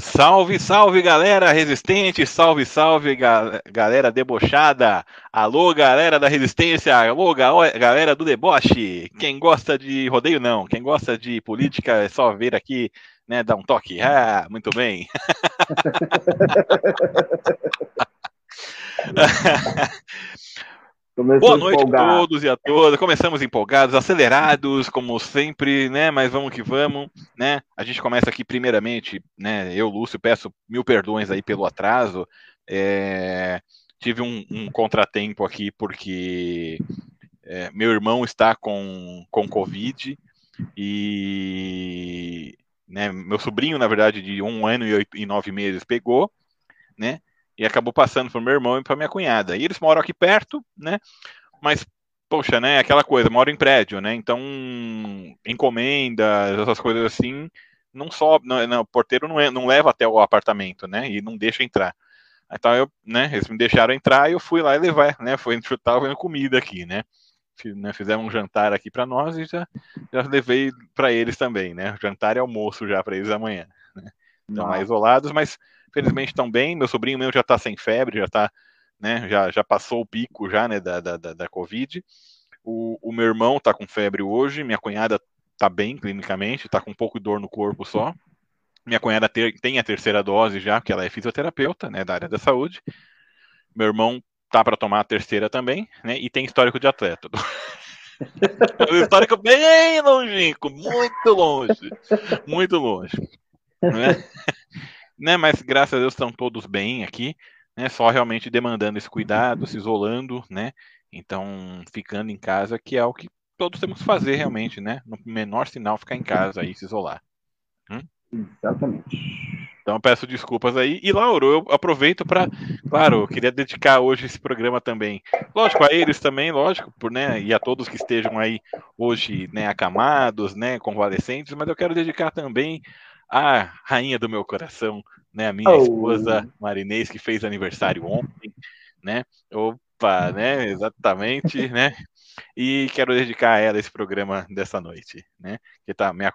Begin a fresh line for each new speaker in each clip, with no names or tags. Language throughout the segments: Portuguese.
Salve, salve, galera resistente, salve, salve, ga galera debochada, alô, galera da resistência, alô, ga galera do deboche, quem gosta de rodeio não, quem gosta de política é só ver aqui, né, dar um toque, ah, muito bem. Boa noite empolgado. a todos e a todas. Começamos empolgados, acelerados, como sempre, né? Mas vamos que vamos, né? A gente começa aqui primeiramente, né? Eu, Lúcio, peço mil perdões aí pelo atraso. É... Tive um, um, contratempo aqui porque é, meu irmão está com, com Covid e né, meu sobrinho, na verdade, de um ano e, oito, e nove meses pegou, né? E acabou passando para o meu irmão e para minha cunhada. E eles moram aqui perto, né? Mas, poxa, né? Aquela coisa, moram em prédio, né? Então, encomendas, essas coisas assim, não sobe, não, não, o porteiro não, é, não leva até o apartamento, né? E não deixa entrar. Então, eu, né? Eles me deixaram entrar e eu fui lá e levar, né? Foi chutar comida aqui, né? né, fizeram um jantar aqui para nós e já, já levei para eles também, né? Jantar e almoço já para eles amanhã. Né? Estão lá isolados, mas felizmente estão bem. Meu sobrinho meu já está sem febre, já está, né, já, já passou o pico já, né, da, da, da Covid. O, o meu irmão está com febre hoje, minha cunhada está bem clinicamente, está com um pouco de dor no corpo só. Minha cunhada ter, tem a terceira dose já, porque ela é fisioterapeuta, né, da área da saúde. Meu irmão tá para tomar a terceira também, né, e tem histórico de atleta. histórico bem longínquo, muito longe, muito longe. Né? Né? Mas graças a Deus estão todos bem aqui, né? Só realmente demandando esse cuidado, se isolando, né? Então, ficando em casa, que é o que todos temos que fazer realmente, né? No menor sinal, ficar em casa e se isolar.
Hum? Exatamente.
Então peço desculpas aí. E Lauro, eu aproveito para, claro, eu queria dedicar hoje esse programa também, lógico a eles também, lógico, por né, e a todos que estejam aí hoje, né, acamados, né, convalescentes, mas eu quero dedicar também a rainha do meu coração, né, a minha oh. esposa Marinês, que fez aniversário ontem, né? Opa, né? Exatamente, né? E quero dedicar a ela esse programa dessa noite, né? Que tá minha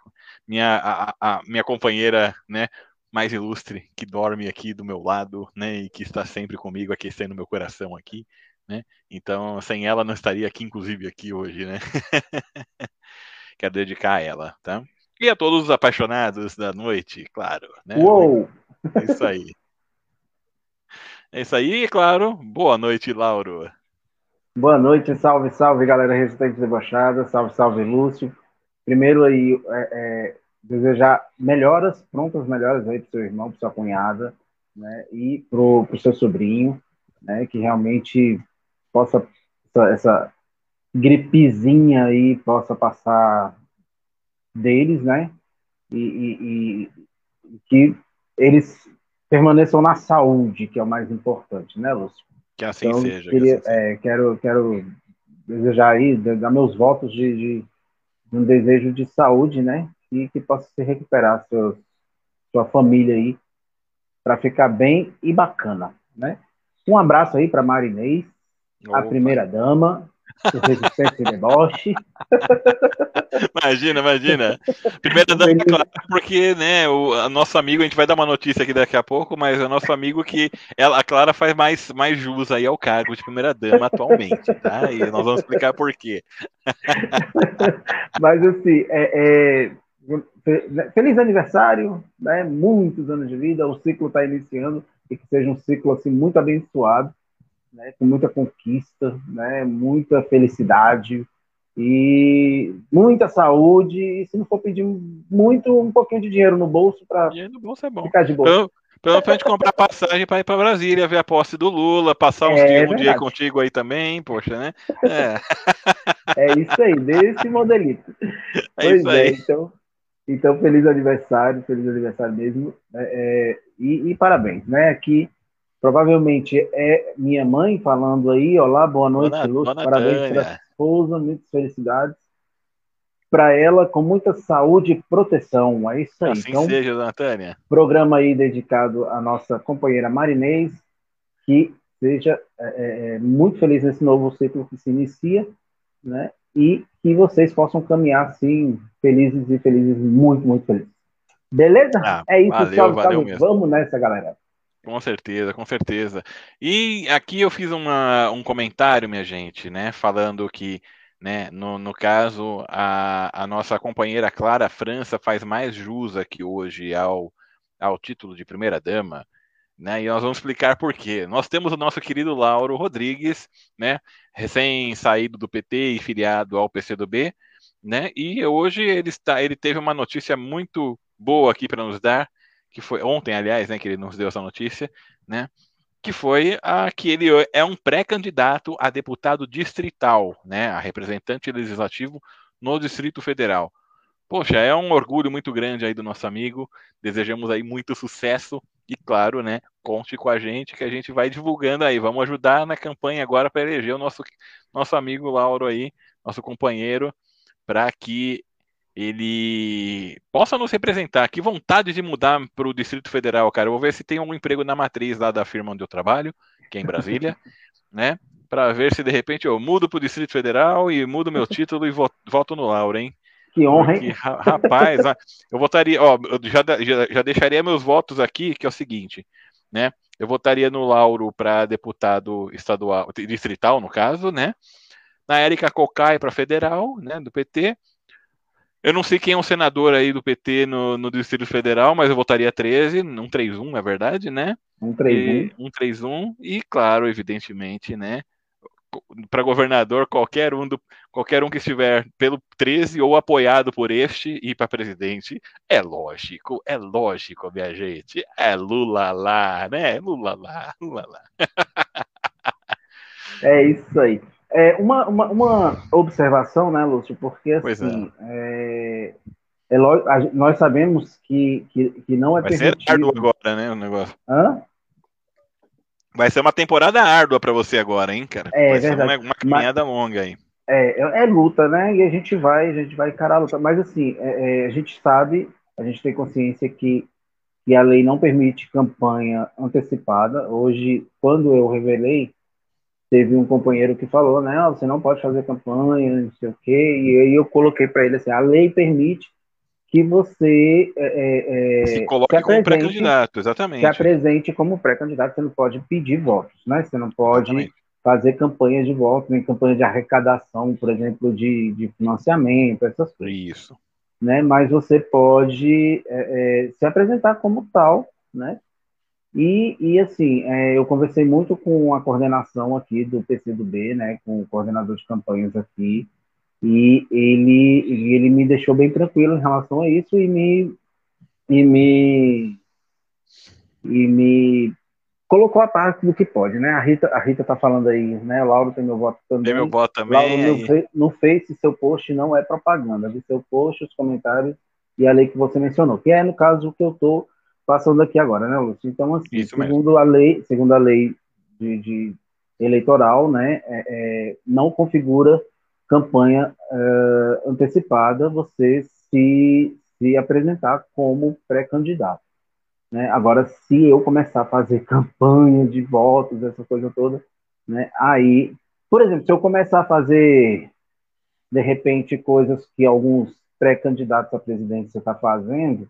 minha a, a, minha companheira, né? Mais ilustre que dorme aqui do meu lado, né? E que está sempre comigo aquecendo meu coração aqui, né? Então, sem ela não estaria aqui, inclusive aqui hoje, né? quero dedicar a ela, tá? E a todos os apaixonados da noite, claro. Né?
Uou!
É isso aí. É isso aí, claro. Boa noite, Lauro.
Boa noite, salve, salve, galera resistente debochada, salve, salve, Lúcio. Primeiro aí, é, é, desejar melhoras, prontas melhoras aí pro seu irmão, pro sua cunhada, né, e pro, pro seu sobrinho, né, que realmente possa, essa, essa gripezinha aí possa passar deles, né? E, e, e, que eles permaneçam na saúde, que é o mais importante, né, Lúcio?
Que assim então, seja.
Queria,
que assim
é, quero, quero desejar aí, dar meus votos de, de, de, um desejo de saúde, né? E que possa se recuperar seus, sua família aí para ficar bem e bacana, né? Um abraço aí para Marinês, Opa. a primeira dama, resistência e deboche.
Imagina, imagina. Primeira dama, claro, porque, né, o nosso amigo, a gente vai dar uma notícia aqui daqui a pouco, mas é o nosso amigo que ela, a Clara faz mais, mais jus aí ao cargo de primeira dama atualmente, tá? E nós vamos explicar por quê.
mas assim, é, é, feliz aniversário, né? Muitos anos de vida, o ciclo está iniciando e que seja um ciclo assim muito abençoado, né? Com muita conquista, né? Muita felicidade, e muita saúde, e se não for pedir muito, um pouquinho de dinheiro no bolso para
é ficar de boa. Pelo, pelo menos gente comprar passagem para ir para Brasília, ver a posse do Lula, passar uns é, dias, um dia contigo aí também, poxa, né?
É, é isso aí, desse modelito. É pois isso é, então, então, feliz aniversário, feliz aniversário mesmo, é, é, e, e, parabéns, né? Aqui, provavelmente é minha mãe falando aí, olá, boa noite, Lúcio, parabéns pela esposa, muitas felicidades para ela, com muita saúde e proteção. É isso aí.
Assim então, seja, dona Tânia.
Programa aí dedicado à nossa companheira Marinês, que seja é, é, é, muito feliz nesse novo ciclo que se inicia, né? E que vocês possam caminhar assim, felizes e felizes, muito, muito felizes. Beleza? Ah, é isso, valeu, salve, valeu salve. Vamos nessa, galera.
Com certeza, com certeza. E aqui eu fiz uma, um comentário, minha gente, né? Falando que, né, no, no caso, a, a nossa companheira Clara França faz mais jus aqui hoje ao, ao título de primeira-dama. Né, e nós vamos explicar por quê. Nós temos o nosso querido Lauro Rodrigues, né, recém-saído do PT e filiado ao PCdoB, né, e hoje ele, está, ele teve uma notícia muito boa aqui para nos dar, que foi ontem, aliás, né, que ele nos deu essa notícia, né, que foi a que ele é um pré-candidato a deputado distrital, né, a representante legislativo no Distrito Federal. Poxa, é um orgulho muito grande aí do nosso amigo. Desejamos aí muito sucesso e claro, né, conte com a gente que a gente vai divulgando aí. Vamos ajudar na campanha agora para eleger o nosso nosso amigo Lauro aí, nosso companheiro, para que ele possa nos representar. Que vontade de mudar para o Distrito Federal, cara. Eu vou ver se tem um emprego na matriz lá da firma onde eu trabalho, que é em Brasília, né? Para ver se de repente eu mudo para o Distrito Federal e mudo meu título e voto no Lauro, hein?
Que honra, hein?
Porque, rapaz, eu votaria, ó, eu já, já, já deixaria meus votos aqui, que é o seguinte, né? Eu votaria no Lauro para deputado estadual, distrital, no caso, né? Na Érica Cocai para federal, né, do PT eu não sei quem é um senador aí do PT no, no Distrito Federal, mas eu votaria 13, 131, é verdade, né?
131.
131, e claro, evidentemente, né? Para governador, qualquer um, do, qualquer um que estiver pelo 13 ou apoiado por este e para presidente, é lógico, é lógico, minha gente. É Lula lá, né? Lula lá, Lula lá.
É isso aí. É, uma, uma, uma, observação, né, Lúcio? Porque assim, é. É, é nós sabemos que, que, que não é
Vai permitido. ser árduo agora, né, o negócio. Hã? Vai ser uma temporada árdua para você agora, hein, cara?
É
vai
verdade.
ser uma, uma caminhada Mas, longa aí.
É, é, é, luta, né? E a gente vai, a gente vai encarar a luta. Mas assim, é, é, a gente sabe, a gente tem consciência que, que a lei não permite campanha antecipada. Hoje, quando eu revelei teve um companheiro que falou, né, oh, você não pode fazer campanha, não sei o quê, e aí eu coloquei para ele assim, a lei permite que você é,
é, se coloque se como pré-candidato, exatamente.
Se apresente como pré-candidato, você não pode pedir votos, né? Você não pode exatamente. fazer campanha de votos, nem campanha de arrecadação, por exemplo, de, de financiamento, essas coisas.
Isso.
Né? Mas você pode é, se apresentar como tal, né? E, e assim, é, eu conversei muito com a coordenação aqui do PCdoB, né, com o coordenador de campanhas aqui, e ele, ele me deixou bem tranquilo em relação a isso e me, e me, e me colocou a parte do que pode, né? A Rita, a Rita tá falando aí, né? Lauro tem meu voto também.
Tem meu voto também.
Lauro, no, no Face, seu post não é propaganda, de seu post, os comentários e a lei que você mencionou, que é, no caso, o que eu estou passando aqui agora, né, Lúcio? Então, assim, segundo a lei, segundo a lei de, de eleitoral, né, é, é, não configura campanha é, antecipada você se, se apresentar como pré-candidato. Né? Agora, se eu começar a fazer campanha de votos, essa coisa toda, né, aí, por exemplo, se eu começar a fazer, de repente, coisas que alguns pré-candidatos à presidência estão tá fazendo,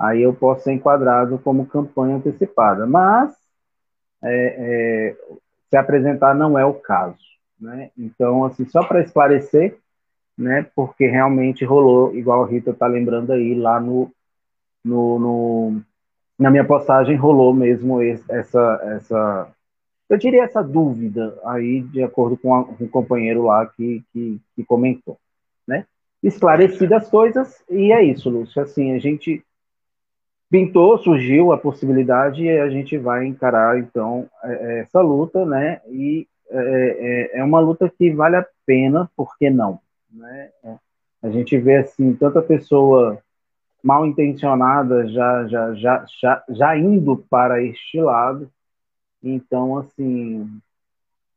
aí eu posso ser enquadrado como campanha antecipada. Mas é, é, se apresentar não é o caso. Né? Então, assim, só para esclarecer, né, porque realmente rolou, igual a Rita está lembrando aí, lá no, no, no, na minha postagem rolou mesmo esse, essa, essa, eu diria essa dúvida aí, de acordo com, a, com o companheiro lá que, que, que comentou, né? Esclarecidas as coisas, e é isso, Lúcio, assim, a gente pintou, surgiu a possibilidade e a gente vai encarar então é, é, essa luta, né? E é, é, é uma luta que vale a pena, por que não? Né? A gente vê assim tanta pessoa mal intencionada já já, já já já indo para este lado. Então assim,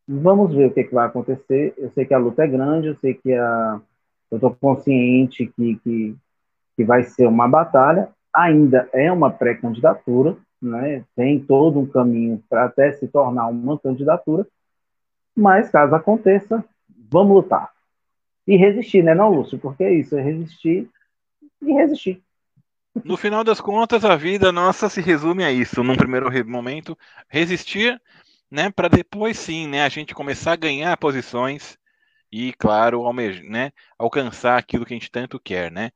vamos ver o que, que vai acontecer. Eu sei que a luta é grande, eu sei que a eu estou consciente que, que que vai ser uma batalha, ainda é uma pré-candidatura, né? tem todo um caminho para até se tornar uma candidatura, mas caso aconteça, vamos lutar. E resistir, né, não, Lúcio? Porque é isso, é resistir e resistir.
No final das contas, a vida nossa se resume a isso. Num primeiro momento, resistir, né, para depois sim, né, a gente começar a ganhar posições e, claro, né, alcançar aquilo que a gente tanto quer, né?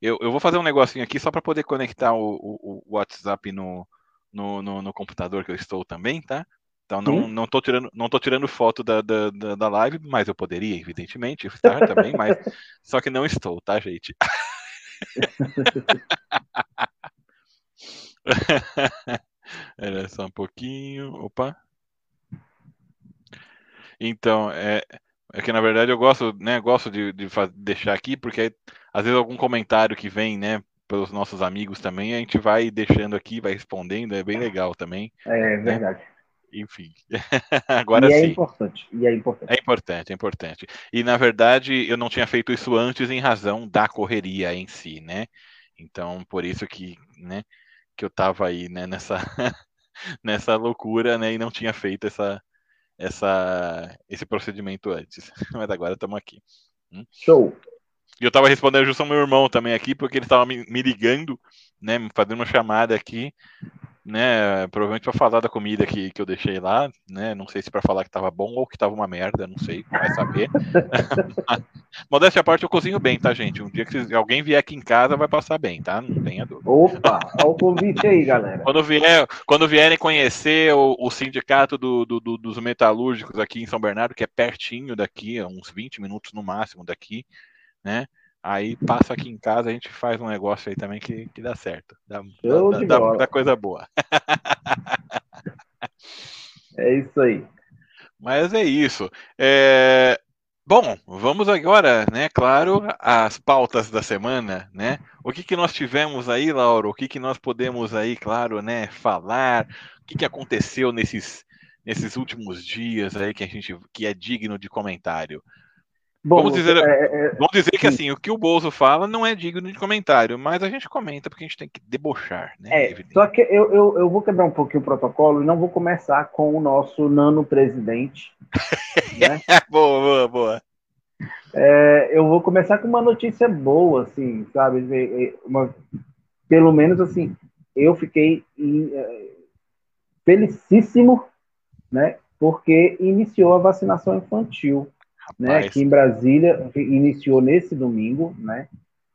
Eu, eu vou fazer um negocinho aqui só para poder conectar o, o, o WhatsApp no, no, no, no, computador que eu estou também, tá? Então não, não, tô, tirando, não tô tirando foto da, da, da live, mas eu poderia, evidentemente, estar também, mas só que não estou, tá, gente? Era só um pouquinho. Opa. Então, é, é que na verdade eu gosto, né, gosto de, de deixar aqui, porque às vezes algum comentário que vem, né, pelos nossos amigos também, a gente vai deixando aqui, vai respondendo, é bem legal também.
É né? verdade.
Enfim. Agora
e
é
sim. Importante. E é importante.
É importante, é importante. E na verdade eu não tinha feito isso antes em razão da correria em si, né? Então, por isso que, né, que eu tava aí, né, nessa nessa loucura, né, e não tinha feito essa essa esse procedimento antes. Mas agora estamos aqui.
Hum? Show.
E eu estava respondendo justo ao meu irmão também aqui, porque ele estava me, me, ligando, né, fazendo uma chamada aqui, né, provavelmente para falar da comida que, que eu deixei lá, né, não sei se para falar que estava bom ou que estava uma merda, não sei, vai saber. Modéstia à parte, eu cozinho bem, tá, gente? Um dia que alguém vier aqui em casa, vai passar bem, tá? Não tenha dúvida.
Opa, olha o convite aí, galera.
quando, vier, quando vierem conhecer o, o sindicato do, do, do, dos metalúrgicos aqui em São Bernardo, que é pertinho daqui, uns 20 minutos no máximo daqui, né? Aí passa aqui em casa, a gente faz um negócio aí também que, que dá certo. Dá, dá, dá, dá coisa boa.
é isso aí.
Mas é isso. É... Bom, vamos agora, né, claro, às pautas da semana, né? O que, que nós tivemos aí, Laura? O que, que nós podemos aí, claro, né, falar? O que, que aconteceu nesses, nesses últimos dias aí que a gente que é digno de comentário? Bom, vamos dizer, é, é, é, vamos dizer que assim, o que o Bozo fala não é digno de comentário, mas a gente comenta porque a gente tem que debochar, né?
É, só que eu, eu, eu, vou quebrar um pouquinho o protocolo e não vou começar com o nosso nano presidente.
né? boa, boa, boa.
É, eu vou começar com uma notícia boa, assim, sabe? Uma, pelo menos assim, eu fiquei em, é, felicíssimo, né? Porque iniciou a vacinação infantil né? Aqui em Brasília, iniciou nesse domingo, né?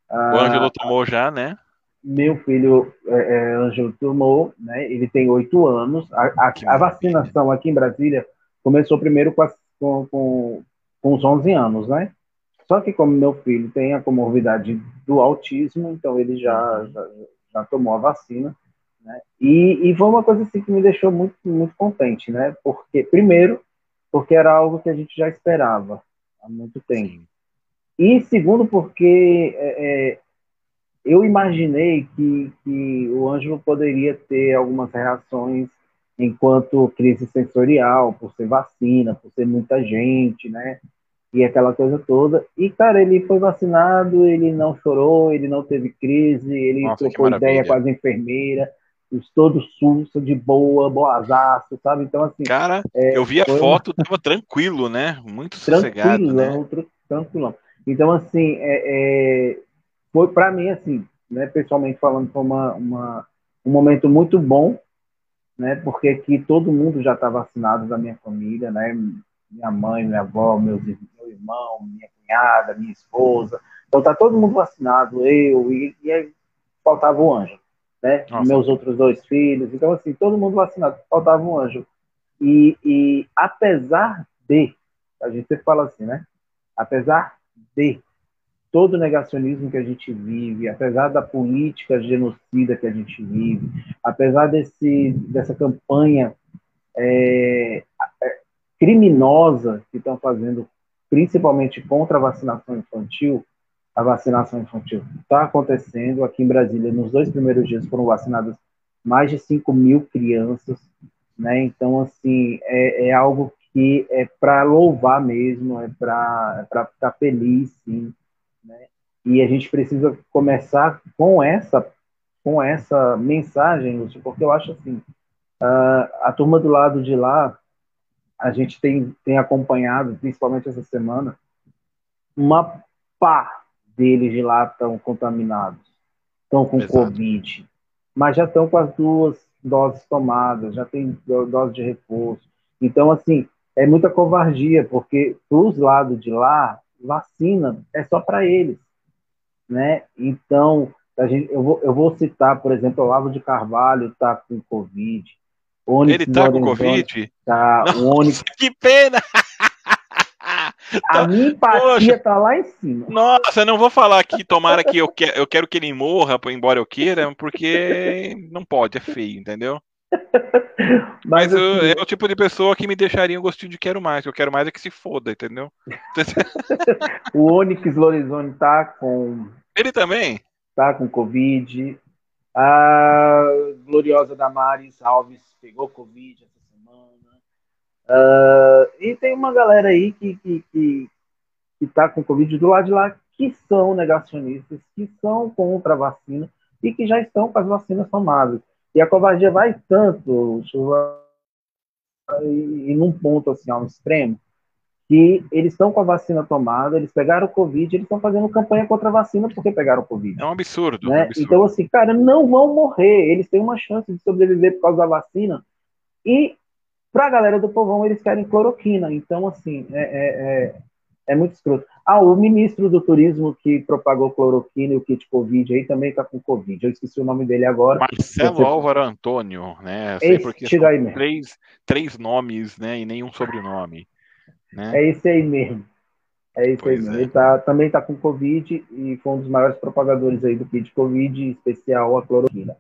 O Ângelo tomou já, né?
Meu filho, é, é, Ângelo, tomou, né? Ele tem oito anos. A, a, a, vacinação aqui em Brasília começou primeiro com, com, com, com os 11 anos, né? Só que como meu filho tem a comorbidade do autismo, então ele já, já, já tomou a vacina. Né? E, e foi uma coisa assim que me deixou muito, muito contente, né? Porque, primeiro, porque era algo que a gente já esperava há muito tempo. E segundo, porque é, é, eu imaginei que, que o Ângelo poderia ter algumas reações enquanto crise sensorial, por ser vacina, por ser muita gente, né? E aquela coisa toda. E, cara, ele foi vacinado, ele não chorou, ele não teve crise, ele Nossa, trocou ideia com as enfermeiras todo susto, de boa, boazaço, sabe? Então, assim.
Cara, é, eu vi a foto, uma... tava tranquilo, né? Muito sossegado, né?
Tranquilo. Então, assim, é, é... foi para mim, assim, né, pessoalmente falando, foi uma, uma, um momento muito bom, né? Porque aqui todo mundo já está vacinado da minha família, né? Minha mãe, minha avó, meus, meu irmão, minha cunhada, minha esposa. Então tá todo mundo vacinado, eu, e, e aí faltava o anjo né? Meus outros dois filhos. Então, assim, todo mundo vacinado, faltava um anjo. E, e apesar de, a gente sempre fala assim, né? Apesar de todo o negacionismo que a gente vive, apesar da política genocida que a gente vive, apesar desse, dessa campanha é, é criminosa que estão fazendo, principalmente contra a vacinação infantil, a vacinação infantil está acontecendo. Aqui em Brasília, nos dois primeiros dias foram vacinadas mais de 5 mil crianças, né? Então, assim, é, é algo que é para louvar mesmo, é para é ficar feliz, sim, né? E a gente precisa começar com essa com essa mensagem, Lúcio, porque eu acho assim, a, a turma do lado de lá, a gente tem, tem acompanhado, principalmente essa semana, uma pá deles de lá estão contaminados. estão com Exato. Covid, mas já estão com as duas doses tomadas, já tem dose de reforço. Então, assim, é muita covardia, porque para os lados de lá, vacina é só para eles, né? Então, a gente, eu, vou, eu vou citar, por exemplo, o Lavo de Carvalho está com Covid.
Onyx Ele está com Covid?
Tá,
Nossa, o Onyx... que pena!
A minha empatia tá lá em cima.
Nossa, eu não vou falar aqui, tomara que eu, que, eu quero que ele morra, embora eu queira, porque não pode, é feio, entendeu? Mas, Mas eu, assim, é o tipo de pessoa que me deixaria um gostinho de quero mais. Eu quero mais é que se foda, entendeu?
o Onyx Lorenzoni tá com.
Ele também?
Tá com Covid. A gloriosa Damares Alves pegou Covid essa semana. Uh, e tem uma galera aí que, que, que, que tá com Covid do lado de lá que são negacionistas, que são contra a vacina e que já estão com as vacinas tomadas. E a covardia vai tanto, e, e num ponto assim, ao extremo, que eles estão com a vacina tomada, eles pegaram o Covid, eles estão fazendo campanha contra a vacina porque pegaram o Covid.
É um absurdo,
né?
um absurdo.
Então, assim, cara, não vão morrer, eles têm uma chance de sobreviver por causa da vacina. E para a galera do povão, eles querem cloroquina. Então, assim, é, é, é, é muito escroto. Ah, o ministro do turismo que propagou cloroquina e o kit Covid aí também está com Covid. Eu esqueci o nome dele agora.
Marcelo Você... Álvaro Antônio, né? Sei porque são aí três, três nomes, né? E nenhum sobrenome. Né?
É esse aí mesmo. É isso pois aí mesmo. É. Ele tá, também está com Covid e foi um dos maiores propagadores aí do kit Covid, em especial a cloroquina.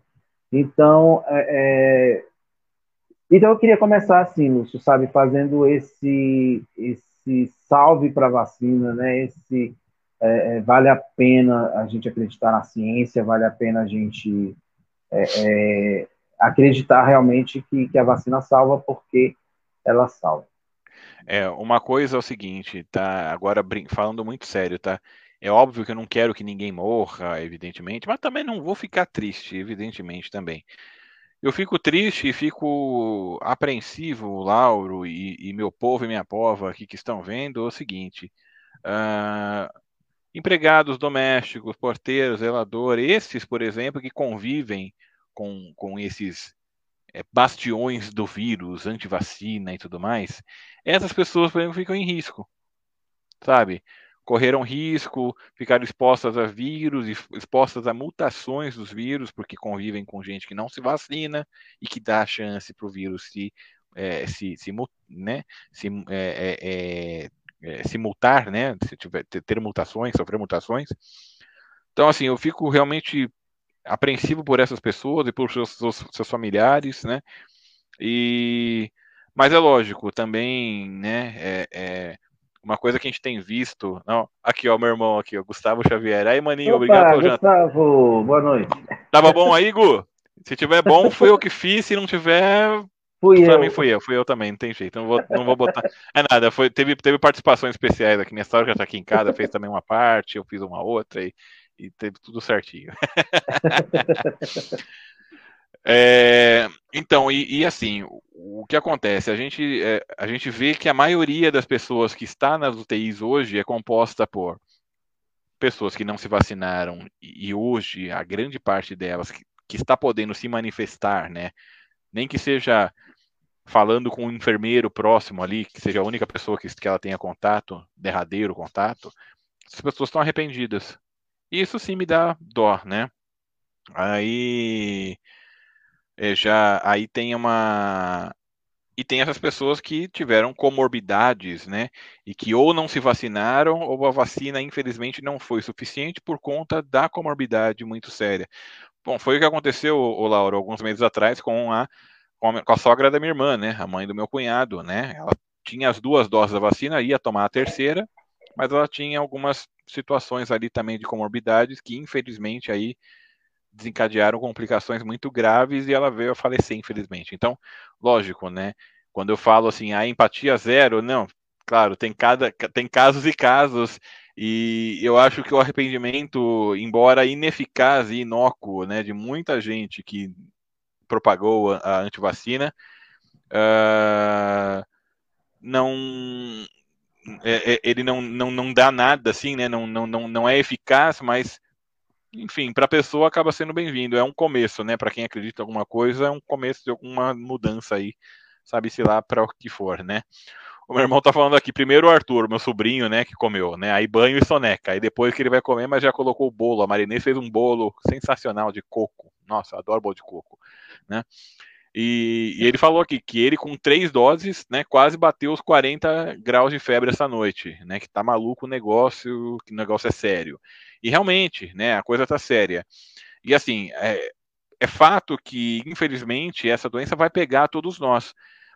Então, é, é... então eu queria começar assim, Lúcio, sabe, fazendo esse, esse salve para a vacina, né? Esse é, é, vale a pena a gente acreditar na ciência, vale a pena a gente é, é, acreditar realmente que, que a vacina salva porque ela salva.
É, uma coisa é o seguinte, tá? Agora falando muito sério, tá? É óbvio que eu não quero que ninguém morra, evidentemente, mas também não vou ficar triste, evidentemente também. Eu fico triste e fico apreensivo, Lauro, e, e, meu povo e minha pova aqui que estão vendo, é o seguinte: uh, empregados domésticos, porteiros, zeladores, esses, por exemplo, que convivem com, com esses é, bastiões do vírus, antivacina e tudo mais, essas pessoas, por exemplo, ficam em risco, sabe? Correram risco, ficaram expostas a vírus, expostas a mutações dos vírus, porque convivem com gente que não se vacina e que dá chance para o vírus se, é, se, se, né, se, é, é, é, se mutar, né, se tiver, ter mutações, sofrer mutações. Então, assim, eu fico realmente apreensivo por essas pessoas e por seus, seus, seus familiares, né, e... Mas é lógico, também, né, é, é uma coisa que a gente tem visto. Não, aqui, ó, meu irmão aqui, ó, Gustavo Xavier. Aí, maninho, Opa, obrigado
pelo jantar. Gustavo, boa noite.
Tava bom aí, Gu? Se tiver bom, fui eu que fiz. Se não tiver,
fui
também eu. fui eu. Fui eu também, não tem jeito. Não vou, não vou botar. É nada, foi, teve, teve participações especiais aqui. Minha história já tá aqui em casa, fez também uma parte, eu fiz uma outra e, e teve tudo certinho. É, então, e, e, assim, o, que acontece? A gente, é, a gente vê que a maioria das pessoas que está nas UTIs hoje é composta por pessoas que não se vacinaram e, e hoje a grande parte delas que, que, está podendo se manifestar, né? Nem que seja falando com um enfermeiro próximo ali, que seja a única pessoa que, que ela tenha contato, derradeiro contato, as pessoas estão arrependidas. Isso sim me dá dó, né? Aí é, já aí tem uma e tem essas pessoas que tiveram comorbidades, né? E que ou não se vacinaram ou a vacina infelizmente não foi suficiente por conta da comorbidade muito séria. Bom, foi o que aconteceu, o Laura, alguns meses atrás com a com a sogra da minha irmã, né? A mãe do meu cunhado, né? Ela tinha as duas doses da vacina, ia tomar a terceira, mas ela tinha algumas situações ali também de comorbidades que infelizmente aí desencadearam complicações muito graves e ela veio a falecer, infelizmente. Então, lógico, né? Quando eu falo assim, a empatia zero, não, claro, tem, cada, tem casos e casos, e eu acho que o arrependimento, embora ineficaz e inócuo, né, de muita gente que propagou a, a antivacina, uh, não é, é, ele não, não, não dá nada assim, né? Não, não, não, não é eficaz, mas enfim, para a pessoa acaba sendo bem-vindo. É um começo, né? Para quem acredita em alguma coisa, é um começo de alguma mudança aí, sabe-se lá para o que for, né? O meu irmão tá falando aqui, primeiro o Arthur, meu sobrinho, né, que comeu, né? Aí banho e soneca. Aí depois que ele vai comer, mas já colocou o bolo. A Marinês fez um bolo sensacional de coco. Nossa, adoro bolo de coco, né? E, e, ele falou aqui que ele, com três doses, né, quase bateu os 40 graus de febre essa noite, né? Que tá maluco o negócio, que o negócio é sério. E realmente, né, a coisa tá séria. E assim, é, é fato que, infelizmente, essa doença vai pegar todos nós.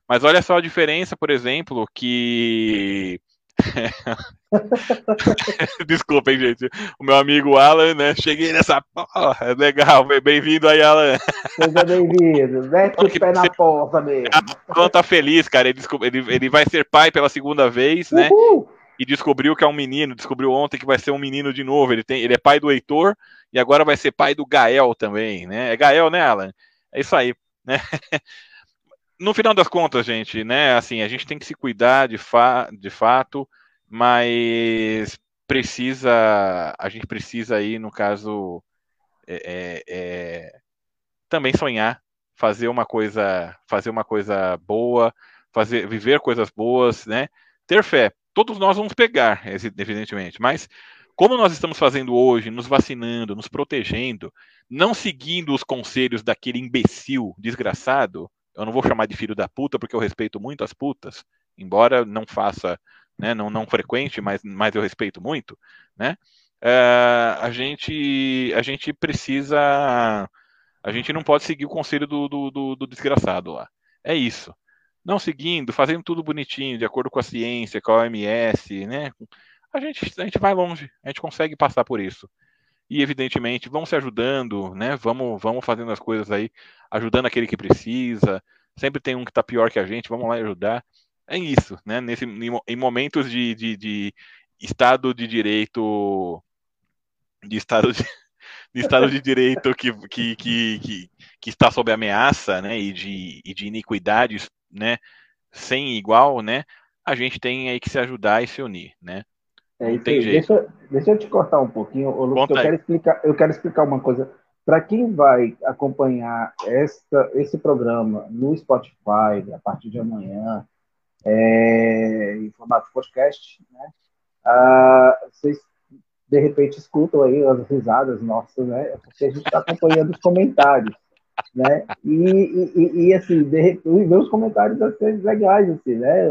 Mas olha só a diferença, por exemplo, que. Desculpem, gente. O meu amigo Alan, né? Cheguei nessa porra. Legal, bem-vindo aí, Alan.
Seja bem-vindo. Mete o pé na porta mesmo.
Alan tá feliz, cara. Ele, ele, ele vai ser pai pela segunda vez, né? Uhul. E descobriu que é um menino. Descobriu ontem que vai ser um menino de novo. Ele, tem, ele é pai do Heitor e agora vai ser pai do Gael também, né? É Gael, né, Alan? É isso aí, né? no final das contas, gente, né? Assim, a gente tem que se cuidar de, fa de fato, mas precisa, a gente precisa aí, no caso, é, é, é, também sonhar, fazer uma coisa, fazer uma coisa boa, fazer, viver coisas boas, né? Ter fé. Todos nós vamos pegar, evidentemente, mas como nós estamos fazendo hoje, nos vacinando, nos protegendo, não seguindo os conselhos daquele imbecil desgraçado, eu não vou chamar de filho da puta porque eu respeito muito as putas, embora não faça, né, não, não frequente, mas, mas eu respeito muito, né? É, a gente a gente precisa a gente não pode seguir o conselho do, do, do, do desgraçado lá. É isso. Não seguindo, fazendo tudo bonitinho, de acordo com a ciência, com a OMS, né? A gente, a gente vai longe, a gente consegue passar por isso e evidentemente vão se ajudando, né? Vamos, vamos fazendo as coisas aí, ajudando aquele que precisa. Sempre tem um que está pior que a gente, vamos lá ajudar. É isso, né? Nesse, em momentos de, de, de Estado de Direito, de Estado de, de Estado de Direito que, que, que, que, que está sob ameaça, né? E de, e de iniquidades, né? Sem igual, né? A gente tem aí que se ajudar e se unir, né?
É isso tem jeito. Deixa, deixa eu te cortar um pouquinho, Lucas, eu quero, explicar, eu quero explicar uma coisa. Para quem vai acompanhar esta, esse programa no Spotify a partir de amanhã, é, em formato podcast, né? Ah, vocês de repente escutam aí as risadas nossas, né? Porque a gente está acompanhando os comentários né? E, e, e, assim, de meus comentários assim, legais, assim, né?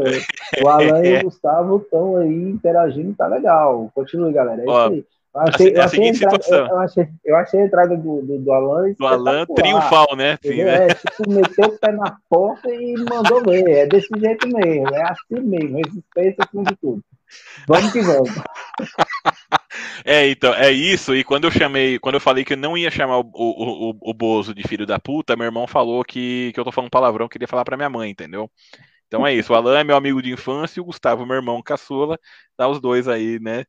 O Alan e o Gustavo estão aí interagindo, tá legal. Continue, galera. É isso aí. Eu achei, eu, achei entrada, eu, achei, eu achei a entrada do, do, do Alan.
Do Alan triunfal, né?
Sim, né? É, tipo, meteu o pé na porta e mandou ver. É desse jeito mesmo, é assim mesmo, resistência acima de tudo. Vamos que vamos.
É, então, é isso. E quando eu chamei, quando eu falei que eu não ia chamar o, o, o, o Bozo de filho da puta, meu irmão falou que, que eu tô falando palavrão, queria falar pra minha mãe, entendeu? Então é isso. O Alan é meu amigo de infância e o Gustavo, meu irmão caçula, tá os dois aí, né,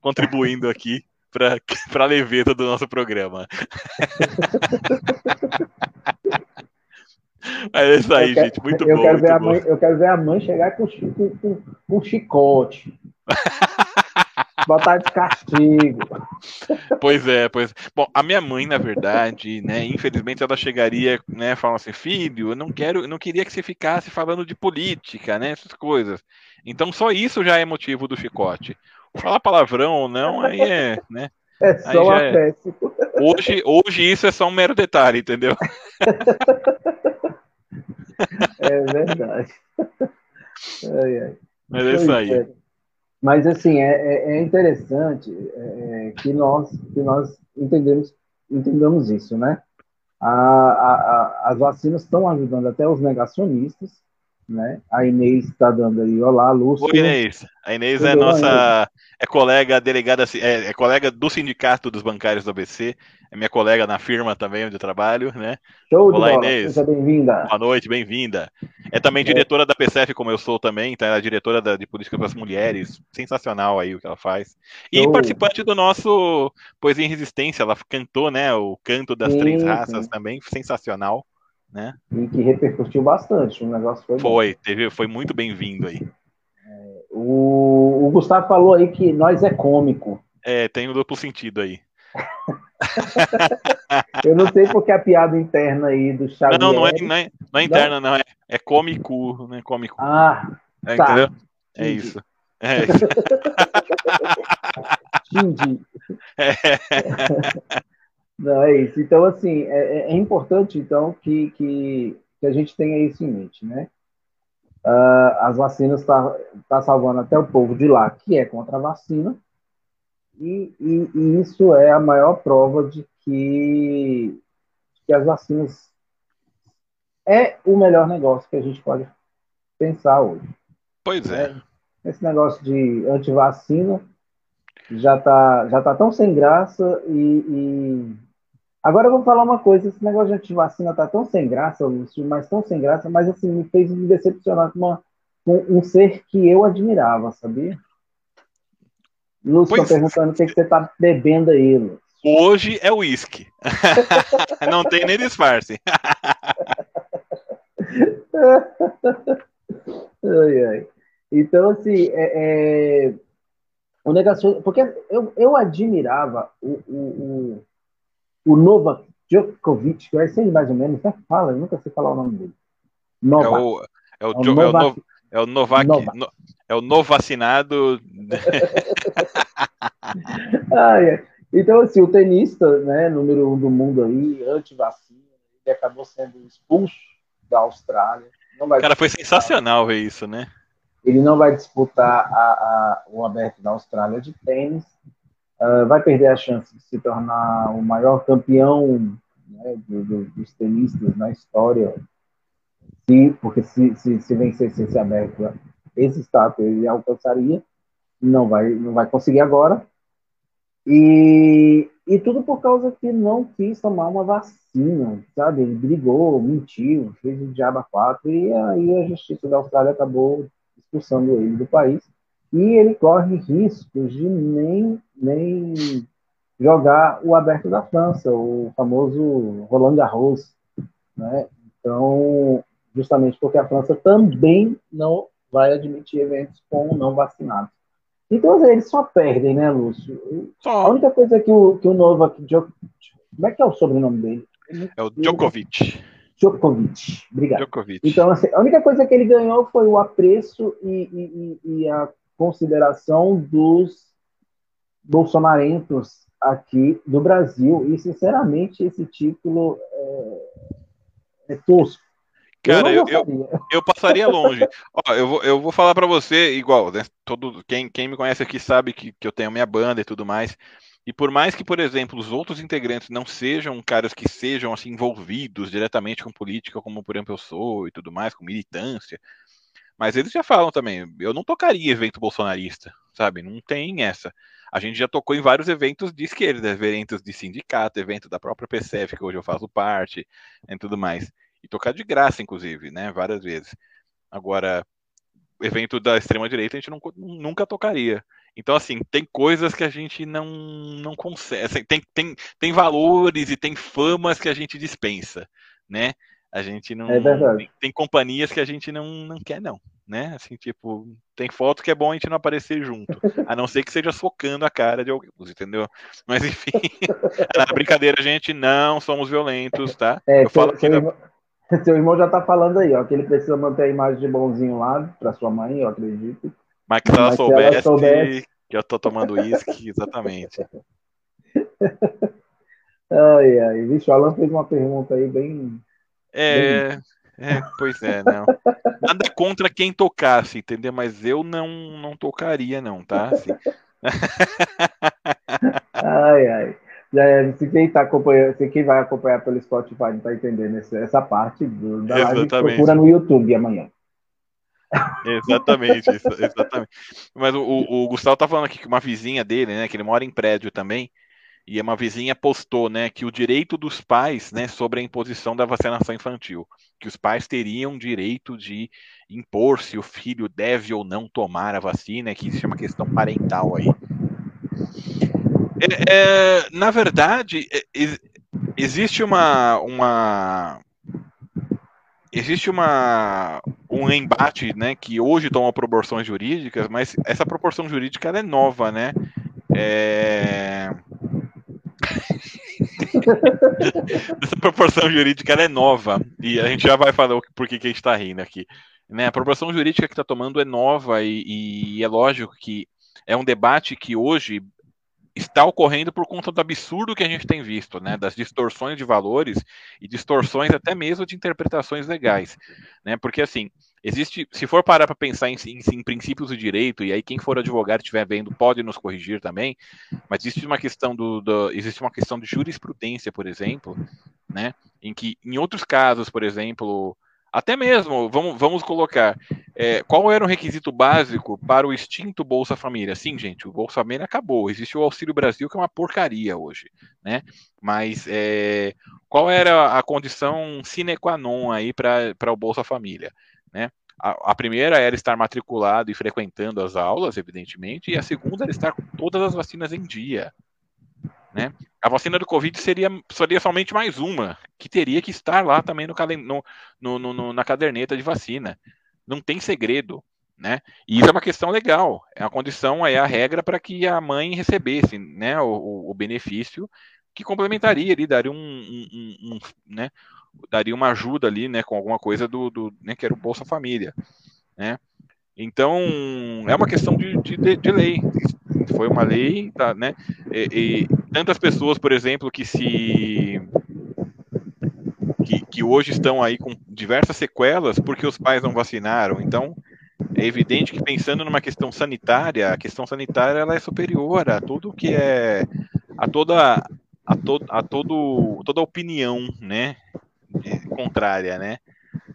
contribuindo aqui pra, pra leveza do nosso programa. É isso aí,
quero,
gente. Muito
eu
bom.
Quero
muito
ver
bom.
Mãe, eu quero ver a mãe chegar com, com, com, com chicote. Botar de castigo.
Pois é, pois. Bom, a minha mãe, na verdade, né, infelizmente ela chegaria, né, falando assim, filho, eu não quero, eu não queria que você ficasse falando de política, né, essas coisas. Então só isso já é motivo do chicote. Falar palavrão ou não, aí é, né?
É só um é...
Hoje, hoje isso é só um mero detalhe, entendeu?
É verdade. Ai, ai.
Mas é isso aí.
Mas assim é, é, é interessante é, é, que nós que nós entendemos entendamos isso, né? A, a, a, as vacinas estão ajudando até os negacionistas, né? A Inês está dando aí, olá, Lúcio.
Oi, Inês. A Inês é nossa é colega delegada, é, é, colega do sindicato dos bancários do ABC, é minha colega na firma também onde eu trabalho, né?
Show Olá, de bola. Inês. Seja bem-vinda.
Boa noite, bem-vinda. É também diretora da PCF, como eu sou também, tá? Ela é diretora da, de política para as mulheres. Sensacional aí o que ela faz. E Show. participante do nosso Poesia em Resistência, ela cantou, né? O canto das sim, três raças sim. também, sensacional. Né?
E que repercutiu bastante, o negócio foi
Foi, teve, foi muito bem-vindo aí.
É, o, o Gustavo falou aí que nós é cômico.
É, tem um duplo sentido aí.
eu não sei porque a piada interna aí do Xavier...
Não, não é, não é, não é interna, não. não. É, é cômico, né? Cômico.
Ah,
é, tá. Entendeu? É isso. É isso.
Entendi. É. Não, é isso. Então, assim, é, é, é importante, então, que, que, que, a gente tenha isso em mente, né? Uh, as vacinas estão tá, tá salvando até o povo de lá, que é contra a vacina, e, e, e isso é a maior prova de que, que as vacinas é o melhor negócio que a gente pode pensar hoje.
Pois é.
é esse negócio de antivacina já está já tá tão sem graça e, e Agora eu vou falar uma coisa, esse negócio de antivacina tá tão sem graça, mas tão sem graça, mas assim, me fez me decepcionar com, uma, com um ser que eu admirava, sabia? Lúcio, tô perguntando o que, que você tá bebendo aí, Lúcio.
Hoje é uísque. Não tem nem disfarce.
ai, ai. Então, assim, é, é, o negacionismo. Porque eu, eu admirava o, o, o Novak Djokovic, que é aí mais ou menos, né? Fala, eu nunca sei falar o nome dele.
Novak. É o, é o, é o, jo, Novak, é o, Novak, Novak. No, é o novo vacinado.
ah, Então, assim, o tenista, né, número um do mundo aí, anti-vacina, ele acabou sendo expulso da Austrália.
Cara, foi sensacional ver isso, né?
Ele não vai disputar a, a, o aberto da Austrália de tênis, uh, vai perder a chance de se tornar o maior campeão né, do, do, dos tenistas na história, se, porque se, se, se vencesse esse aberto, esse status ele alcançaria, não vai, não vai conseguir agora. E, e tudo por causa que não quis tomar uma vacina, sabe? Ele brigou, mentiu, fez o diabo 4 e aí a justiça da Austrália acabou expulsando ele do país e ele corre riscos de nem, nem jogar o aberto da França, o famoso Roland Garros, né? Então, justamente porque a França também não vai admitir eventos com não vacinados. Então, eles só perdem, né, Lúcio? Só. A única coisa que o, que o Novak Djokovic, como é que é o sobrenome dele?
É o Djokovic.
Djokovic, obrigado.
Djokovic.
Então, assim, a única coisa que ele ganhou foi o apreço e, e, e a consideração dos bolsonarentos aqui do Brasil. E, sinceramente, esse título é, é tosco.
Cara, eu, eu, eu, passaria longe. Ó, eu, vou, eu vou falar para você, igual, né, todo, quem, quem me conhece aqui sabe que, que eu tenho minha banda e tudo mais. E por mais que, por exemplo, os outros integrantes não sejam caras que sejam assim envolvidos diretamente com política, como por exemplo eu sou e tudo mais, com militância, mas eles já falam também, eu não tocaria evento bolsonarista, sabe? Não tem essa. A gente já tocou em vários eventos de esquerda, eventos de sindicato, evento da própria PCF, que hoje eu faço parte, e tudo mais. E tocar de graça, inclusive, né? Várias vezes. Agora, evento da extrema-direita a gente não, nunca tocaria. Então, assim, tem coisas que a gente não, não consegue. Assim, tem, tem, tem valores e tem famas que a gente dispensa, né? A gente não.
É verdade.
Tem, tem, companhias que a gente não, não quer, não. Né? Assim, tipo, tem foto que é bom a gente não aparecer junto. A não ser que seja socando a cara de alguém, entendeu? Mas enfim. na brincadeira, gente, não somos violentos, tá?
É, eu falo seu, irmão, seu irmão já tá falando aí, ó, que ele precisa manter a imagem de bonzinho lá para sua mãe, eu acredito.
Mas que se ela, Mas soubesse, ela soubesse, que eu tô tomando uísque, exatamente.
ai, ai. Vixe, o Alan fez uma pergunta aí bem.
É, é pois é, não. Nada contra quem tocasse, entendeu? Mas eu não, não tocaria, não, tá? Assim.
ai, ai. Já, é, se quem tá acompanhando, se quem vai acompanhar pelo Spotify não tá entendendo essa, essa parte do, da live, procura no YouTube amanhã.
exatamente, isso, exatamente. Mas o, o, Gustavo tá falando aqui que uma vizinha dele, né, que ele mora em prédio também, e uma vizinha postou, né, que o direito dos pais, né, sobre a imposição da vacinação infantil, que os pais teriam direito de impor se o filho deve ou não tomar a vacina, que isso é uma questão parental aí. É, é, na verdade, é, existe uma, uma existe uma, um embate, né, que hoje toma proporções jurídicas, mas essa proporção jurídica é nova, né? É... essa proporção jurídica é nova e a gente já vai falar por que, que a gente está rindo aqui. Né? A proporção jurídica que está tomando é nova e, e é lógico que é um debate que hoje está ocorrendo por conta do absurdo que a gente tem visto, né, das distorções de valores e distorções até mesmo de interpretações legais, né, porque assim, existe, se for parar para pensar em, em, em, princípios do direito, e aí quem for advogado estiver vendo pode nos corrigir também, mas existe uma questão do, do, existe uma questão de jurisprudência, por exemplo, né, em que em outros casos, por exemplo, até mesmo, vamos, vamos colocar, é, qual era o requisito básico para o extinto Bolsa Família? Sim, gente, o Bolsa Família acabou. Existe o Auxílio Brasil, que é uma porcaria hoje, né? Mas é, qual era a condição sine qua non aí para o Bolsa Família, né? A, a, primeira era estar matriculado e frequentando as aulas, evidentemente, e a segunda era estar com todas as vacinas em dia, né? A vacina do Covid seria, seria somente mais uma, que teria que estar lá também no, no, no, no, na caderneta de vacina. Não tem segredo. Né? E isso é uma questão legal. É a condição, é a regra para que a mãe recebesse né, o, o, benefício que complementaria ali, daria um, um, um, né, daria uma ajuda ali, né, com alguma coisa do, do né, que era o Bolsa Família, né? Então é uma questão de, de, de lei foi uma lei, tá, né? E, e, tantas pessoas, por exemplo, que se que, que hoje estão aí com diversas sequelas porque os pais não vacinaram. Então, é evidente que pensando numa questão sanitária, a questão sanitária ela é superior a tudo que é a toda a, to, a todo toda opinião, né, contrária, né?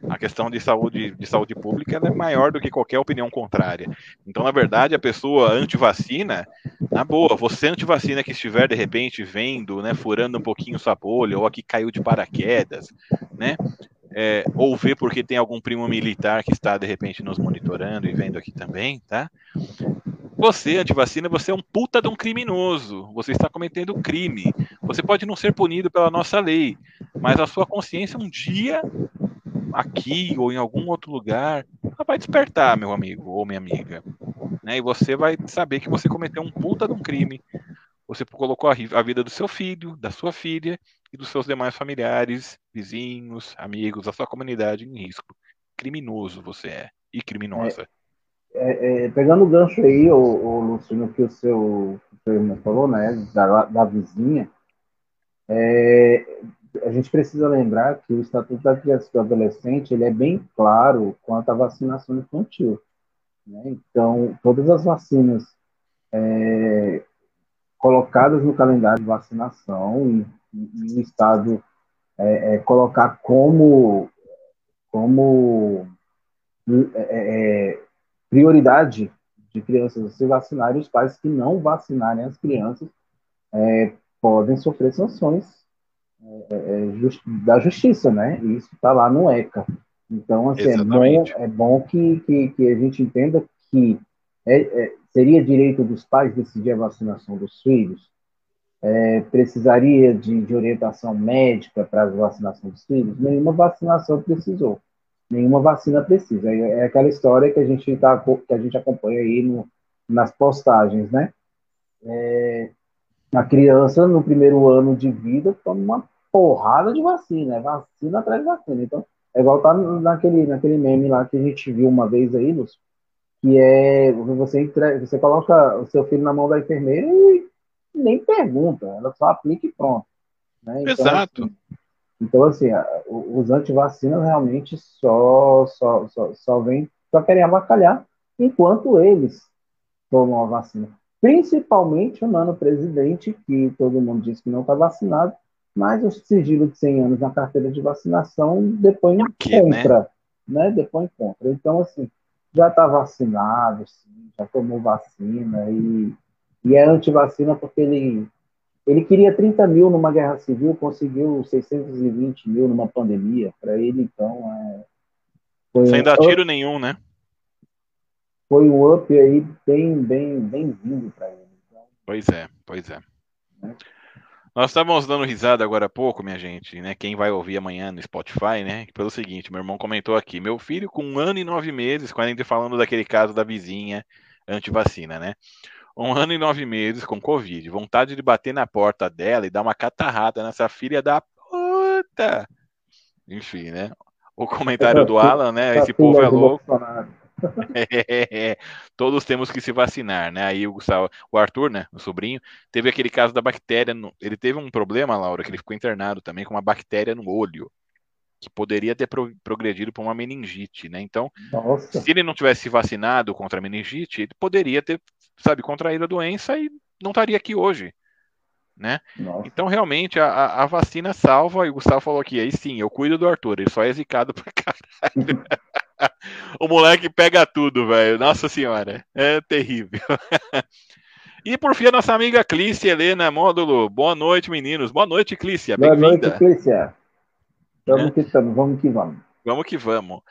a questão de saúde, de saúde pública é maior do que qualquer opinião contrária. Então, na verdade, a pessoa anti-vacina, na boa, você anti-vacina que estiver de repente vendo, né, furando um pouquinho sua bolha, ou aqui caiu de paraquedas, né, é, ou vê porque tem algum primo militar que está de repente nos monitorando e vendo aqui também, tá? Você, anti-vacina, você é um puta de um criminoso. Você está cometendo crime. Você pode não ser punido pela nossa lei, mas a sua consciência um dia aqui ou em algum outro lugar, ela vai despertar, meu amigo ou minha amiga. Né? E você vai saber que você cometeu um puta de um crime. Você colocou a vida do seu filho, da sua filha e dos seus demais familiares, vizinhos, amigos, da sua comunidade em risco. Criminoso você é. E criminosa.
É, é, é, pegando o gancho aí, o, o Luciano, que o seu, o seu irmão falou, né, da, da vizinha, é, a gente precisa lembrar que o Estatuto da Criança e do Adolescente ele é bem claro quanto à vacinação infantil. Né? Então, todas as vacinas é, colocadas no calendário de vacinação e, e o Estado é, é, colocar como, como é, é, prioridade de crianças se vacinarem, os pais que não vacinarem as crianças é, podem sofrer sanções é, é, just, da justiça, né? E isso está lá no ECA. Então, assim, é bom, é bom que, que, que, a gente entenda que é, é, seria direito dos pais decidir a vacinação dos filhos, é, precisaria de, de, orientação médica para a vacinação dos filhos? Nenhuma vacinação precisou. Nenhuma vacina precisa. É, é aquela história que a gente, tá, que a gente acompanha aí no, nas postagens, né? É, a criança, no primeiro ano de vida, toma uma porrada de vacina, é vacina atrás de vacina. Então, é igual tá naquele, naquele meme lá que a gente viu uma vez aí, Lúcio, que é você, entre, você coloca o seu filho na mão da enfermeira e nem pergunta, ela só aplica e pronto. Né?
Então, Exato.
Assim, então, assim, os antivacinas realmente só, só, só, só, vem, só querem avacalhar enquanto eles tomam a vacina. Principalmente o nano presidente, que todo mundo diz que não está vacinado, mas o sigilo de 100 anos na carteira de vacinação depõe quê, contra, né? né? Depõe contra. Então, assim, já está vacinado, sim, já tomou vacina e, e é antivacina porque ele, ele queria 30 mil numa guerra civil, conseguiu 620 mil numa pandemia. Para ele, então, é,
foi Sem dar tiro nenhum, né?
Foi um up aí bem, bem, bem vindo para ele. Então,
pois é, pois é. Né? Nós estávamos dando risada agora há pouco, minha gente, né? Quem vai ouvir amanhã no Spotify, né? Pelo seguinte, meu irmão comentou aqui, meu filho com um ano e nove meses, quando a gente falando daquele caso da vizinha anti-vacina, né? um ano e nove meses com Covid. Vontade de bater na porta dela e dar uma catarrada nessa filha da puta. Enfim, né? O comentário do Alan, né? Esse povo é louco. É, todos temos que se vacinar, né? Aí o Gustavo, o Arthur, né, o sobrinho, teve aquele caso da bactéria, no, ele teve um problema, Laura, que ele ficou internado também com uma bactéria no olho, que poderia ter pro, progredido para uma meningite, né? Então, Nossa. se ele não tivesse vacinado contra a meningite, ele poderia ter, sabe, contraído a doença e não estaria aqui hoje, né? Então, realmente, a, a, vacina salva, e o Gustavo falou aqui, aí sim, eu cuido do Arthur, ele só é zicado pra caralho. o moleque pega tudo, velho. Nossa senhora, é terrível. e por fim, a nossa amiga Clícia Helena Módulo. Boa noite, meninos. Boa noite, Clícia.
Boa noite, Clícia. Vamos é. que estamos, vamos que vamos.
Vamos que vamos.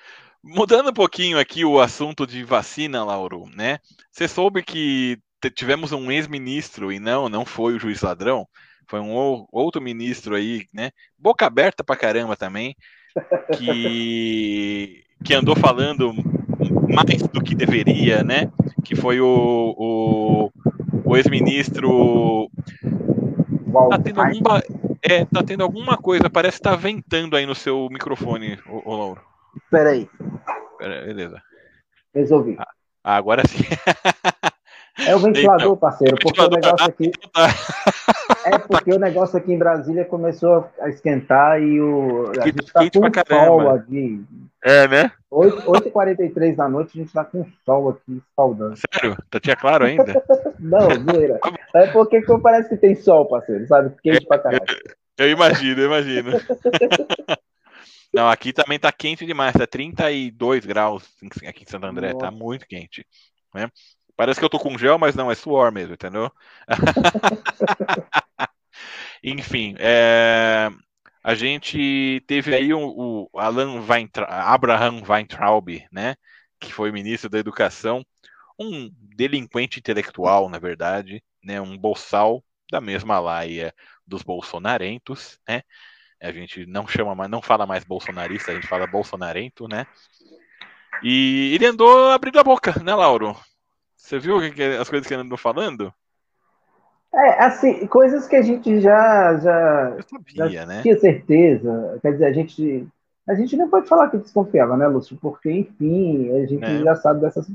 Mudando um pouquinho aqui o assunto de vacina, Lauro, né? Você soube que tivemos um ex-ministro e não, não foi o juiz ladrão, foi um outro ministro aí, né? Boca aberta pra caramba também, que que andou falando mais do que deveria, né? Que foi o, o, o ex-ministro. Tá tendo, algum, é, tá tendo alguma coisa, parece que tá ventando aí no seu microfone, ô, ô Lauro.
Espera aí.
Beleza.
Resolvi.
Ah, agora sim.
É o ventilador, então, parceiro, porque o negócio aqui. Tá. É porque o negócio aqui em Brasília começou a esquentar e o. A gente tá com sol aqui.
É, né?
8h43 da noite a gente tá com sol aqui escaldando.
Sério? Tá tinha claro ainda?
Não, zoeira. É porque parece que tem sol, parceiro, sabe? Quente pra caralho.
Eu imagino, eu imagino. Não, aqui também tá quente demais, tá 32 graus aqui em Santo André, tá Nossa. tá muito quente. Né? Parece que eu tô com gel, mas não, é suor mesmo, entendeu? Enfim, é, a gente teve aí o, o Alan Weintra, Abraham Weintraub, né, que foi ministro da Educação, um delinquente intelectual, na verdade, né, um bolsal da mesma laia dos bolsonarentos, né? A gente não chama mais, não fala mais bolsonarista, a gente fala bolsonarento, né? E ele andou abrindo a boca, né, Lauro? Você viu as coisas que ele andou falando?
É, assim, coisas que a gente já, já, sabia, já né? tinha certeza. Quer dizer, a gente, a gente não pode falar que desconfiava, né, Lúcio? Porque, enfim, a gente é. já sabe dessas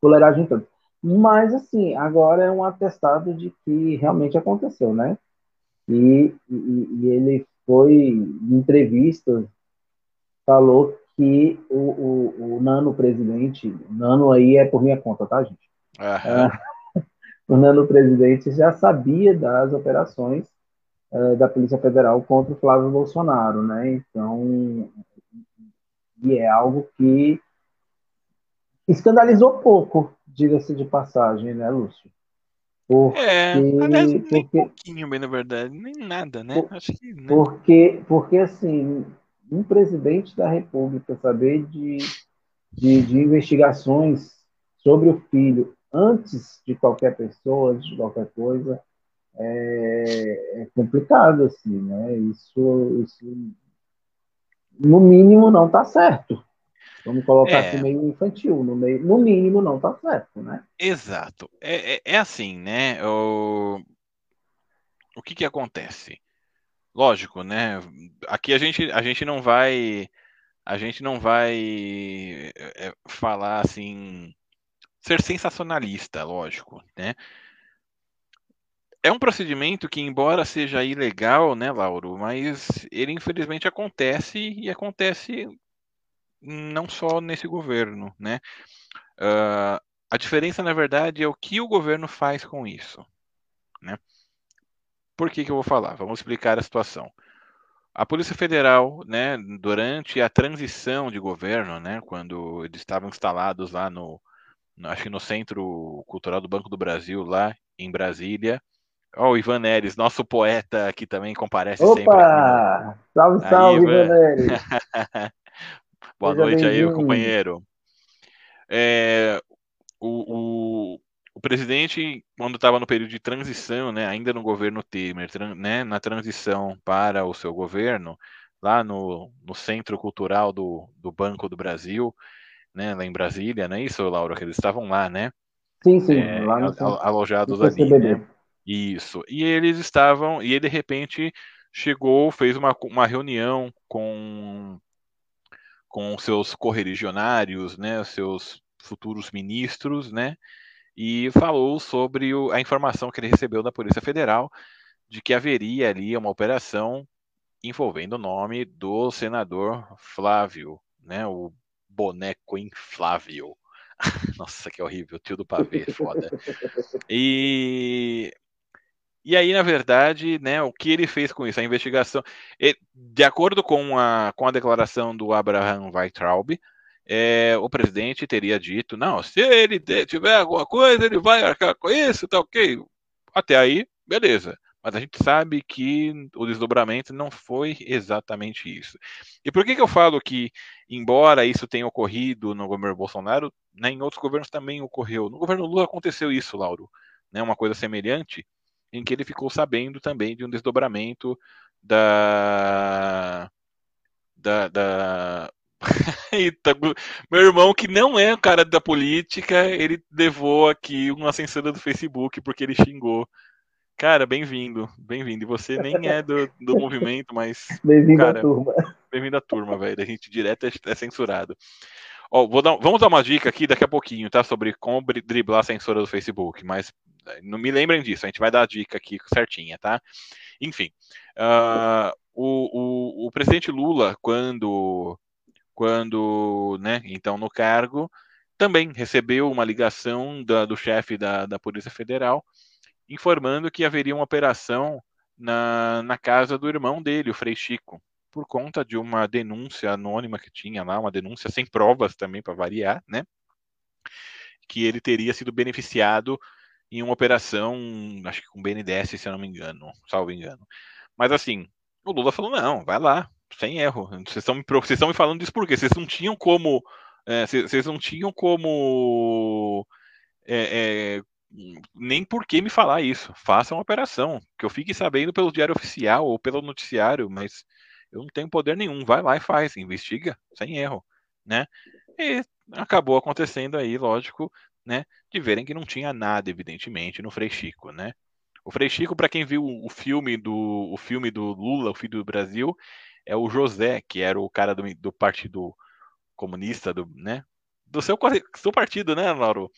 coleragens todas. Mas, assim, agora é um atestado de que realmente aconteceu, né? E, e, e ele foi, em entrevistas, falou que o, o, o Nano presidente, Nano aí é por minha conta, tá, gente? Uhum. o presidente já sabia das operações uh, da Polícia Federal contra o Flávio Bolsonaro, né? Então, e é algo que escandalizou pouco, diga-se de passagem, né, Lúcio?
Porque, é, aliás, nem porque, pouquinho, bem na verdade, nem nada, né?
Por, que, né? Porque, porque assim, um presidente da República saber de, de, de, investigações sobre o filho antes de qualquer pessoa, antes de qualquer coisa, é, é complicado, assim, né? Isso, isso no mínimo, não está certo. Vamos colocar é. assim meio infantil, no, meio, no mínimo não está certo, né?
Exato. É, é, é assim, né? O, o que que acontece? lógico, né? Aqui a gente, a gente não vai a gente não vai é, falar assim ser sensacionalista, lógico, né? É um procedimento que, embora seja ilegal, né, Lauro, mas ele infelizmente acontece e acontece não só nesse governo, né? Uh, a diferença, na verdade, é o que o governo faz com isso, né? Por que, que eu vou falar? Vamos explicar a situação. A Polícia Federal, né, durante a transição de governo, né, quando eles estavam instalados lá no, acho que no Centro Cultural do Banco do Brasil, lá em Brasília. Ó, oh, o Ivan Neres, nosso poeta que também comparece
Opa!
sempre.
Opa! Salve, salve, Ivan Neres!
Boa Seja noite aí, companheiro. É, o, o, o presidente, quando estava no período de transição, né, ainda no governo Temer, né, na transição para o seu governo, lá no, no Centro Cultural do, do Banco do Brasil, né, lá em Brasília, não é isso, Laura? Que eles estavam lá, né?
Sim, sim,
é, lá no, alojados no ali. Né? Isso. E eles estavam, e ele de repente chegou, fez uma, uma reunião com com seus correligionários, né, seus futuros ministros, né, e falou sobre o, a informação que ele recebeu da Polícia Federal de que haveria ali uma operação envolvendo o nome do senador Flávio, né, o boneco inflável. Nossa, que horrível, tio do pavê, foda. E e aí, na verdade, né, o que ele fez com isso? A investigação, de acordo com a, com a declaração do Abraham Weitraub, é, o presidente teria dito, não, se ele tiver alguma coisa, ele vai arcar com isso, tá ok. Até aí, beleza. Mas a gente sabe que o desdobramento não foi exatamente isso. E por que, que eu falo que, embora isso tenha ocorrido no governo Bolsonaro, né, em outros governos também ocorreu. No governo Lula aconteceu isso, Lauro. Né, uma coisa semelhante em que ele ficou sabendo também de um desdobramento da. da. da... Eita, meu irmão, que não é um cara da política, ele levou aqui uma censura do Facebook porque ele xingou. Cara, bem-vindo, bem-vindo. E você nem é do, do movimento, mas.
Bem-vindo à turma.
Bem-vindo à turma, velho. A gente direto é, é censurado. Ó, dar, vamos dar uma dica aqui daqui a pouquinho, tá? Sobre como driblar a censura do Facebook, mas não me lembrem disso, a gente vai dar a dica aqui certinha, tá? Enfim, uh, o, o, o, presidente Lula, quando, quando, né, então no cargo, também recebeu uma ligação da, do chefe da, da Polícia Federal informando que haveria uma operação na, na casa do irmão dele, o Frei Chico, por conta de uma denúncia anônima que tinha lá, uma denúncia sem provas também para variar, né? Que ele teria sido beneficiado em uma operação, acho que com BNDES, se eu não me engano, salvo engano. Mas assim, o Lula falou: não, vai lá, sem erro. Vocês estão me, vocês estão me falando disso por quê? Vocês não tinham como. É, vocês não tinham como. É, é, nem por que me falar isso. Faça uma operação. Que eu fique sabendo pelo diário oficial ou pelo noticiário, mas eu não tenho poder nenhum. Vai lá e faz, investiga, sem erro. Né? E acabou acontecendo aí, lógico, né, de verem que não tinha nada, evidentemente, no Frei Chico, né? O Frei Chico, para quem viu o filme do o filme do Lula, o filho do Brasil, é o José, que era o cara do, do partido comunista, do, né? Do seu, seu partido, né, Lauro?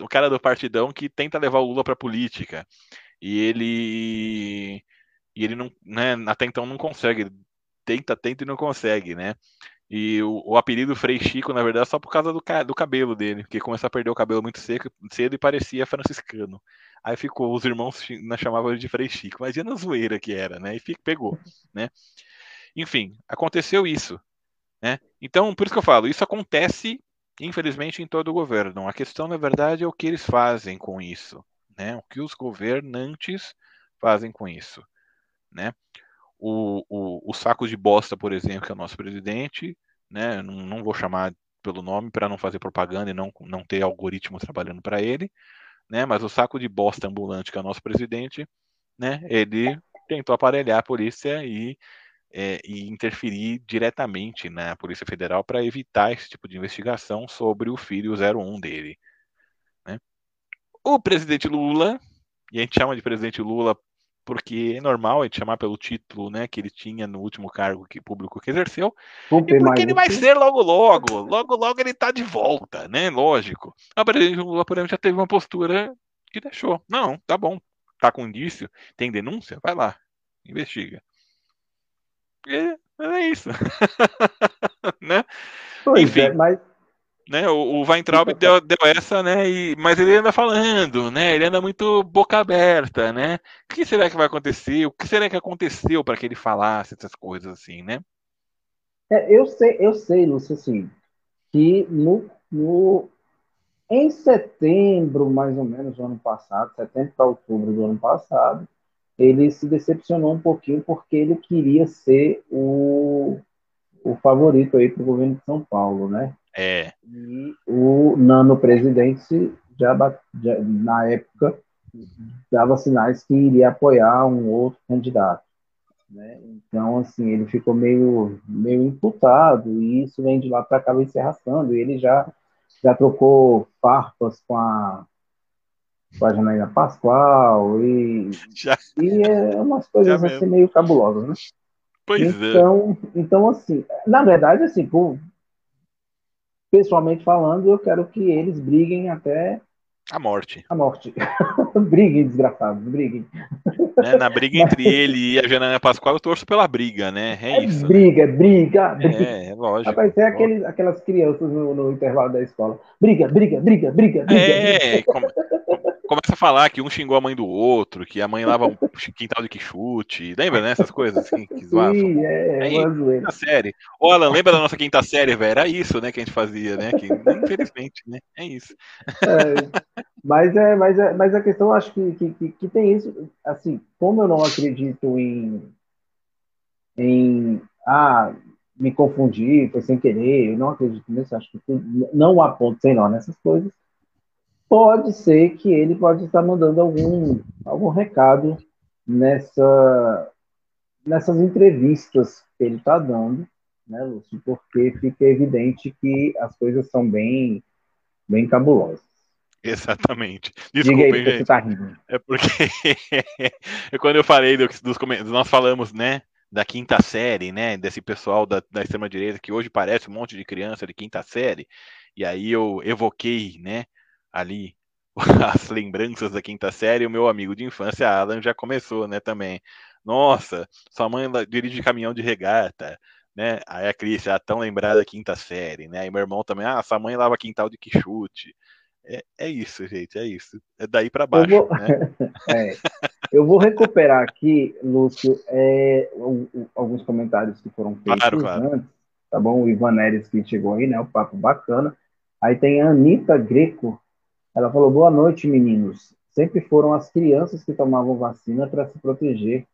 O cara do partidão que tenta levar o Lula para política. E ele e ele não, né, até então não consegue, tenta, tenta e não consegue, né? E o, o, apelido Frei Chico, na verdade, é só por causa do, do cabelo dele, porque começou a perder o cabelo muito seco, cedo e parecia franciscano. Aí ficou, os irmãos né, chamavam ele de Frei Chico. Imagina a zoeira que era, né? E fico, pegou, né? Enfim, aconteceu isso, né? Então, por isso que eu falo, isso acontece, infelizmente, em todo o governo. A questão, na verdade, é o que eles fazem com isso, né? O que os governantes fazem com isso, né? o, o, o saco de bosta, por exemplo, que é o nosso presidente, né? Não, não vou chamar pelo nome para não fazer propaganda e não, não ter algoritmo trabalhando para ele, né? Mas o saco de bosta ambulante que é o nosso presidente, né? Ele tentou aparelhar a polícia e, é, e interferir diretamente na Polícia Federal para evitar esse tipo de investigação sobre o filho 01 dele. Né? O presidente Lula, e a gente chama de presidente Lula porque é normal a gente chamar pelo título né, que ele tinha no último cargo que, público que exerceu, e porque ele vai ser logo logo, logo logo ele está de volta, né? Lógico. A presidente Lula, por exemplo, já teve uma postura que deixou. Não, tá bom, tá com indício, tem denúncia, vai lá, investiga. E é isso. né?
Pois Enfim. É, mas
né? O, o Weintraub deu, deu essa, né? E, mas ele anda falando, né? Ele anda muito boca aberta, né? O que será que vai acontecer? O que será que aconteceu para que ele falasse essas coisas assim, né?
É, eu sei, eu sei, Lúcio, assim, que no, no, em setembro, mais ou menos, do ano passado, setembro para outubro do ano passado, ele se decepcionou um pouquinho porque ele queria ser o, o favorito aí para o governo de São Paulo, né?
É.
E o nano presidente já, já, na época dava sinais que iria apoiar um outro candidato. Né? Então, assim, ele ficou meio, meio imputado e isso vem de lá para cá vem se arrastando. E ele já, já trocou farpas com a, com a Janaína Pascoal e, já, e é umas coisas assim meio cabulosas, né?
Pois
então, é. Então, assim, na verdade, assim, por, pessoalmente falando, eu quero que eles briguem até
a morte.
A morte. briguem, desgraçados, briguem.
Né, na briga entre ele e a Janaina Pascoal, eu torço pela briga, né? É, é isso.
Briga, né? briga, briga.
É, é lógico.
Rapaz, é aqueles, aquelas crianças no, no, intervalo da escola. Briga, briga, briga, briga, briga.
É, briga começa a falar que um xingou a mãe do outro, que a mãe lava um quintal de quixute. Lembra, né? Essas coisas assim que
zoavam. Sim, é, é Aí,
quinta série. Ô, Alan, lembra da nossa quinta série, velho? Era isso, né, que a gente fazia, né? Que, infelizmente, né? É isso.
É, mas, é, mas, é, mas a questão, acho que, que, que, que tem isso, assim, como eu não acredito em, em ah, me confundir, foi sem querer, eu não acredito nisso, acho que não há ponto sem nó nessas coisas pode ser que ele pode estar mandando algum, algum recado nessa, nessas entrevistas que ele está dando, né, Lúcio? Porque fica evidente que as coisas são bem, bem cabulosas.
Exatamente. Desculpa, aí, gente. Tá rindo. É porque quando eu falei dos, dos nós falamos, né, da quinta série, né, desse pessoal da, da extrema direita que hoje parece um monte de criança de quinta série, e aí eu evoquei, né, ali as lembranças da quinta série, o meu amigo de infância, Alan, já começou, né, também. Nossa, sua mãe dirige caminhão de regata, né? Aí a Cris, a tão lembrada da quinta série, né? E meu irmão também, ah, sua mãe lava quintal de quichute. É, é isso, gente, é isso. É daí para baixo,
eu vou...
né?
é. Eu vou recuperar aqui, Lúcio, é, alguns comentários que foram feitos claro, claro. antes, tá bom? O Ivan Neres que chegou aí, né? O papo bacana. Aí tem a Anitta Greco, ela falou: boa noite, meninos. Sempre foram as crianças que tomavam vacina para se proteger,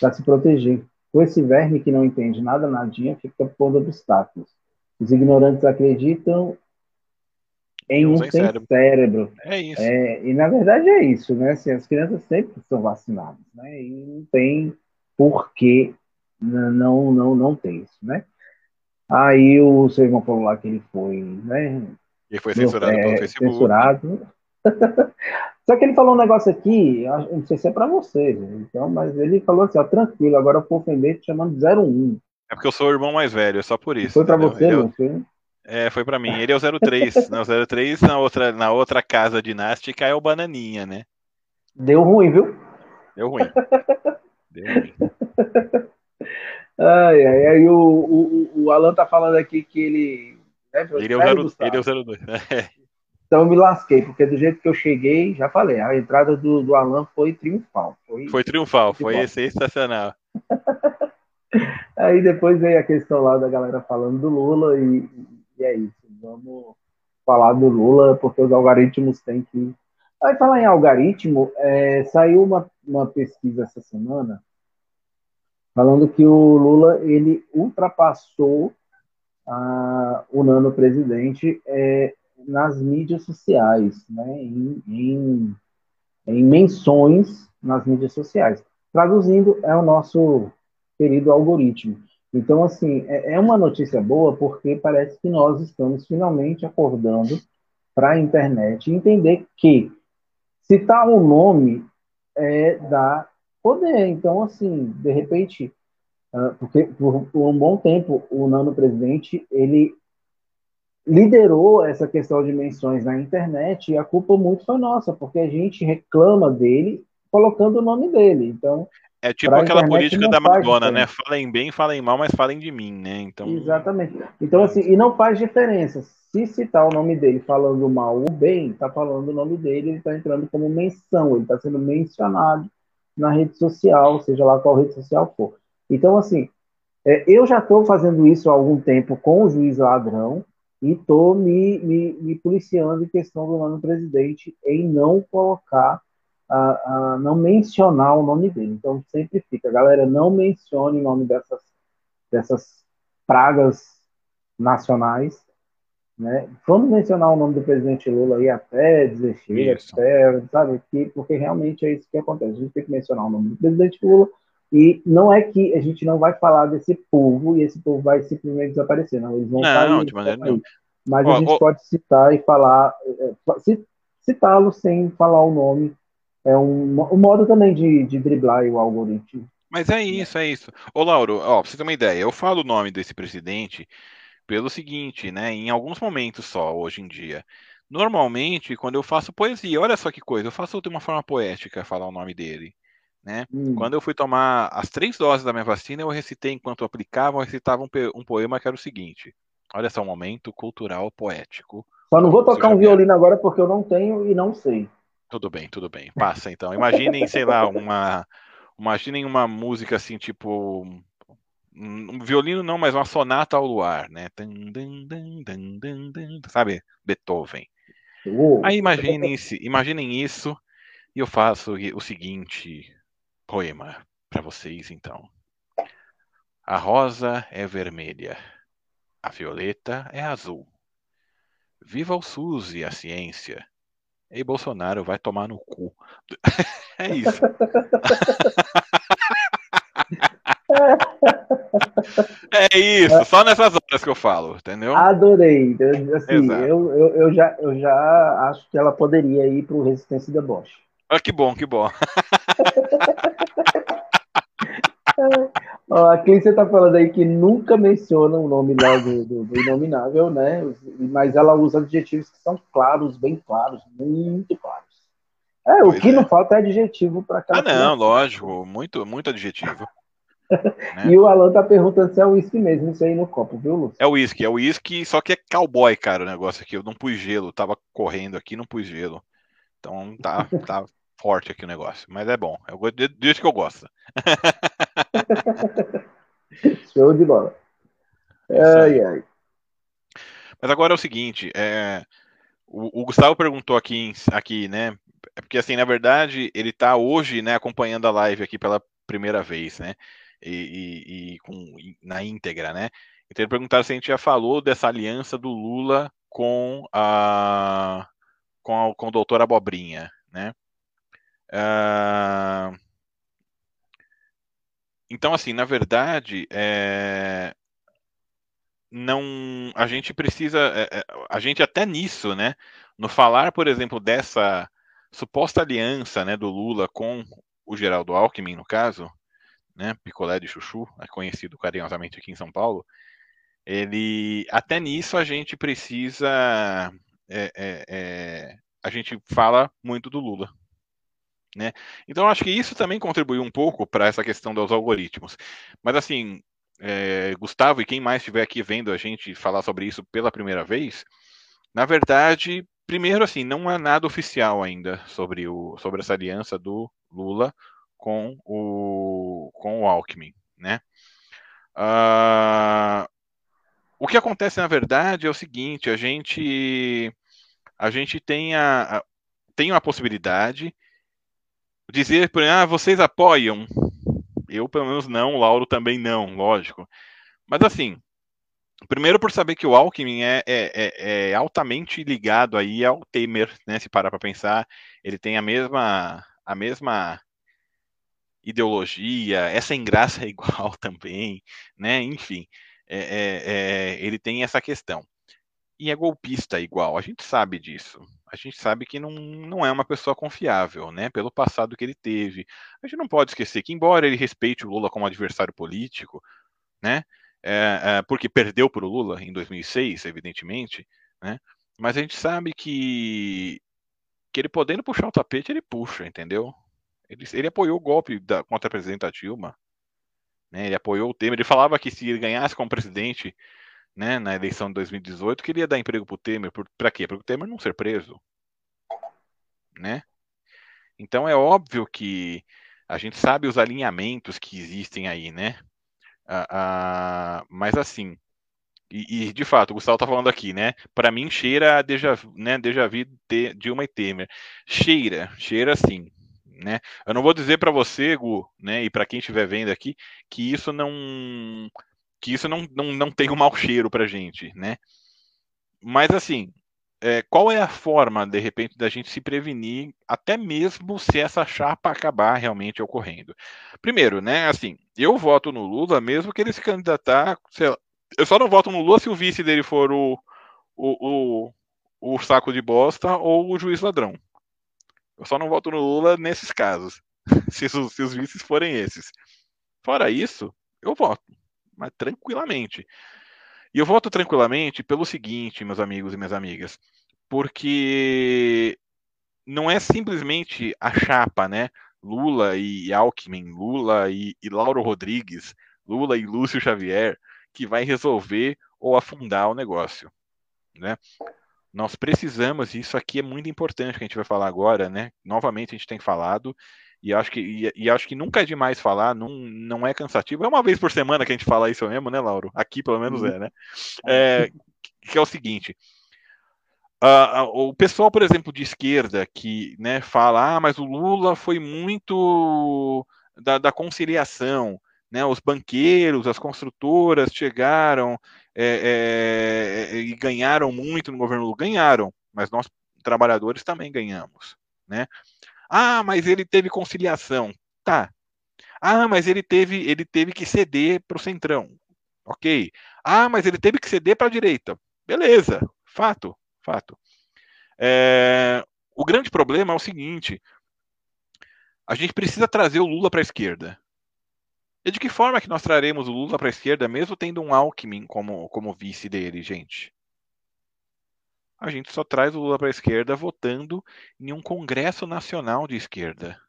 para se proteger. Com esse verme que não entende nada, nadinha, fica pondo obstáculos. Os ignorantes acreditam em um sem cérebro. cérebro.
É isso.
É, e na verdade é isso, né? Assim, as crianças sempre são vacinadas, né? E não tem porquê não não não ter isso, né? Aí o seu irmão falou lá que ele foi, né?
E foi censurado é, pelo Facebook.
Censurado. Só que ele falou um negócio aqui, não sei se é para vocês, então, mas ele falou assim, ó, tranquilo, agora eu vou ofender te chamando de 01.
É porque eu sou o irmão mais velho, é só por isso.
Foi para você, ele não foi?
É, foi para mim. Ele é o 03. né? O 03 na outra, na outra casa dinástica é o Bananinha, né?
Deu ruim, viu?
Deu ruim. Deu ruim.
Ai, ai, aí o, o, o Alan tá falando aqui que ele
é, ele, é o zero, ele é o 02.
Então eu me lasquei, porque do jeito que eu cheguei, já falei, a entrada do, do Alan foi triunfal.
Foi, foi triunfal, foi sensacional.
Aí depois veio a questão lá da galera falando do Lula e, e é isso. Vamos falar do Lula, porque os algoritmos têm que. Aí falar em algoritmo, é, saiu uma, uma pesquisa essa semana falando que o Lula ele ultrapassou a, o nano presidente é, nas mídias sociais, né, em, em, em menções nas mídias sociais. Traduzindo, é o nosso querido algoritmo. Então, assim, é, é uma notícia boa porque parece que nós estamos finalmente acordando para a internet entender que citar um nome é dar poder. Então, assim, de repente, porque por, por, um bom tempo o nano presidente ele liderou essa questão de menções na internet e a culpa muito foi nossa, porque a gente reclama dele colocando o nome dele. Então,
é tipo aquela política da Madonna, né? Falem bem, falem mal, mas falem de mim, né? Então...
Exatamente. Então, assim, e não faz diferença. Se citar o nome dele falando mal ou bem, tá falando o nome dele, ele tá entrando como menção, ele tá sendo mencionado na rede social, seja lá qual rede social for. Então, assim, é, eu já estou fazendo isso há algum tempo com o juiz ladrão e estou me, me, me, policiando em questão do nome do presidente em não colocar, uh, uh, não mencionar o nome dele. Então, sempre fica, galera, não mencione o nome dessas, dessas pragas nacionais. Né? Vamos mencionar o nome do presidente Lula aí até dizer chega, até, sabe? Que, porque realmente é isso que acontece. A gente tem que mencionar o nome do presidente Lula e não é que a gente não vai falar desse povo e esse povo vai simplesmente desaparecer, não. Eles vão
não, de maneira nenhuma.
Mas ó, a gente ó, pode citar e falar, é, citá-lo sem falar o nome. É um, um modo também de, de driblar o algoritmo.
Mas é isso, é isso. Ô, Lauro, ó, pra você ter uma ideia, eu falo o nome desse presidente pelo seguinte, né? Em alguns momentos só, hoje em dia. Normalmente, quando eu faço poesia, olha só que coisa, eu faço de uma forma poética falar o nome dele. Né? Hum. Quando eu fui tomar as três doses da minha vacina, eu recitei enquanto eu aplicava, eu recitava um, um poema que era o seguinte: Olha só, um momento cultural poético.
Só não vou tocar um violino agora porque eu não tenho e não sei.
Tudo bem, tudo bem. Passa então. Imaginem, sei lá, uma. Imaginem uma música assim, tipo. Um violino não, mas uma sonata ao luar, né? Sabe? Beethoven. Aí imaginem, imaginem isso e eu faço o seguinte poema para vocês então. A rosa é vermelha, a violeta é azul. Viva o SUS e a ciência. E Bolsonaro vai tomar no cu. é isso. é isso, só nessas horas que eu falo, entendeu?
Adorei. Assim, eu, eu, eu, já, eu já acho que ela poderia ir para o Resistência da Bosch.
Ah, que bom, que bom.
A Clícia tá falando aí que nunca menciona o nome lá do, do, do, Inominável, né? Mas ela usa adjetivos que são claros, bem claros, muito claros. É, pois o que é. não falta é adjetivo para cá.
Ah, não, lógico, muito, muito adjetivo.
né? E o Alan tá perguntando se é uísque mesmo, isso aí no copo, viu, Lúcio?
É uísque, é uísque, só que é cowboy, cara, o negócio aqui. Eu não pus gelo, tava correndo aqui, não pus gelo. Então tá, tá forte aqui o negócio. Mas é bom. Eu, disso que eu gosto.
Show de bola. Ai, ai.
Mas agora é o seguinte, é, o, o, Gustavo perguntou aqui, aqui, né? É porque assim, na verdade, ele está hoje, né, acompanhando a live aqui pela primeira vez, né? E, e, e com, na íntegra, né? Então ele perguntaram se a gente já falou dessa aliança do Lula com a com, a, com o doutor Abobrinha, né? Uh, então, assim, na verdade, é, não, a gente precisa, é, é, a gente até nisso, né? No falar, por exemplo, dessa suposta aliança, né, do Lula com o Geraldo Alckmin, no caso, né, picolé de chuchu, é conhecido carinhosamente aqui em São Paulo, ele, até nisso a gente precisa, é, é, é a gente fala muito do Lula, né? Então, acho que isso também contribuiu um pouco para essa questão dos algoritmos. Mas, assim, é, Gustavo e quem mais estiver aqui vendo a gente falar sobre isso pela primeira vez, na verdade, primeiro, assim, não há nada oficial ainda sobre, o, sobre essa aliança do Lula com o, com o Alckmin, né? Uh, o que acontece, na verdade, é o seguinte, a gente a gente tem a, a tem uma possibilidade dizer, ah, vocês apoiam? Eu, pelo menos, não, Lauro também não, lógico. Mas, assim, primeiro por saber que o Alckmin é, é, é, é altamente ligado aí ao Temer, né, se parar para pensar, ele tem a mesma, a mesma ideologia, essa engraça é igual também, né, enfim, é, é, é, ele tem essa questão. E é golpista igual, a gente sabe disso, a gente sabe que não, não é uma pessoa confiável, né? Pelo passado que ele teve. A gente não pode esquecer que, embora ele respeite o Lula como adversário político, né? É, é, porque perdeu para o Lula em 2006, evidentemente, né? Mas a gente sabe que que ele podendo puxar o tapete, ele puxa, entendeu? Ele, ele apoiou o golpe da, contra a presidenta Dilma, né? Ele apoiou o Temer. Ele falava que se ele ganhasse como presidente né, na eleição de 2018, queria dar emprego para o Temer. Para quê? Para o Temer não ser preso. Né? Então é óbvio que a gente sabe os alinhamentos que existem aí, né? Ah, ah, mas assim, e, e, de fato, o Gustavo tá falando aqui, né? Para mim cheira a déjà, né, déjà vu de Dilma e Temer. Cheira, cheira sim, né? Eu não vou dizer para você, Gu, né, e para quem estiver vendo aqui, que isso não que isso não, não, não tem um mau cheiro pra gente, né? Mas assim, é, qual é a forma, de repente, da gente se prevenir, até mesmo se essa chapa acabar realmente ocorrendo? Primeiro, né, assim, eu voto no Lula, mesmo que ele se candidatar, lá, eu só não voto no Lula se o vice dele for o, o, o, o saco de bosta ou o juiz ladrão. Eu só não voto no Lula nesses casos, se os, se os vices forem esses. Fora isso, eu voto, mas tranquilamente. E eu voto tranquilamente pelo seguinte, meus amigos e minhas amigas, porque não é simplesmente a chapa, né? Lula e Alckmin, Lula e, e Lauro Rodrigues, Lula e Lúcio Xavier, que vai resolver ou afundar o negócio, né? Nós precisamos, e isso aqui é muito importante que a gente vai falar agora, né? Novamente a gente tem falado, e acho que, e, e, acho que nunca é demais falar, não, não é cansativo. É uma vez por semana que a gente fala isso mesmo, né, Lauro? Aqui pelo menos é, né? É, que é o seguinte. Uh, o pessoal, por exemplo, de esquerda, que né, fala, ah, mas o Lula foi muito da, da conciliação, né, os banqueiros, as construtoras chegaram é, é, e ganharam muito no governo Lula. Ganharam, mas nós, trabalhadores, também ganhamos. Né? Ah, mas ele teve conciliação. Tá. Ah, mas ele teve, ele teve que ceder para o Centrão. Ok. Ah, mas ele teve que ceder para a direita. Beleza, fato, fato. É, o grande problema é o seguinte: a gente precisa trazer o Lula para a esquerda. E de que forma que nós traremos o Lula para a esquerda, mesmo tendo um Alckmin como, como vice dele, gente? A gente só traz o Lula para a esquerda votando em um Congresso Nacional de esquerda.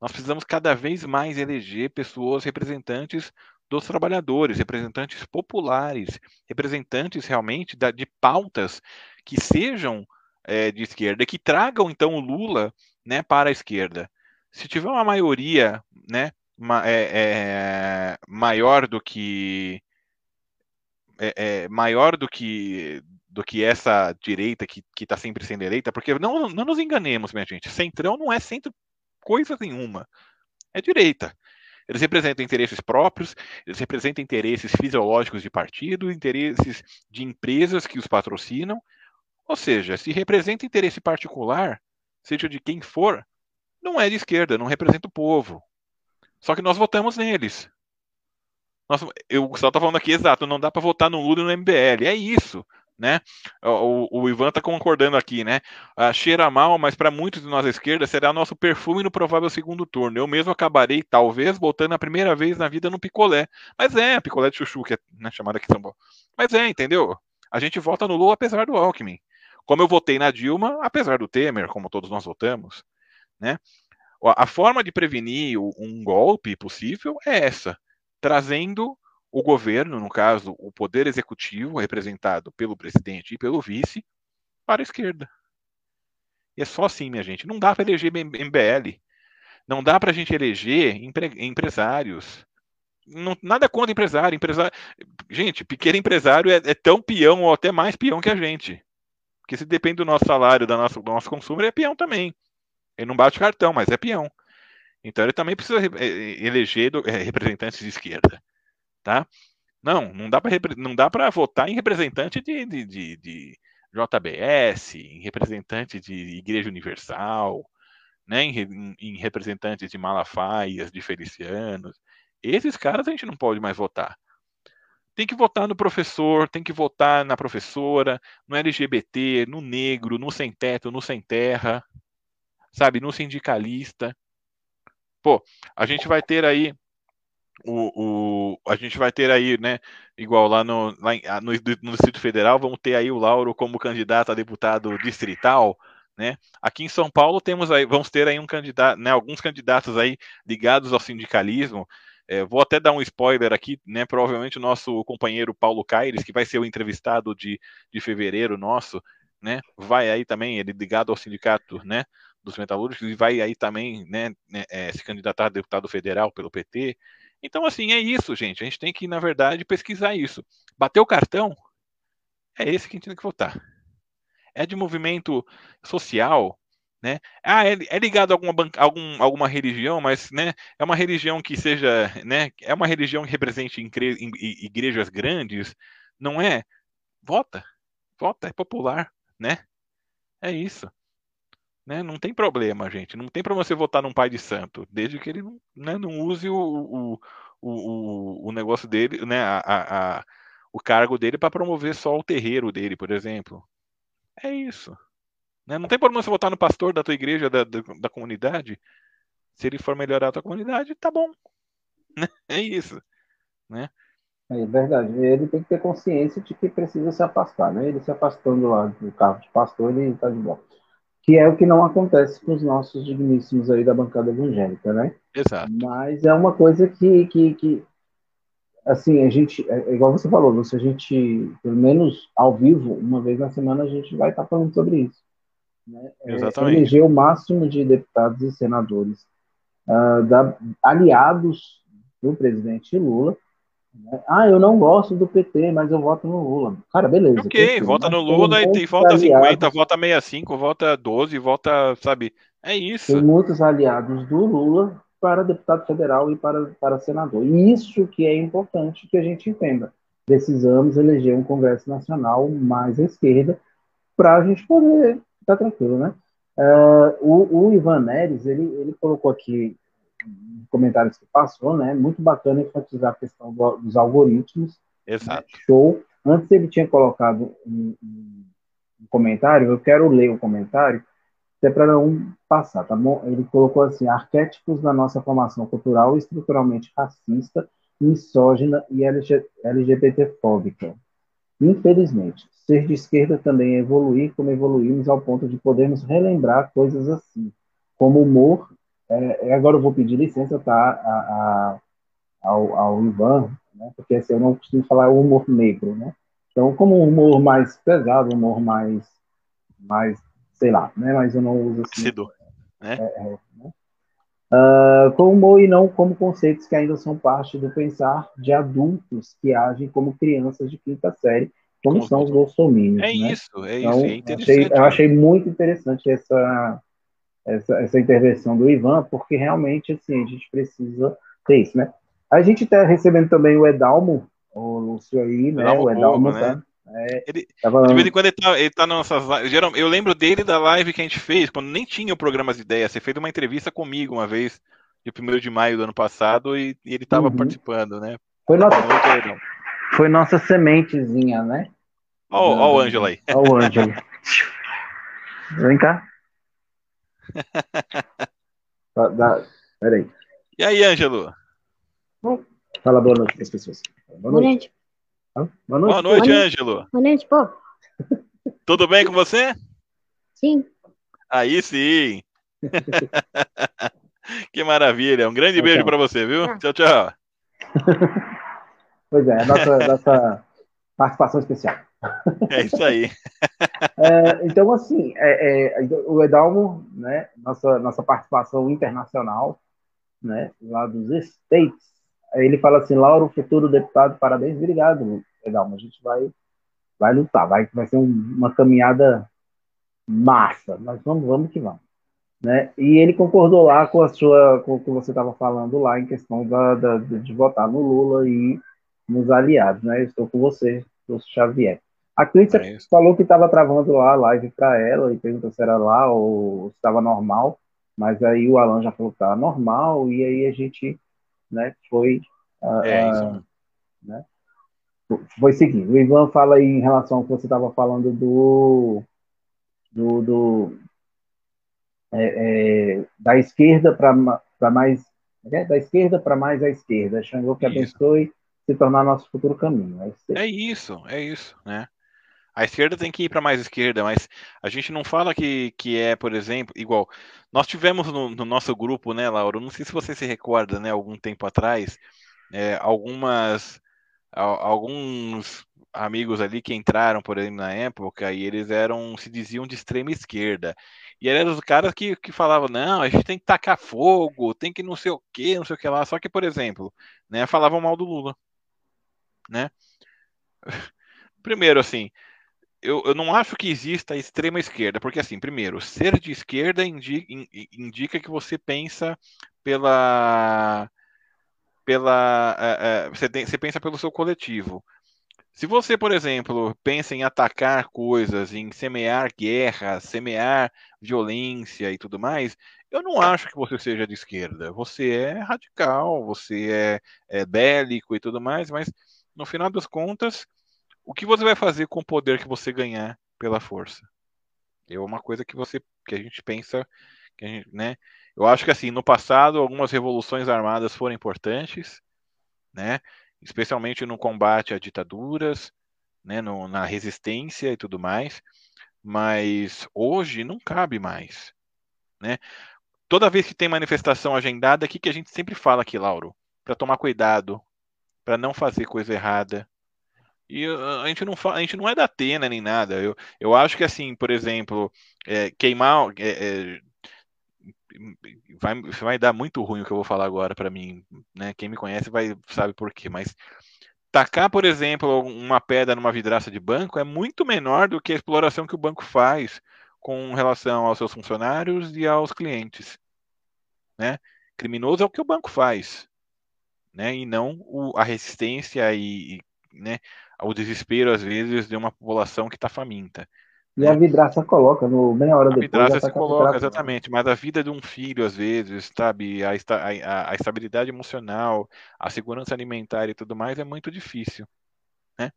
Nós precisamos cada vez mais eleger pessoas representantes dos trabalhadores, representantes populares, representantes realmente da, de pautas que sejam é, de esquerda, que tragam então o Lula né, para a esquerda. Se tiver uma maioria né, ma, é, é, maior do que é, é, maior do que do que essa direita que está sempre sendo eleita, porque não, não nos enganemos, minha gente, centrão não é centro coisa nenhuma, é direita. Eles representam interesses próprios, eles representam interesses fisiológicos de partido, interesses de empresas que os patrocinam, ou seja, se representa interesse particular, seja de quem for, não é de esquerda, não representa o povo. Só que nós votamos neles. Nossa, eu, o Gustavo está falando aqui, exato, não dá para votar no Lula e no MBL. É isso né? O, o Ivan está concordando aqui, né? Ah, cheira mal, mas para muitos de nós à esquerda será nosso perfume no provável segundo turno. Eu mesmo acabarei, talvez, voltando a primeira vez na vida no picolé. Mas é, picolé de chuchu, que é né, chamado aqui em São Paulo. Mas é, entendeu? A gente vota no Lula apesar do Alckmin. Como eu votei na Dilma, apesar do Temer, como todos nós votamos, né? A forma de prevenir um golpe possível é essa, trazendo o governo, no caso, o poder executivo, representado pelo presidente e pelo vice, para a esquerda. E é só assim, minha gente. Não dá para eleger MBL. Não dá para a gente eleger empre empresários. Não, nada contra empresário. empresário. Gente, pequeno empresário é, é, tão peão ou até mais peão que a gente. Porque se depende do nosso salário, do nosso, do nosso consumo, ele é peão também. Ele não bate cartão, mas é peão. Então ele também precisa eleger representantes de esquerda tá? Não, não dá para não dá para votar em representante de, de, de, de, JBS, em representante de Igreja Universal, né? Em, em representantes de Malafaias, de Felicianos. Esses caras a gente não pode mais votar. Tem que votar no professor, tem que votar na professora, no LGBT, no negro, no sem teto, no sem terra, sabe, no sindicalista. Pô, a gente vai ter aí o, o, a gente vai ter aí, né, igual lá no, lá no, no, Distrito Federal, vamos ter aí o Lauro como candidato a deputado distrital, né? Aqui em São Paulo temos aí, vamos ter aí um candidato, né, alguns candidatos aí ligados ao sindicalismo. É, vou até dar um spoiler aqui, né? Provavelmente o nosso companheiro Paulo Caires, que vai ser o entrevistado de, de fevereiro nosso, né? Vai aí também, ele ligado ao sindicato, né? Dos metalúrgicos, e vai aí também, né? né é, se candidatar a deputado federal pelo PT. Então, assim, é isso, gente. A gente tem que, na verdade, pesquisar isso. Bater o cartão, é esse que a gente tem que votar. É de movimento social, né? Ah, é, é ligado a alguma, algum, alguma religião, mas né, é uma religião que seja, né? É uma religião que represente igrejas grandes, não é? Vota, vota, é popular, né? É isso. Né? Não tem problema, gente. Não tem para você votar num pai de santo, desde que ele não, né, não use o, o, o, o negócio dele, né? A, a, o cargo dele para promover só o terreiro dele, por exemplo. É isso. Né? Não tem problema você votar no pastor da tua igreja, da, da, da comunidade. Se ele for melhorar a tua comunidade, tá bom. Né? É isso. Né?
É verdade. Ele tem que ter consciência de que precisa se afastar, né? Ele se afastando lá do carro de pastor, ele está de volta. Que é o que não acontece com os nossos digníssimos aí da bancada evangélica, né?
Exato.
Mas é uma coisa que, que, que assim, a gente, é, é igual você falou, se a gente, pelo menos ao vivo, uma vez na semana, a gente vai estar falando sobre isso. Né?
É, Exatamente.
eleger o máximo de deputados e senadores uh, da, aliados do presidente Lula. Ah, eu não gosto do PT, mas eu voto no Lula. Cara, beleza.
Ok, PT, vota no Lula e, e vota aliados, 50, vota 65, vota 12, vota, sabe? É isso.
Tem muitos aliados do Lula para deputado federal e para, para senador. E isso que é importante que a gente entenda. Precisamos eleger um Congresso Nacional mais à esquerda para a gente poder tá tranquilo, né? Uh, o, o, Ivan Neres, ele, ele colocou aqui comentários que passou, né? Muito bacana enfatizar a questão do, dos algoritmos.
Exato.
Né? Show. Antes ele tinha colocado um, um, um, comentário, eu quero ler o comentário, até para não passar, tá bom? Ele colocou assim: arquétipos da nossa formação cultural estruturalmente racista, misógina e LGBTfóbica. Infelizmente, ser de esquerda também é evoluir como evoluímos ao ponto de podermos relembrar coisas assim, como humor. É, é agora eu vou pedir licença tá, a, a, ao, ao Ivan, né, porque assim, eu não costumo falar humor negro, né? Então, como um humor mais pesado, um humor mais, mais, sei lá, né? Mas eu não uso assim.
Cido, né? É,
é, né? Uh, como humor e não como conceitos que ainda são parte do pensar de adultos que agem como crianças de quinta série como, são os bolsominions.
É
né?
isso, é então, isso. É
interessante. Achei, eu achei muito interessante essa, essa, essa intervenção do Ivan, porque realmente assim, a gente precisa ter isso, né? A gente está recebendo também o Edalmo, o Lúcio aí, né?
Edalmo
o Edalmo
tá, né? É, ele, tava... De vez em quando ele tá, ele tá nas nossas lives. Eu lembro dele da live que a gente fez, quando nem tinha o programa de ideias. Você fez uma entrevista comigo uma vês, de 1 de maio do ano passado, e, e ele estava uhum. participando, né?
Foi nossa, foi nossa sementezinha, né?
Olha o Ângelo aí.
Olha o Ângelo. Vem cá. Dá, peraí.
E aí, Ângelo?
Fala boa noite para as pessoas.
Boa noite.
Boa noite, boa noite, boa noite Ângelo.
Boa noite, pô.
Tudo bem com você?
Sim.
Aí sim. que maravilha. Um grande tchau, beijo para você, viu? Tchau, tchau.
Pois é, a nossa, nossa participação especial.
É isso aí.
é, então, assim, é, é, o Edalmo, né, nossa, nossa participação internacional, né, lá dos States, ele fala assim, Lauro, futuro deputado, parabéns, obrigado, Edalmo, a gente vai, vai lutar, vai, vai ser um, uma caminhada massa, mas vamos, vamos que vamos. Né? E ele concordou lá com a sua, com o que você estava falando lá em questão da, da, de votar no Lula e nos aliados, né? Estou com você, Lúcio Xavier. A Clícia é falou que estava travando lá a live para ela e perguntou se era lá ou se estava normal, mas aí o Alan já falou que estava normal e aí a gente né, foi. Uh, é isso. né, foi seguindo. O Ivan fala aí em relação ao que você estava falando do. do, do é, é, da esquerda para mais. É, da esquerda para mais à esquerda. Xangô que abençoe se tornar nosso futuro caminho.
É isso, é isso, né? A esquerda tem que ir para mais esquerda, mas a gente não fala que, que é, por exemplo, igual. Nós tivemos no, no nosso grupo, né, Laura? Não sei se você se recorda, né, algum tempo atrás, é, algumas. alguns amigos ali que entraram, por exemplo, na época, e eles eram, se diziam de extrema esquerda. E eram os caras que, que falavam, não, a gente tem que tacar fogo, tem que não sei o que, não sei o que lá. Só que, por exemplo, né, falavam mal do Lula. Né? Primeiro, assim, eu, eu não acho que exista extrema esquerda, porque assim, primeiro, ser de esquerda indica, indica que você pensa pela pela é, é, você, tem, você pensa pelo seu coletivo. Se você, por exemplo, pensa em atacar coisas, em semear guerra, semear violência e tudo mais, eu não acho que você seja de esquerda. Você é radical, você é, é bélico e tudo mais, mas no final das contas, o que você vai fazer com o poder que você ganhar pela força? É uma coisa que você que a gente pensa que a gente, né? Eu acho que assim, no passado algumas revoluções armadas foram importantes, né? Especialmente no combate a ditaduras, né, no, na resistência e tudo mais, mas hoje não cabe mais, né? Toda vez que tem manifestação agendada, o que, que a gente sempre fala aqui, Lauro? Para tomar cuidado, para não fazer coisa errada. E uh, a gente não fala, a gente não é da Atena nem nada. Eu, eu acho que assim, por exemplo, é, queimar é, é, vai, vai dar muito ruim o que eu vou falar agora para mim, né? Quem me conhece vai sabe por quê, mas tacar, por exemplo, uma pedra numa vidraça de banco é muito menor do que a exploração que o banco faz com relação aos seus funcionários e aos clientes, né? Criminoso é o que o banco faz, né? E não o, a resistência e, e né, o desespero às vezes de uma população que está faminta.
E a vidraça coloca, no meia hora a depois.
A vidraça se tá coloca, exatamente, mas a vida de um filho, às vezes, sabe, a, a, a, estabilidade emocional, a segurança alimentar e tudo mais é muito difícil. Né?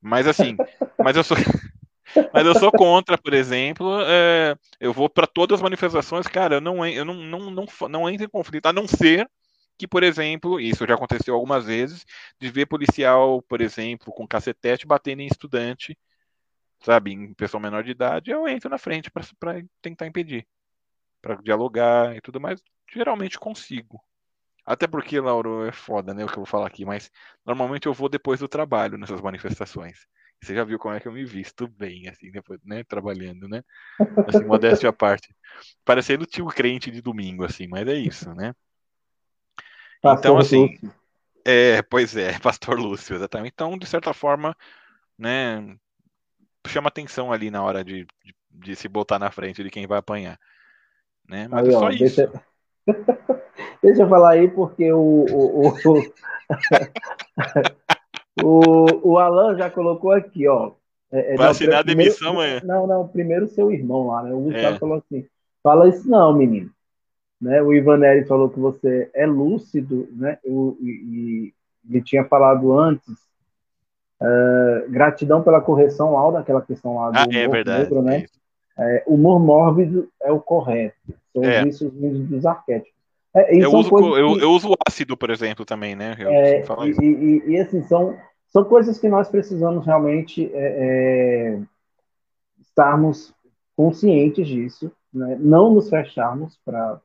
Mas assim, mas eu sou. Mas eu sou contra, por exemplo, é, eu vou para todas as manifestações, cara, eu não, eu não, não, não, não entro em conflito, a não ser que, por exemplo, isso já aconteceu algumas vezes, de ver policial, por exemplo, com cacetete batendo em estudante sabe, em pessoa menor de idade, eu entro na frente para tentar impedir, para dialogar e tudo mais. Geralmente consigo. Até porque, Lauro, é foda, né, o que eu vou falar aqui, mas normalmente eu vou depois do trabalho nessas manifestações. Você já viu como é que eu me visto bem, assim, depois, né, trabalhando, né? Assim, modéstia à parte. Parecendo tio crente de domingo, assim, mas é isso, né? Então, assim, é, pois é, Pastor Lúcio, exatamente. Então, de certa forma, né, chama atenção ali na hora de, de, de, se botar na frente de quem vai apanhar. Né? Mas aí, é só ó, isso.
Deixa... deixa eu falar aí, porque o, o, o, o, o Alan já colocou aqui, ó.
É, é vai assinar a demissão
amanhã. Não, não, primeiro seu irmão lá, né? O Gustavo é. falou assim: fala isso não, menino. Né? O Ivanelli falou que você é lúcido, né? E, ele tinha falado antes Uh, gratidão pela correção, Laura, aquela questão lá do
ah, é verdade, negro,
né? É, humor mórbido é o correto. São é. os vícios dos arquétipos.
É, eu, uso, eu, eu, uso o ácido, por exemplo, também, né?
É, e, e, e, assim, são, são coisas que nós precisamos realmente é, é, estarmos conscientes disso, né? não nos fecharmos para,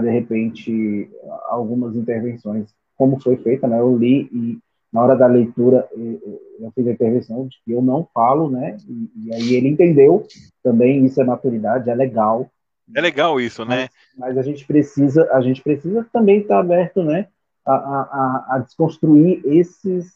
de repente, algumas intervenções, como foi feita, né? Eu li e na hora da leitura, eu fiz a intervenção de que eu não falo, né? E, e, aí ele entendeu também, isso é maturidade, é legal.
É legal isso,
mas,
né?
Mas a gente precisa, a gente precisa também estar aberto, né? A, a, a, desconstruir esses,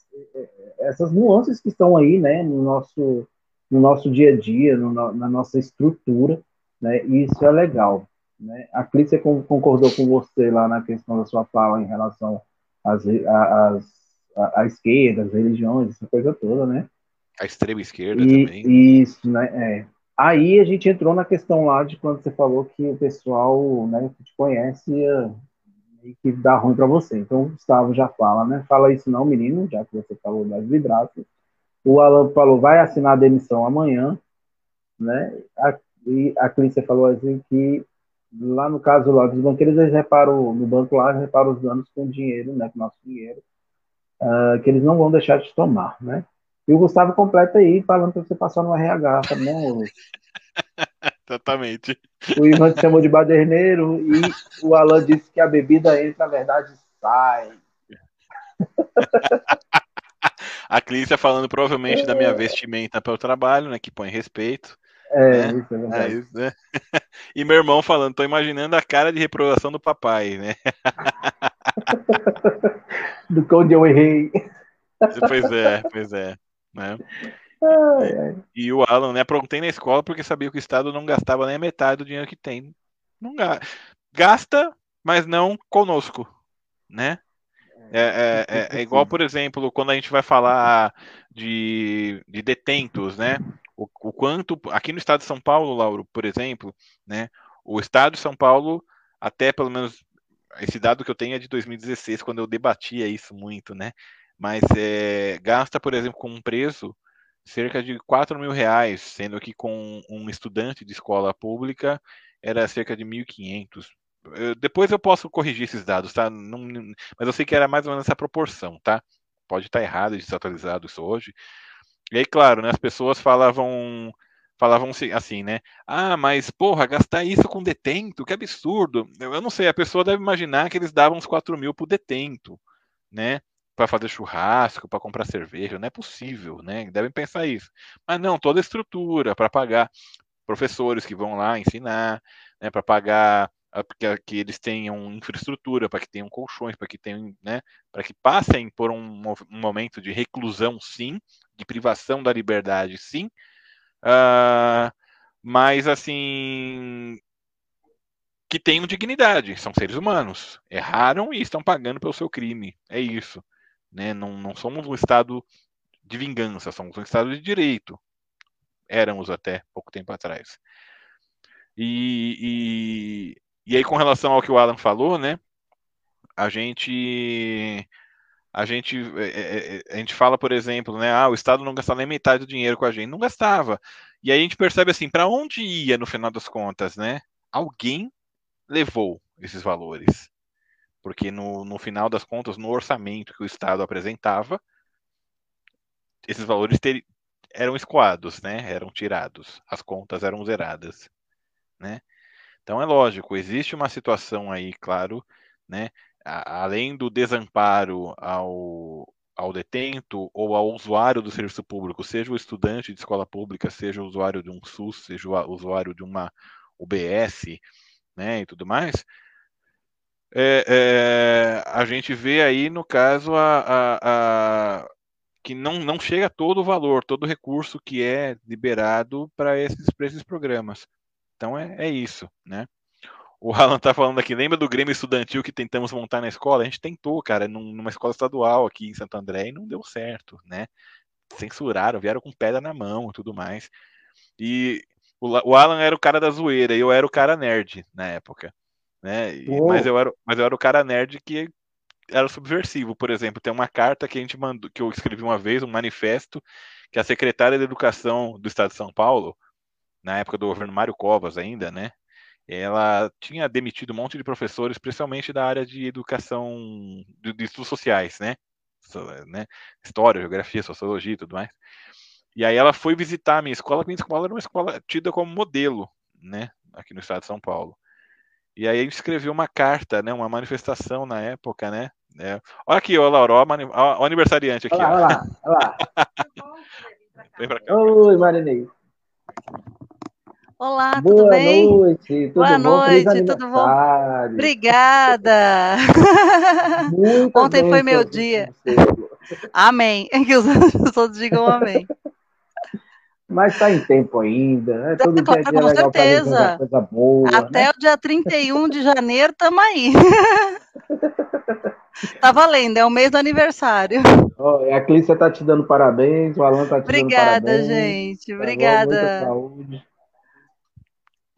essas nuances que estão aí, né? No nosso, no nosso dia a dia, no, na nossa estrutura, né? E isso é legal. Né? A Clícia concordou com você lá na questão da sua fala em relação às, às a, a, esquerda, as religiões, essa coisa toda, né?
A extrema esquerda e,
também. Isso, né? É. Aí a gente entrou na questão lá de quando você falou que o pessoal né, que te conhece e que dá ruim para você. Então o Gustavo já fala, né? Fala isso não, menino, já que você falou das vidraças. O Alan falou, vai assinar a demissão amanhã, né? A, e a Clícia falou assim que lá no caso lá dos banqueiros, eles reparam, no banco lá, reparam os danos com dinheiro, né? Com nosso dinheiro uh, que eles não vão deixar de tomar, né? E o Gustavo completa aí, falando para você passar no RH, tá bom?
Exatamente.
O Ivan te chamou de baderneiro e o Alan disse que a bebida entra, na verdade, sai.
A Clícia falando provavelmente é. da minha vestimenta para o trabalho, né? Que põe respeito.
É, né? isso é verdade. É isso,
né? E meu irmão falando, tô imaginando a cara de reprovação do papai, né?
do onde eu errei.
Pois é, pois é. Né? Ai, ai. E o Alan, né? Aprontei na escola porque sabia que o Estado não gastava nem a metade do dinheiro que tem. Não gasta, mas não conosco, né? É, é, é, é, igual, por exemplo, quando a gente vai falar de, de detentos, né? O, o, quanto aqui no estado de São Paulo, Lauro, por exemplo, né? O estado de São Paulo, até pelo menos esse dado que eu tenho é de 2016, quando eu debatia isso muito, né? mas é, gasta, por exemplo, com um preço cerca de 4 mil reais, sendo que com um estudante de escola pública era cerca de 1.500. Depois eu posso corrigir esses dados, tá? Não, mas eu sei que era mais ou menos essa proporção, tá? Pode estar errado e desatualizado isso hoje. E aí, claro, né, as pessoas falavam falavam assim, né? Ah, mas porra, gastar isso com detento, que absurdo. Eu não sei, a pessoa deve imaginar que eles davam uns 4 mil pro detento, né? Para fazer churrasco, para comprar cerveja, não é possível, né? Devem pensar isso. Mas não, toda a estrutura para pagar professores que vão lá ensinar, né? Para pagar que, que eles tenham infraestrutura, para que tenham colchões, para que tenham, né? Para que passem por um, um momento de reclusão, sim, de privação da liberdade, sim, Uh, mas assim que tenham dignidade, são seres humanos, erraram e estão pagando pelo seu crime, é isso, né? Não, não somos um estado de vingança, somos um estado de direito, éramos até pouco tempo atrás. E, e, e aí com relação ao que o Alan falou, né? A gente a gente, é, é, é, a gente fala, por exemplo, né, ah, o Estado não gastava nem metade do dinheiro com a gente. Não gastava. E aí a gente percebe assim, para onde ia no final das contas, né? Alguém levou esses valores. Porque no, no final das contas, no orçamento que o Estado apresentava, esses valores ter, eram escoados, né? Eram tirados, as contas eram zeradas, né? Então é lógico, existe uma situação aí, claro, né? Além do desamparo ao, ao detento ou ao usuário do serviço público, seja o estudante de escola pública, seja o usuário de um SUS, seja o usuário de uma UBS, né, e tudo mais, é, é, a gente vê aí, no caso, a, a, a, que não, não chega todo o valor, todo o recurso que é liberado para esses, esses programas. Então é, é isso, né? O Alan tá falando aqui, lembra do Grêmio Estudantil que tentamos montar na escola? A gente tentou, cara, numa escola estadual aqui em Santo André e não deu certo, né? Censuraram, vieram com pedra na mão e tudo mais. E o, Alan era o cara da zoeira e eu era o cara nerd na época, né? E, mas, eu era, mas eu era o cara nerd que era subversivo, por exemplo. Tem uma carta que a gente mandou, que eu escrevi uma vez, um manifesto, que a secretária de Educação do Estado de São Paulo, na época do governo Mário Covas ainda, né? Ela tinha demitido um monte de professores, especialmente da área de educação de, de estudos sociais, né? né? História, geografia, sociologia e tudo mais. E aí ela foi visitar a minha escola, minha escola era uma escola tida como modelo, né? Aqui no estado de São Paulo. E aí a gente escreveu uma carta, né? Uma manifestação na época, né? É. Olha aqui, ó, Laura, ó, o aniversariante aqui.
Olha lá, olha lá. Vem pra cá. Oi, Marinei.
Olá, Boa tudo bem?
Noite, tudo
Boa
bom?
noite, tudo bom? Obrigada. Muito Ontem bem, foi meu dia. Amém. Que os outros digam amém.
Mas está em tempo ainda, né? Todo
claro, dia, dia com certeza. Coisa boa, Até né? o dia 31 de janeiro estamos aí. tá valendo, é o mês do aniversário.
Oh, a Clícia tá te dando parabéns, o Alan tá te
Obrigada,
dando parabéns.
Obrigada, gente. Obrigada. Tá bom, muita saúde.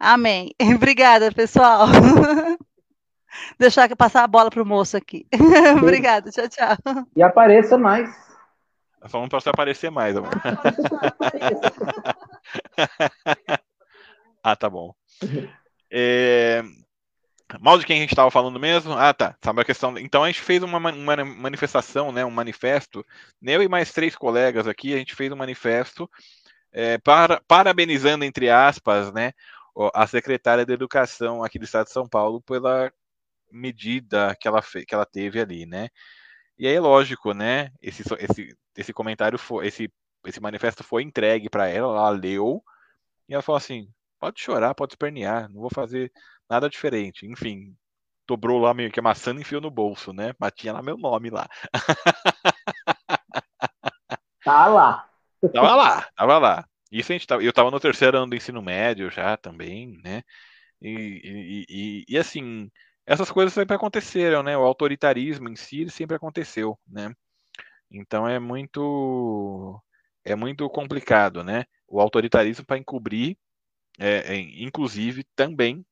Amém. Obrigada, pessoal. Deixar passar a bola para o moço aqui. Obrigada, tchau, tchau.
E apareça mais.
Vamos para você aparecer mais, amor. ah, tá bom. É... Mal de quem a gente estava falando mesmo? Ah, tá. Sabe a questão. Então a gente fez uma, uma, manifestação, né, um manifesto. Eu e mais três colegas aqui, a gente fez um manifesto é, para, parabenizando, entre aspas, né, a secretária de Educação aqui do Estado de São Paulo pela medida que ela, que ela teve ali, né? E aí, lógico, né? Esse, esse, esse comentário foi, esse, esse manifesto foi entregue para ela, ela leu e ela falou assim: pode chorar, pode espernear, não vou fazer nada diferente. Enfim, dobrou lá meio que amassando e enfiou no bolso, né? Mas tinha lá meu nome lá.
Tá lá.
Tava lá, tava lá. Isso a gente tava, eu estava no terceiro ano do ensino médio já também, né? E, e, e, e, assim, essas coisas sempre aconteceram, né? O autoritarismo em si sempre aconteceu, né? Então é muito é muito complicado, né? O autoritarismo para encobrir, é, é, inclusive também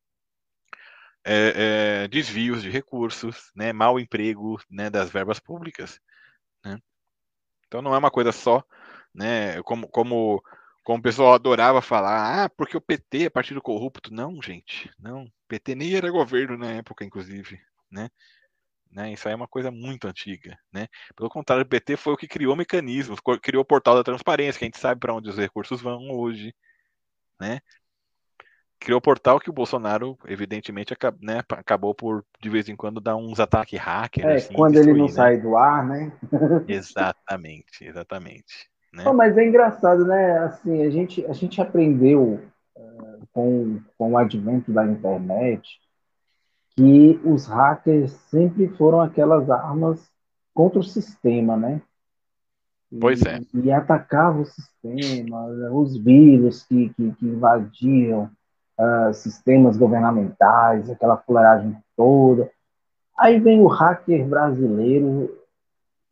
é, é, desvios de recursos, né? Mau emprego, né? Das verbas públicas, né? Então não é uma coisa só, né? Como, como, como o pessoal adorava falar, ah, porque o PT é partido corrupto. Não, gente, não. PT nem era governo na época, inclusive, né? Né? Isso aí é uma coisa muito antiga. Né? Pelo contrário, o PT foi o que criou mecanismos, criou o portal da transparência, que a gente sabe para onde os recursos vão hoje. Né? Criou o portal que o Bolsonaro, evidentemente, né, acabou por, de vez em quando, dar uns ataques hackers.
É, assim, quando destruir, ele não né? sai do ar, né?
exatamente, exatamente. Né?
mas é engraçado, né? Assim, a gente, a gente aprendeu uh, com, com o advento da internet que os hackers sempre foram aquelas armas contra o sistema, né?
E, pois é.
E atacavam o sistema, os vírus que, que, que invadiam uh, sistemas governamentais, aquela fuleiragem toda. Aí vem o hacker brasileiro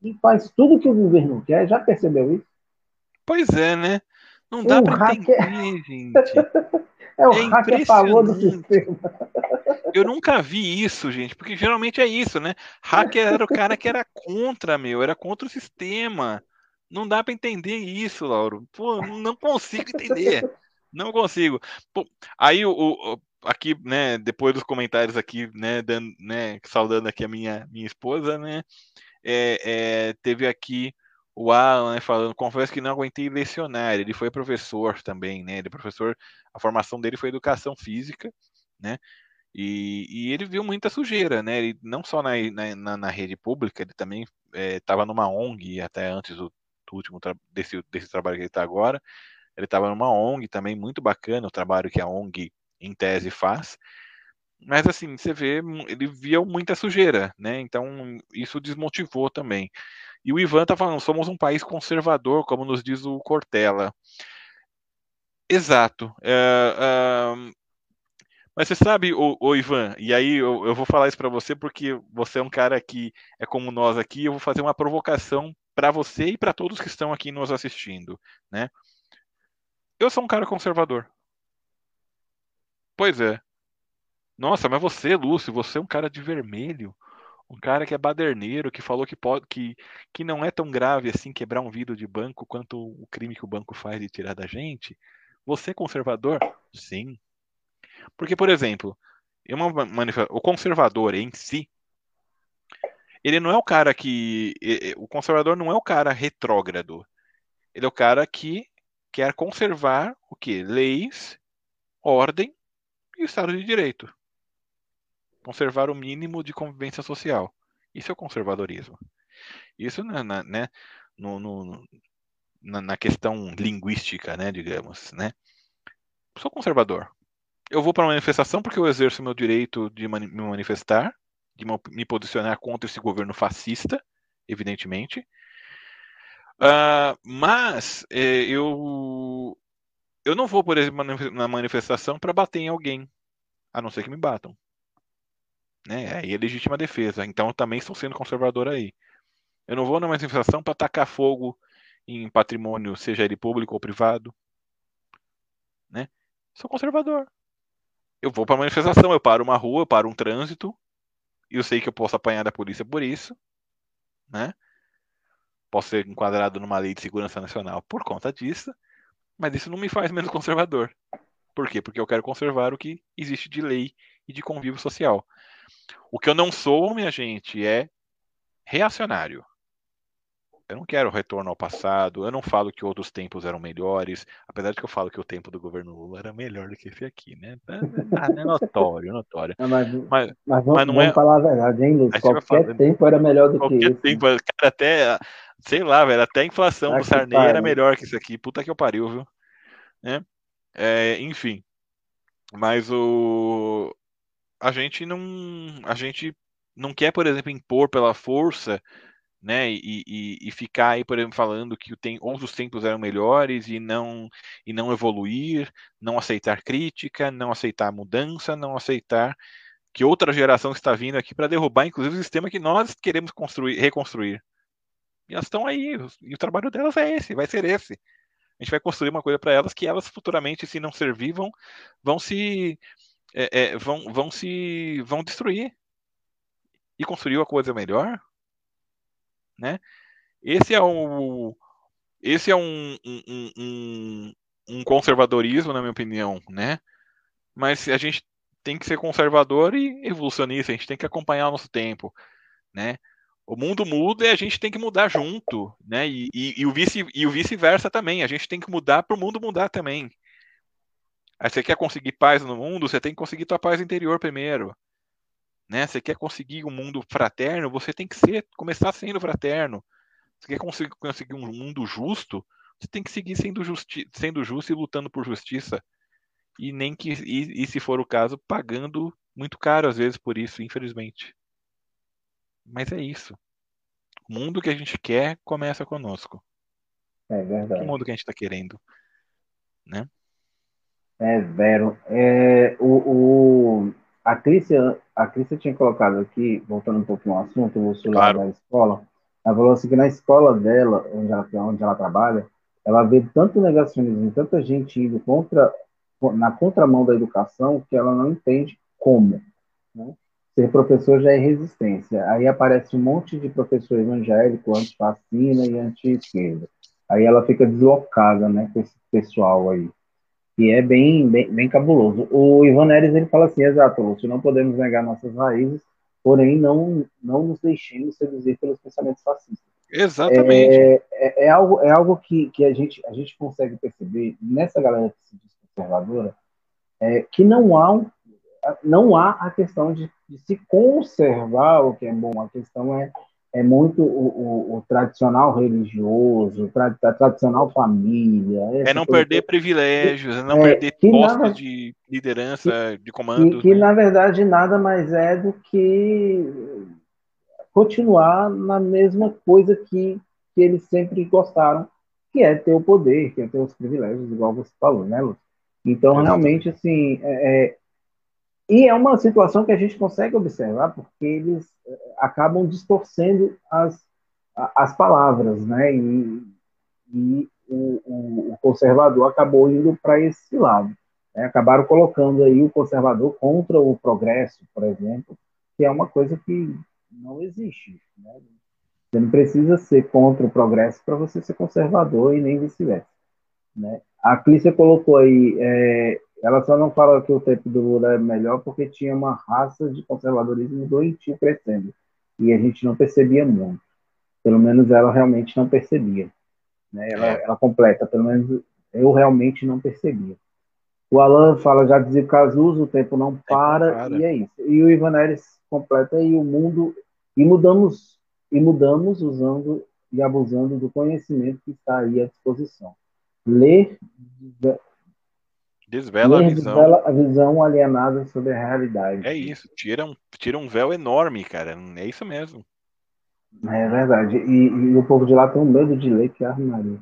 e faz tudo que o governo quer. Já percebeu isso?
Pois é, né? Não dá para hacker... entender, gente.
é o é hacker favor do sistema.
Eu nunca vi isso, gente, porque geralmente é isso, né? Hacker era o cara que era contra, meu, era contra o sistema. Não dá para entender isso, Lauro. Pô, não consigo entender. Não consigo. Pô, aí o, o, aqui, né, depois dos comentários aqui, né, dando, né, saudando aqui a minha minha esposa, né, é, é, teve aqui o Alan né, falando, confesso que não aguentei lecionar. Ele foi professor também, né? Ele é professor, a formação dele foi educação física, né? E, e, ele viu muita sujeira, né? Ele, não só na, na, na rede pública, ele também estava é, numa ONG, até antes do, do último desse, desse trabalho que ele está agora. Ele estava numa ONG também, muito bacana o trabalho que a ONG, em tese, faz. Mas assim, você vê, ele via muita sujeira, né? Então isso desmotivou também. E o Ivan está falando, somos um país conservador, como nos diz o Cortella. Exato. Uh, uh, mas você sabe, o, o Ivan, e aí eu, eu vou falar isso para você porque você é um cara que é como nós aqui, eu vou fazer uma provocação para você e para todos que estão aqui nos assistindo, né? Eu sou um cara conservador. Pois é. Nossa, mas você, Lúcio, você é um cara de vermelho. Um cara que é baderneiro, que falou que pode, que, que não é tão grave assim quebrar um vidro de banco quanto o crime que o banco faz de tirar da gente. Você é conservador? Sim. Porque, por exemplo, uma o conservador em si, ele não é o cara que. O conservador não é o cara retrógrado. Ele é o cara que quer conservar o que? Leis, ordem e Estado de Direito. Conservar o mínimo de convivência social. Isso é o conservadorismo. Isso na, na né, no, no, na, na, questão linguística, né, digamos, né? Sou conservador eu vou para uma manifestação porque eu exerço meu direito de me manifestar, de me posicionar contra esse governo fascista, evidentemente. Uh, mas é, eu eu não vou, por exemplo, na manifestação para bater em alguém, a não ser que me batam. Né? Aí é legítima defesa. Então também estou sendo conservador aí. Eu não vou na manifestação para tacar fogo em patrimônio, seja ele público ou privado. Né? Sou conservador eu vou para manifestação, eu paro uma rua, eu paro um trânsito, e eu sei que eu posso apanhar da polícia por isso, né? Posso ser enquadrado numa lei de segurança nacional por conta disso, mas isso não me faz menos conservador. Por quê? Porque eu quero conservar o que existe de lei e de convívio social. O que eu não sou, minha gente, é reacionário. Eu não quero retorno ao passado, eu não falo que outros tempos eram melhores, apesar de que eu falo que o tempo do governo Lula era melhor do que esse aqui, né? É, é notório, notório.
Não, mas, mas, mas, vamos, mas não é... falar a verdade, hein, Lúcio? Qualquer falar, tempo era melhor do que esse.
Tempo, cara, até, sei lá, velho, até a inflação do Sarney era melhor que isso aqui. Puta que eu pariu, viu? Né? É, enfim. Mas o... A gente não... A gente não quer, por exemplo, impor pela força né? E, e, e, ficar aí, por exemplo, falando que tem, outros tempos eram melhores e não e não evoluir, não aceitar crítica, não aceitar mudança, não aceitar que outra geração está vindo aqui para derrubar, inclusive, o sistema que nós queremos construir, reconstruir. E elas estão aí, e o trabalho delas é esse, vai ser esse. A gente vai construir uma coisa para elas que elas futuramente, se não servir, vão, vão se é, é, vão, vão se vão destruir. E construir uma coisa melhor, né? Esse é um, esse é um, um, um, um conservadorismo, na minha opinião, né? Mas a gente tem que ser conservador e evolucionista, a gente tem que acompanhar o nosso tempo, né? O mundo muda e a gente tem que mudar junto, né? E, e, e o vice e o vice-versa também. A gente tem que mudar para o mundo mudar também. Aí você quer conseguir paz no mundo, você tem que conseguir tua paz interior primeiro, né? Você quer conseguir um mundo fraterno, você tem que ser começar sendo fraterno. Você quer conseguir, conseguir um mundo justo, você tem que seguir sendo, justi sendo justo e lutando por justiça. E nem que, e, e se for o caso, pagando muito caro às vezes por isso, infelizmente. Mas é isso. O mundo que a gente quer começa conosco.
É verdade.
Que mundo que a gente está querendo, né?
É, Vero. É, o, o, a Crícia, a Crícia tinha colocado aqui, voltando um pouquinho ao assunto, o celular claro. da escola, ela falou assim que na escola dela, onde ela, onde ela trabalha, ela vê tanto negacionismo, tanta gente indo contra, na contramão da educação, que ela não entende como. Né? Ser professor já é resistência. Aí aparece um monte de professor evangélico, anti-vacina e anti-esquerda. Aí ela fica deslocada né, com esse pessoal aí. E é bem, bem, bem cabuloso. O Ivan Neres ele fala assim, exato, Lúcio, não podemos negar nossas raízes, porém não, não nos deixemos seduzir pelos pensamentos fascistas.
Exatamente.
É, é, é, algo, é algo que, que a, gente, a gente consegue perceber nessa galera que se diz conservadora, é, que não há, não há a questão de, de, se conservar o que é bom, a questão é, é muito o, o, o tradicional religioso, a tradicional família.
É não perder que, privilégios, é não perder postos de liderança, que, de comando.
Que, né? na verdade nada mais é do que continuar na mesma coisa que, que eles sempre gostaram, que é ter o poder, que é ter os privilégios, igual você falou, né, Lúcio? Então, realmente, assim, é, é, e é uma situação que a gente consegue observar, porque eles é, acabam distorcendo as, as palavras, né? E, e o, o, conservador acabou indo para esse lado. Né? Acabaram colocando aí o conservador contra o progresso, por exemplo, que é uma coisa que não existe. Né? Você não precisa ser contra o progresso para você ser conservador e nem vice-versa. Né? A Clícia colocou aí, é, ela só não fala que o tempo do Lula é melhor porque tinha uma raça de conservadorismo doentio crescendo e a gente não percebia muito. Pelo menos ela realmente não percebia. Né? Ela, ela completa, pelo menos eu realmente não percebia. O Alan fala, já dizia o Cazuzo, o tempo não para, para, e é isso. E o Ivan Neres completa aí o mundo e mudamos e mudamos usando e abusando do conhecimento que está aí à disposição. Ler
desvela a visão. Desvela
a visão alienada sobre a realidade.
É isso, tira um, tira um véu enorme, cara. É isso mesmo.
É verdade. E, e o povo de lá tem um medo de ler que armaria.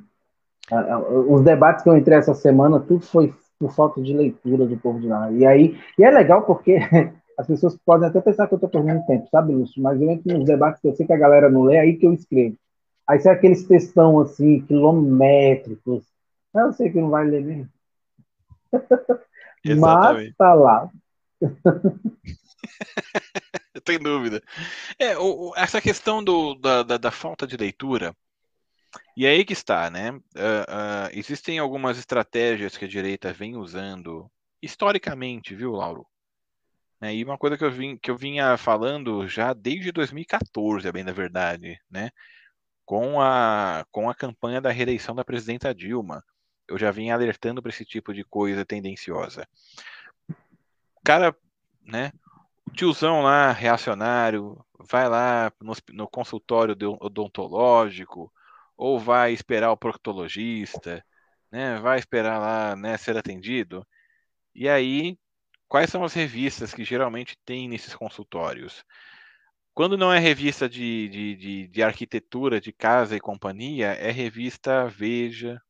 Os debates que eu entrei essa semana, tudo foi por falta de leitura do povo de lá. E aí, e é legal porque as pessoas podem até pensar que eu estou perdendo tempo, sabe, Lúcio? Mas eu entro nos debates que eu sei que a galera não lê, é aí que eu escrevo. Aí sai aqueles textão assim, quilométricos. Eu sei que não vai ler mesmo. Mas tá lá.
Tem dúvida. É, o, essa questão do, da, da, da, falta de leitura, e é aí que está, né? Uh, uh, existem algumas estratégias que a direita vem usando historicamente, viu, Lauro? É, e uma coisa que eu, vim, que eu vinha falando já desde 2014, é bem da verdade, né? Com a, com a campanha da reeleição da presidenta Dilma. Eu já vinha alertando para esse tipo de coisa tendenciosa. Cara, né? O tiozão lá, reacionário, vai lá no, no consultório odontológico, ou vai esperar o proctologista, né? Vai esperar lá, né, ser atendido. E aí quais são as revistas que geralmente tem nesses consultórios? Quando não é revista de, de, de, de, arquitetura, de casa e companhia, é revista Veja,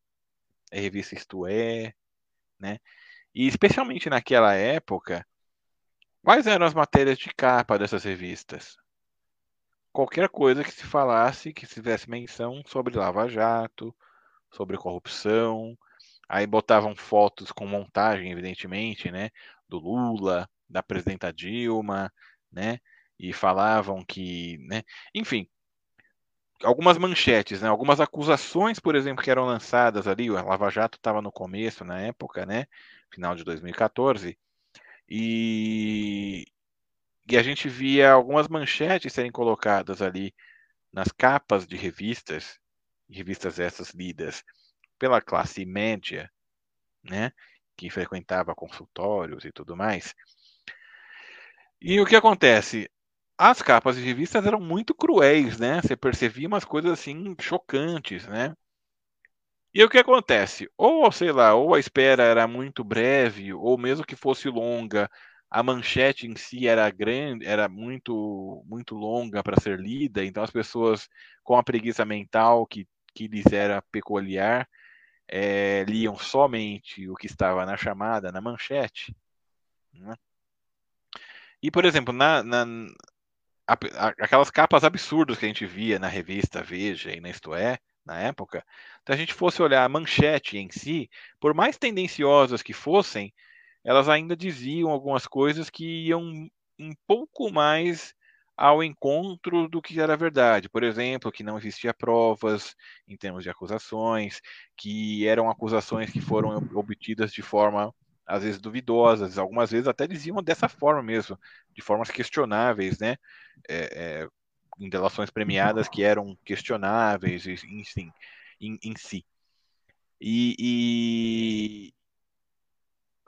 revista Isto É, né? E especialmente naquela época, quais eram as matérias de capa dessas revistas? Qualquer coisa que se falasse, que se fizesse menção sobre Lava Jato, sobre corrupção, aí botavam fotos com montagem, evidentemente, né? do Lula, da presidenta Dilma, né? E falavam que, né? Enfim, algumas manchetes, né? Algumas acusações, por exemplo, que eram lançadas ali. O Lava Jato estava no começo, na época, né? Final de 2014. E, e a gente via algumas manchetes serem colocadas ali nas capas de revistas, revistas essas lidas pela classe média, né? Que frequentava consultórios e tudo mais. E o que acontece? As capas de revistas eram muito cruéis, né? Você percebia umas coisas assim chocantes, né? E o que acontece? Ou, sei lá, ou a espera era muito breve, ou mesmo que fosse longa, a manchete em si era grande, era muito muito longa para ser lida, então as pessoas com a preguiça mental que, que lhes era peculiar é, liam somente o que estava na chamada, na manchete. Né? E, por exemplo, na, na, aquelas capas absurdas que a gente via na revista Veja e na Isto É, na época, se a gente fosse olhar a manchete em si, por mais tendenciosas que fossem, elas ainda diziam algumas coisas que iam um pouco mais ao encontro do que era verdade. Por exemplo, que não existia provas em termos de acusações, que eram acusações que foram obtidas de forma às vezes duvidosas, algumas vezes até diziam dessa forma mesmo, de formas questionáveis, né? É, é, em delações premiadas que eram questionáveis, enfim, em, em si. E, e,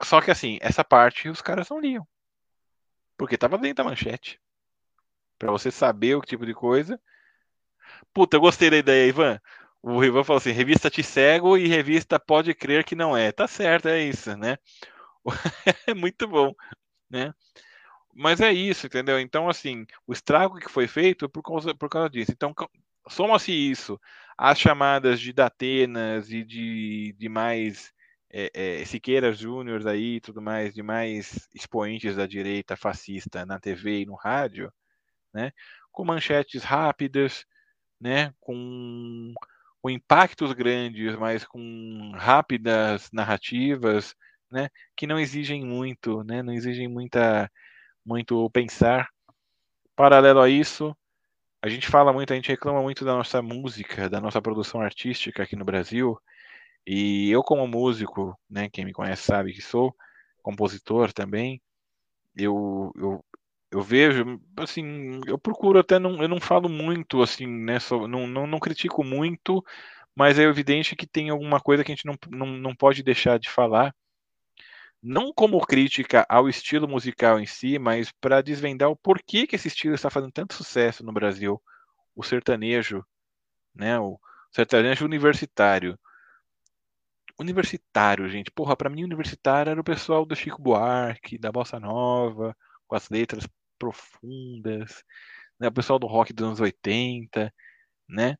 Só que assim, essa parte os caras não liam. Porque tava dentro da manchete. Para você saber o tipo de coisa. Puta, eu gostei da ideia, Ivan. O Ivan falou assim: revista te cego e revista pode crer que não é. Tá certo, é isso, né? é muito bom, né? Mas é isso, entendeu? Então, assim, o estrago que foi feito por causa, por causa disso. Então, soma-se isso, as chamadas de Datenas e de, de mais é, é, Siqueira Júnior aí tudo mais, de mais expoentes da direita fascista na TV e no rádio, né? Com manchetes rápidas, né? Com com impactos grandes, mas com rápidas narrativas, né, que não exigem muito, né, não exigem muita, muito pensar. Paralelo a isso, a gente fala muito, a gente reclama muito da nossa música, da nossa produção artística aqui no Brasil. E eu como músico, né, quem me conhece sabe que sou compositor também. Eu, eu, eu vejo, assim, eu procuro até não, eu não falo muito, assim, né, só, não, não, não critico muito, mas é evidente que tem alguma coisa que a gente não, não, não pode deixar de falar, não como crítica ao estilo musical em si, mas para desvendar o porquê que esse estilo está fazendo tanto sucesso no Brasil, o sertanejo, né, o sertanejo universitário. Universitário, gente, porra, para mim universitário era o pessoal do Chico Buarque, da Bossa Nova, com as letras profundas, né? O pessoal do rock dos anos 80, né?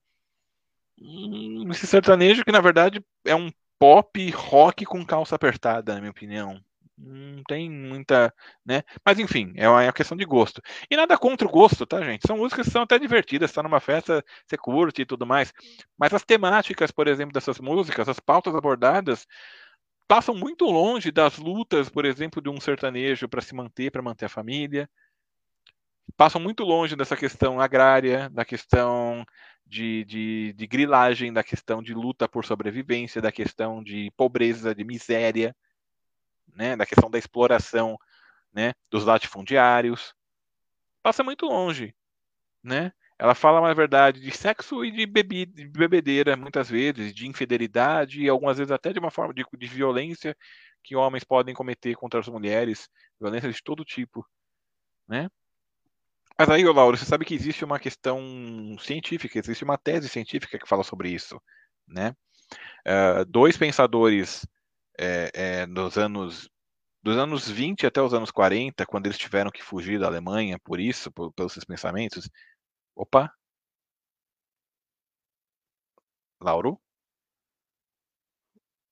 Hum, esse sertanejo que na verdade é um pop rock com calça apertada, na minha opinião. Não tem muita, né? Mas enfim, é uma, é uma questão de gosto. E nada contra o gosto, tá, gente? São músicas que são até divertidas, está numa festa, você curte e tudo mais. Mas as temáticas, por exemplo, dessas músicas, as pautas abordadas, passam muito longe das lutas, por exemplo, de um sertanejo para se manter, para manter a família. Passam muito longe dessa questão agrária, da questão de, de, de grilagem, da questão de luta por sobrevivência, da questão de pobreza, de miséria, né, da questão da exploração né, dos latifundiários. Passa muito longe, né? Ela fala, na verdade, de sexo e de, bebedeira, muitas vezes, de infidelidade e algumas vezes até de uma forma de, de violência que homens podem cometer contra as mulheres, violência de todo tipo, né? Mas aí, Laura, você sabe que existe uma questão científica, existe uma tese científica que fala sobre isso, né? Uh, dois pensadores é, é, dos anos dos anos 20 até os anos 40, quando eles tiveram que fugir da Alemanha por isso, por, pelos seus pensamentos, Opa! Lauro?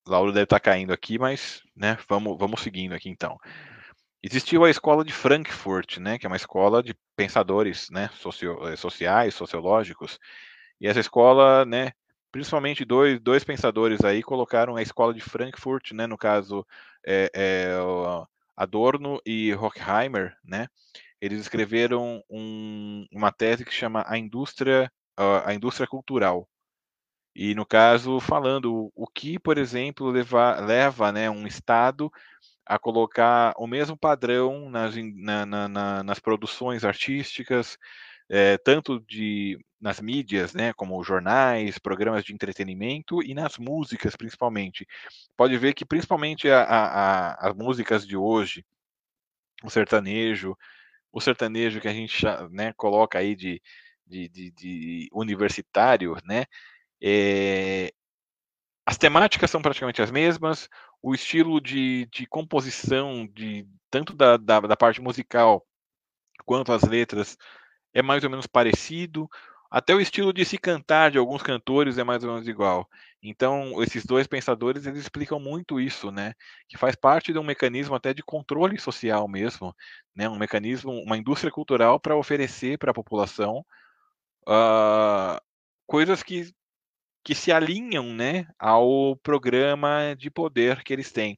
Lauro deve estar tá caindo aqui, mas né, vamos, vamos seguindo aqui então. Existiu a escola de Frankfurt, né, que é uma escola de pensadores né, socio, eh, sociais, sociológicos. E essa escola, né, principalmente dois, dois pensadores aí colocaram a escola de Frankfurt, né, no caso é, é, Adorno e Horkheimer, né, eles escreveram um, uma tese que chama A Indústria a, indústria cultural. E no caso, falando o que, por exemplo, leva, leva né, um Estado a colocar o mesmo padrão nas, na, na, nas produções artísticas, é, tanto de nas mídias, né, como jornais, programas de entretenimento e nas músicas, principalmente. Pode ver que principalmente a, a, as músicas de hoje, o sertanejo, o sertanejo que a gente né, coloca aí de, de, de, de universitário, né, é, as temáticas são praticamente as mesmas, o estilo de, de composição, de tanto da, da, da parte musical quanto as letras, é mais ou menos parecido. Até o estilo de se cantar de alguns cantores é mais ou menos igual. Então, esses dois pensadores, eles explicam muito isso, né? Que faz parte de um mecanismo até de controle social mesmo, né? Um mecanismo, uma indústria cultural para oferecer para a população uh, coisas que, que se alinham, né? Ao programa de poder que eles têm.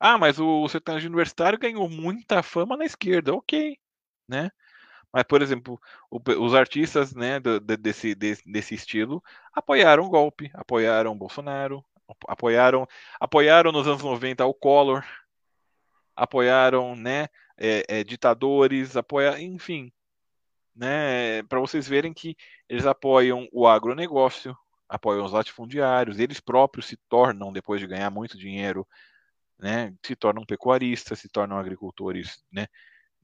Ah, mas o sertanejo universitário ganhou muita fama na esquerda, ok, né? Mas, por exemplo, o, os artistas né, do, desse, desse, desse estilo apoiaram o golpe, apoiaram o Bolsonaro, apoiaram, apoiaram nos anos 90 o Collor, apoiaram né, é, é, ditadores, apoiaram, enfim, né, para vocês verem que eles apoiam o agronegócio, apoiam os latifundiários, eles próprios se tornam, depois de ganhar muito dinheiro, né, se tornam pecuaristas, se tornam agricultores, né,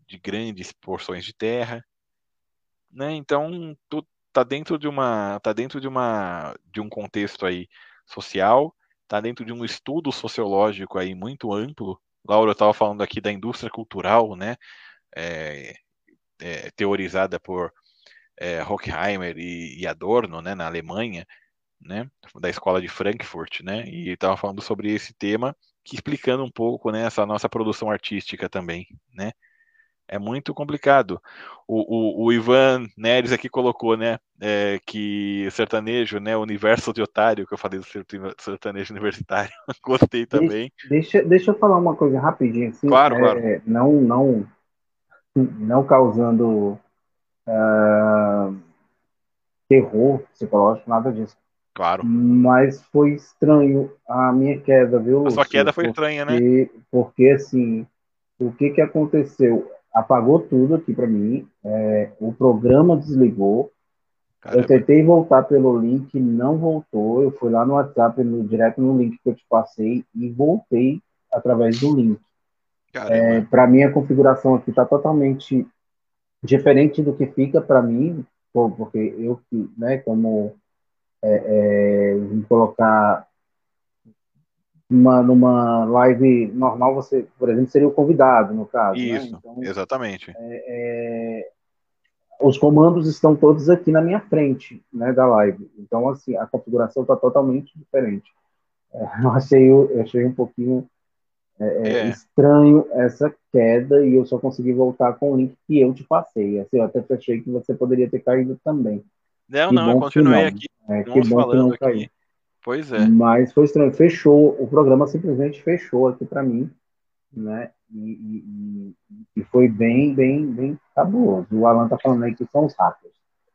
de grandes porções de terra, né? Então, tu tá dentro de uma tá dentro de uma de um contexto aí social, tá dentro de um estudo sociológico aí muito amplo. Laura estava falando aqui da indústria cultural, né? É, é, teorizada por é, Horkheimer e, e, Adorno, né, na Alemanha, né, da escola de Frankfurt, né, e estava falando sobre esse tema, que explicando um pouco, né, essa nossa produção artística também, né, é muito complicado. O, o, o Ivan Neres aqui colocou, né, é, que sertanejo, né, o universo de otário, que eu falei do sertanejo universitário, gostei também.
Deixa, deixa eu falar uma coisa rapidinho, assim,
claro,
é,
claro.
Não, não, não causando uh, terror psicológico, nada disso.
Claro.
Mas foi estranho a minha queda, viu?
A sua queda foi porque, estranha, né?
Porque, assim, o que que aconteceu? apagou tudo aqui para mim, é, o programa desligou. Caramba. Eu tentei voltar pelo link, não voltou. Eu fui lá no WhatsApp, no, direto no link que eu te passei e voltei através do link. É, para mim, a configuração aqui está totalmente diferente do que fica para mim, porque eu, né, como é, é, colocar numa, numa live normal, você, por exemplo, seria o convidado, no caso.
Né? Isso, né? então, exatamente. É, é,
os comandos estão todos aqui na minha frente, né, da live. Então, assim, a configuração está totalmente diferente. É, eu, achei, eu achei um pouquinho é, é, é. estranho essa queda e eu só consegui voltar com o link que eu te passei. Assim, eu até achei que você poderia ter caído também.
Não, que não, eu continuei aqui.
É, que bom que não aqui. caiu.
Pois é.
Mas foi estranho. Fechou. O programa simplesmente fechou aqui para mim, né? E, e, e, foi bem, bem, bem cabuloso. O Alan tá falando aí que são os hackers.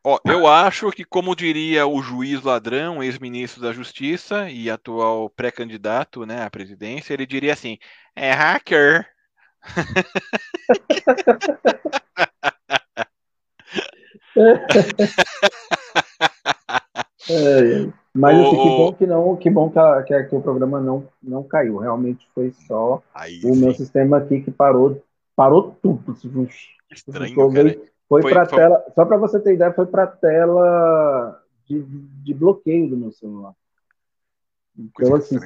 Ó, eu acho que, como diria o juiz ladrão, ex-ministro da Justiça e atual pré-candidato né, à presidência, ele diria assim: é hacker.
é, mas o, assim, que bom que não, que bom que, a, que, que, o programa não, não caiu. Realmente foi só Aí, o sim. meu sistema aqui que parou, parou tudo.
Estranho, foi,
foi, foi para foi... tela. Só para você ter ideia, foi para tela de, de bloqueio do meu celular. Então, assim,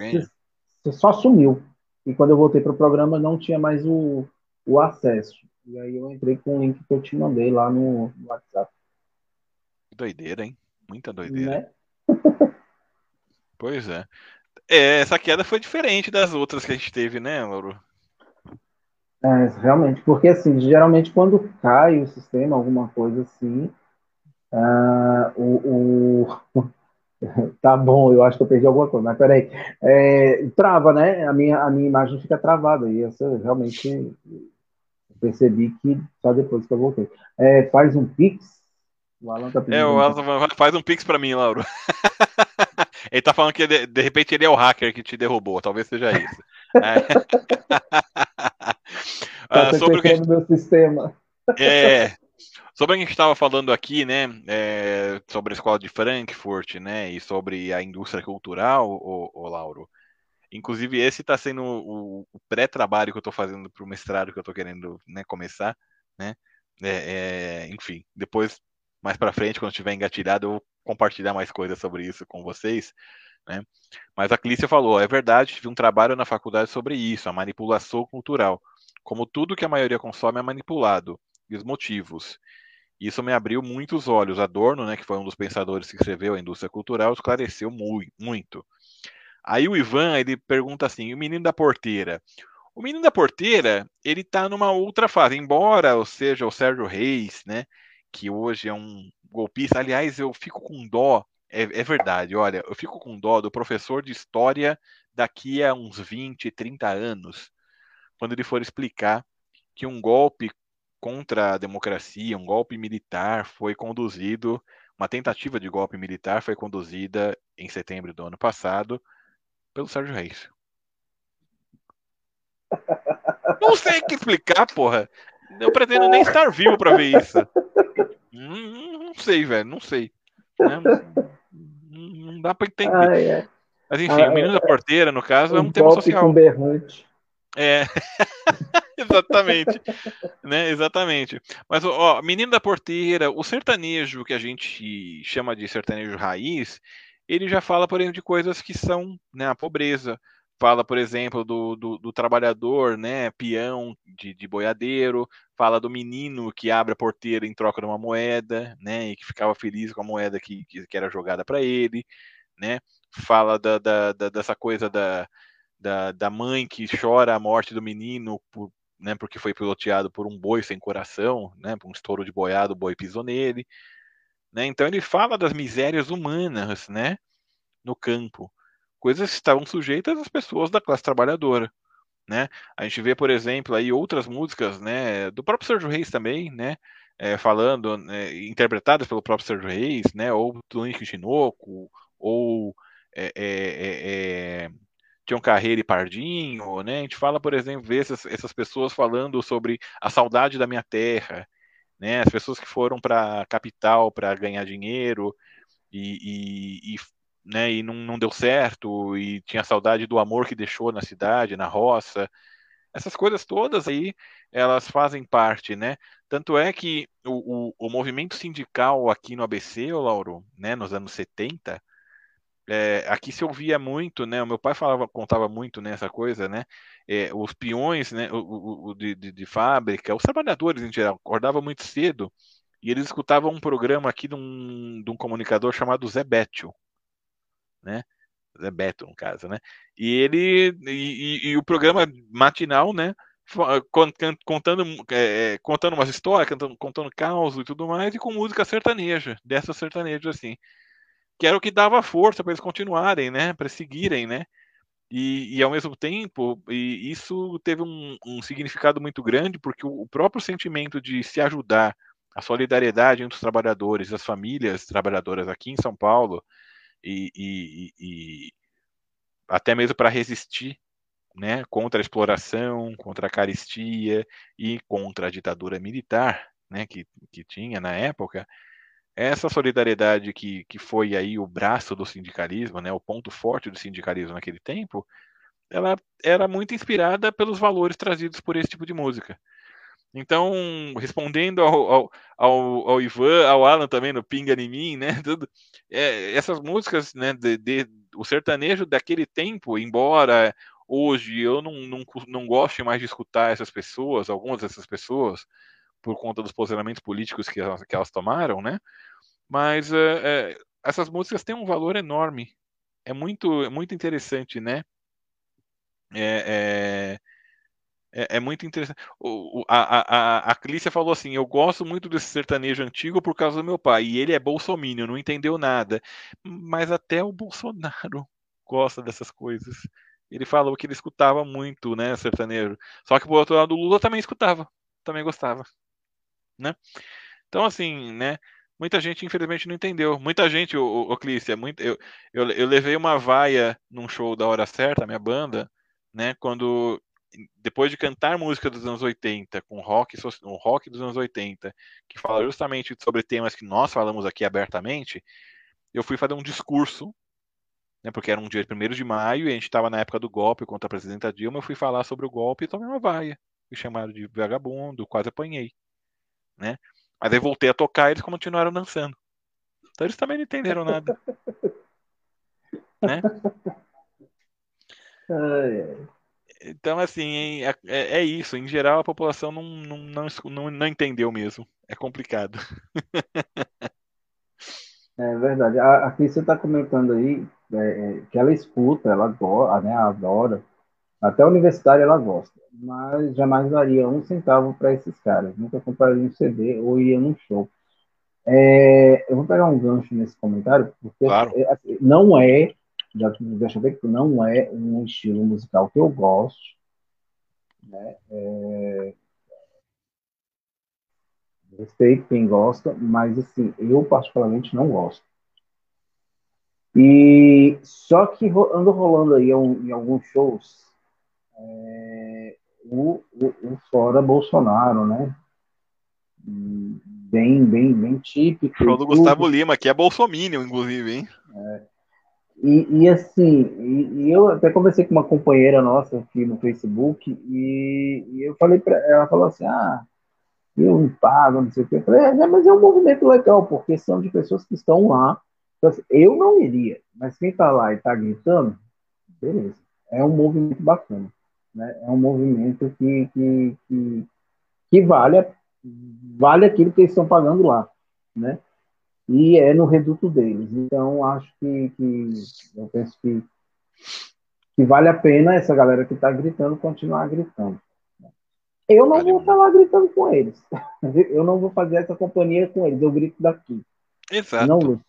só sumiu. E quando eu voltei para o programa, não tinha mais o, o acesso. E aí eu entrei com o link que eu te mandei lá no, no WhatsApp.
Doideira, hein? Muita doideira. Né? Pois é. é. Essa queda foi diferente das outras que a gente teve, né, Lauro?
É, realmente, porque assim, geralmente quando cai o sistema, alguma coisa assim, uh, o, o... tá bom, eu acho que eu perdi alguma coisa, mas peraí, é, trava, né? A minha, a minha imagem fica travada, e essa realmente percebi que só depois que eu voltei. É, faz um Pix
O Alan tá pedindo. É, o Alan faz um pix pra mim, Lauro. ele tá falando que de, de repente ele é o hacker que te derrubou, talvez seja isso. É.
tá uh, sobre o que meu sistema.
É. Sobre o que a gente estava falando aqui, né, é, sobre a escola de Frankfurt, né, e sobre a indústria cultural, o, o Lauro. Inclusive, esse está sendo o, o pré-trabalho que eu estou fazendo para o mestrado que eu estou querendo né, começar, né? É, é, enfim, depois, mais para frente, quando estiver engatilhado, eu vou compartilhar mais coisas sobre isso com vocês. Né? Mas a Clícia falou, é verdade, tive um trabalho na faculdade sobre isso, a manipulação cultural. Como tudo que a maioria consome é manipulado, e os motivos. Isso me abriu muitos olhos. Adorno, né, que foi um dos pensadores que escreveu a indústria cultural, esclareceu muito. Aí o Ivan, ele pergunta assim, o menino da porteira. O menino da porteira, ele tá numa outra fase, embora seja o Sérgio Reis, né, que hoje é um golpista. Aliás, eu fico com dó, é, é verdade, olha, eu fico com dó do professor de história daqui a uns 20, 30 anos, quando ele for explicar que um golpe contra a democracia, um golpe militar foi conduzido, uma tentativa de golpe militar foi conduzida em setembro do ano passado pelo Sérgio Reis. Não sei o que explicar, porra. Eu pretendo nem estar vivo para ver isso. Não, não sei, velho, não sei. Não, não dá para entender. Ah, é. Mas enfim, ah, o menino é. da porteira, no caso, é um tema social. Com berrante. É. exatamente. né? Exatamente. Mas, ó, menino da porteira, o sertanejo que a gente chama de sertanejo raiz, ele já fala, por exemplo, de coisas que são né, a pobreza. Fala, por exemplo, do, do, do trabalhador, né, peão de, de, boiadeiro. Fala do menino que abre a porteira em troca de uma moeda, né, e que ficava feliz com a moeda que, que, era jogada para ele, né. Fala da, da, da, dessa coisa da, da, da mãe que chora a morte do menino por, né, porque foi piloteado por um boi sem coração, né, por um estouro de boiado, o boi pisou nele. Né? Então ele fala das misérias humanas, né, no campo, coisas que estavam sujeitas às pessoas da classe trabalhadora, né? A gente vê, por exemplo, aí outras músicas, né, do próprio Sérgio Reis também, né, é, falando, né, interpretadas pelo próprio Sérgio Reis, né, ou do Nick Chinoco, ou é, é, Tião Carreira e Pardinho, né? A gente fala, por exemplo, vê essas, essas pessoas falando sobre a saudade da minha terra, né? As pessoas que foram para a capital para ganhar dinheiro e, e, e, né, e não, não deu certo e tinha saudade do amor que deixou na cidade, na roça. Essas coisas todas aí, elas fazem parte, né? Tanto é que o, o, o movimento sindical aqui no ABC, Lauro, né, nos anos 70, é, aqui se ouvia muito, né? O meu pai falava, contava muito nessa né, coisa, né? É, os peões, né? O, o de, de, de, fábrica, os trabalhadores em geral, acordavam muito cedo e eles escutavam um programa aqui de um, de um comunicador chamado Zé Bétio, né? Zé Beto, no caso, né? E ele e, e, e o programa matinal, né? Contando, é, contando umas histórias, contando, contando caos e tudo mais, e com música sertaneja, dessa sertaneja assim que era o que dava força para eles continuarem, né, para seguirem, né, e, e, ao mesmo tempo, e isso teve um, um, significado muito grande, porque o, próprio sentimento de se ajudar, a solidariedade entre os trabalhadores, as famílias trabalhadoras aqui em São Paulo, e, e, e até mesmo para resistir né, contra a exploração, contra a caristia e contra a ditadura militar né, que, que tinha na época, essa solidariedade que, que foi aí o braço do sindicalismo, né, o ponto forte do sindicalismo naquele tempo, ela era muito inspirada pelos valores trazidos por esse tipo de música. Então, respondendo ao, ao, ao, Ivan, ao Alan também, no Pinga em mim, né, tudo, é, essas músicas, né, de, de, o sertanejo daquele tempo, embora hoje eu não, não, não goste mais de escutar essas pessoas, algumas dessas pessoas, por conta dos posicionamentos políticos que elas, que elas tomaram, né? Mas é, é, essas músicas têm um valor enorme. É muito, é muito interessante, né? É, é, é, é muito interessante. O, a, a, a Clícia falou assim: Eu gosto muito desse sertanejo antigo por causa do meu pai. E ele é bolsominion, não entendeu nada. Mas até o Bolsonaro gosta dessas coisas. Ele falou que ele escutava muito, né, sertanejo. Só que por outro lado, o Lula também escutava, também gostava né? Então, assim, né? muita gente, infelizmente, não entendeu. Muita gente, o, o, Clícia, muito, eu, eu, eu levei uma vaia num show da Hora Certa, minha banda, né? Quando depois de cantar música dos anos 80, com rock, um rock dos anos 80, que fala justamente sobre temas que nós falamos aqui abertamente, eu fui fazer um discurso, né, porque era um dia 1 de maio e a gente estava na época do golpe contra a presidenta Dilma, eu fui falar sobre o golpe e tomei uma vaia. Fui chamado de vagabundo, quase apanhei. Né? Mas aí voltei a tocar e eles continuaram dançando. Então eles também não entenderam nada. né? Então, assim, é, é, é, isso. Em geral, a população não, não, não, não, não entendeu mesmo. É complicado.
É verdade. A, a Cris está comentando aí é, é, que ela escuta, ela adora, né, adora. Até a universitária ela gosta. Mas jamais daria um centavo para esses caras. Nunca compraria um CD ou ia num show. É, eu vou pegar um gancho nesse comentário, porque
claro.
É, assim, não é já deixa eu ver que não é um estilo musical que eu gosto, né? É... Respeito quem gosta, mas assim, eu particularmente não gosto. E só que ando rolando aí em alguns shows é, o, o, o, fora Bolsonaro, né? Bem, bem, bem típico.
Show do Gustavo Lima, que é bolsominion, inclusive, hein? É,
e, e assim, e, e, eu até conversei com uma companheira nossa aqui no Facebook e, e eu falei para ela, falou assim, ah, eu não pago, não sei o quê. Eu falei, é, mas é um movimento legal, porque são de pessoas que estão lá. Então, assim, eu não iria, mas quem está lá e está gritando, beleza. É um movimento bacana. Né? É um movimento que, que, que, que vale, vale aquilo que eles estão pagando lá. Né? e é no reduto deles. Então, acho que, que eu penso que, que vale a pena essa galera que está gritando continuar gritando. Eu não vale vou estar lá gritando com eles. Eu não vou fazer essa companhia com eles. Eu grito daqui.
Exato. Não,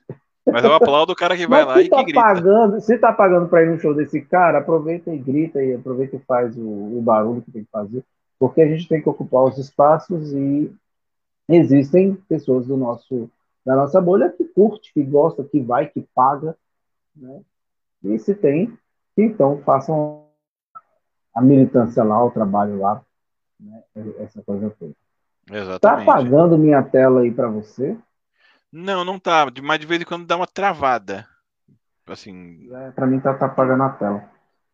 Mas eu aplaudo o cara que vai Mas lá e
tá
que grita.
Pagando, se tá pagando para ir no show desse cara, aproveita e grita e aproveita e faz o, o barulho que tem que fazer, porque a gente tem que ocupar os espaços e existem pessoas do nosso da nossa bolha que curte, que gosta, que vai, que paga. Né? E se tem, então façam a militância lá, o trabalho lá, né? essa coisa toda.
Exatamente.
Tá apagando minha tela aí para você?
Não, não tá. Mas de vez em quando dá uma travada. Assim.
É, para mim tá, tá apagando a tela.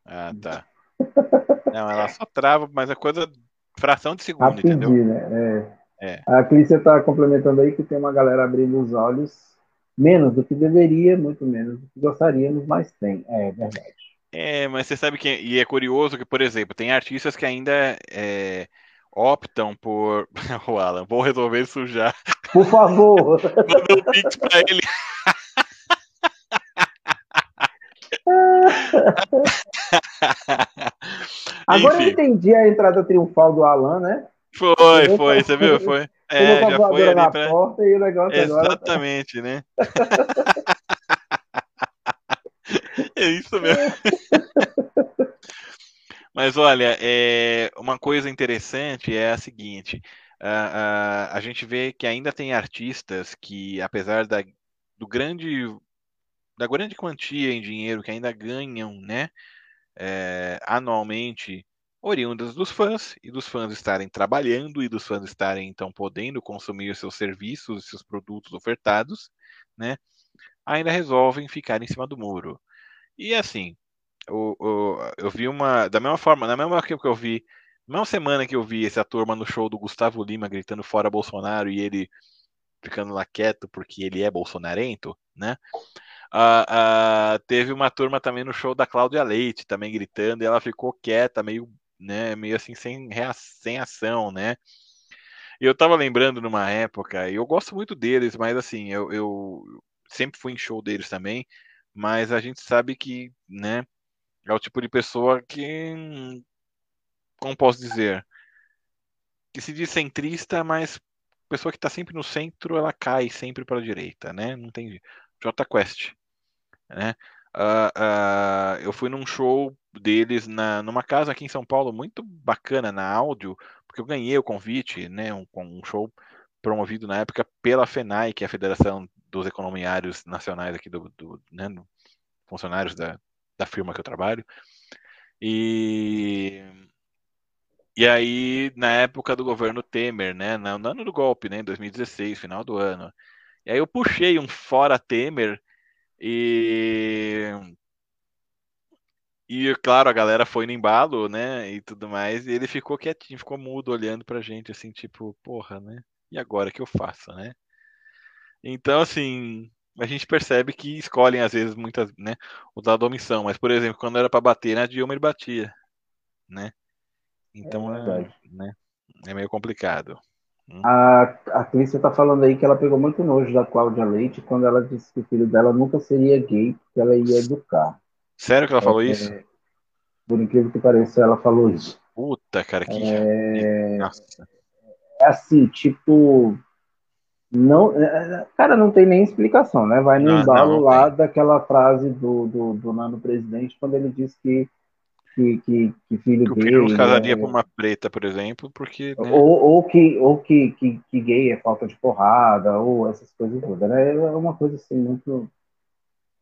Ah, tá. não, ela só trava, mas é coisa fração de segundo, Rapidinho, entendeu?
Né? É. É. A Clícia está complementando aí que tem uma galera abrindo os olhos, menos do que deveria, muito menos do que gostaríamos, mas tem. É verdade.
É, mas você sabe que. E é curioso que, por exemplo, tem artistas que ainda é, optam por. o Alan, vou resolver sujar.
Por favor.
Mandei um pix pra ele.
Agora Enfim. eu entendi a entrada triunfal do Alan, né?
Foi, foi, você viu? Foi. É, já foi ali
pra... porta e o negócio
tá Exatamente, agora... né? é isso mesmo. Mas olha, é, uma coisa interessante é a seguinte: a, a, gente vê que ainda tem artistas que, apesar da, do grande, da grande quantia em dinheiro que ainda ganham, né, é, anualmente oriundas dos fãs e dos fãs estarem trabalhando e dos fãs estarem então podendo consumir seus serviços, seus produtos ofertados, né? Ainda resolvem ficar em cima do muro. E assim, o, eu vi uma da mesma forma, na mesma que eu vi, mesma semana que eu vi essa turma no show do Gustavo Lima gritando fora Bolsonaro e ele ficando lá quieto porque ele é bolsonarento, né? Uh, uh, teve uma turma também no show da Cláudia Leite, também gritando, e ela ficou quieta, meio né, meio assim sem, sem ação, né? E eu tava lembrando numa época, e eu gosto muito deles, mas assim, eu, eu sempre fui em show deles também, mas a gente sabe que, né, é o tipo de pessoa que, como posso dizer, que se diz centrista, mas pessoa que está sempre no centro, ela cai sempre para a direita, né? Não tem J Quest, né? Uh, uh, eu fui num show deles na, numa casa aqui em São Paulo muito bacana na áudio, porque eu ganhei o convite, né? Um, um show promovido na época pela FENAI, que é a Federação dos Economiários Nacionais aqui do, do né, funcionários da, da firma que eu trabalho. E e aí, na época do governo Temer, né, no ano do golpe, né, em 2016, final do ano. E aí eu puxei um fora Temer e e claro, a galera foi no embalo, né, e tudo mais, e ele ficou quietinho, ficou mudo olhando pra gente assim, tipo, porra, né? E agora que eu faço, né? Então, assim, a gente percebe que escolhem às vezes muitas, né, lado da omissão, mas por exemplo, quando era para bater na Dilma ele batia, né? Então é, é né, é meio complicado.
Hum. A, a Clícia está falando aí que ela pegou muito nojo da Cláudia Leite quando ela disse que o filho dela nunca seria gay, que ela ia educar.
Sério que ela falou é, isso?
Por incrível que pareça, ela falou isso.
Puta, cara, que.
É, Nossa. é assim, tipo. Não, é, é, cara, não tem nem explicação, né? Vai no embalo lá daquela frase do, do, do Nano Presidente, quando ele disse que que, que, que filho que o filho
não casaria né? com uma preta, por exemplo, porque.
Né? Ou, ou, que, ou que, que, que, gay é falta de porrada, ou essas coisas todas. Né? É uma coisa assim muito.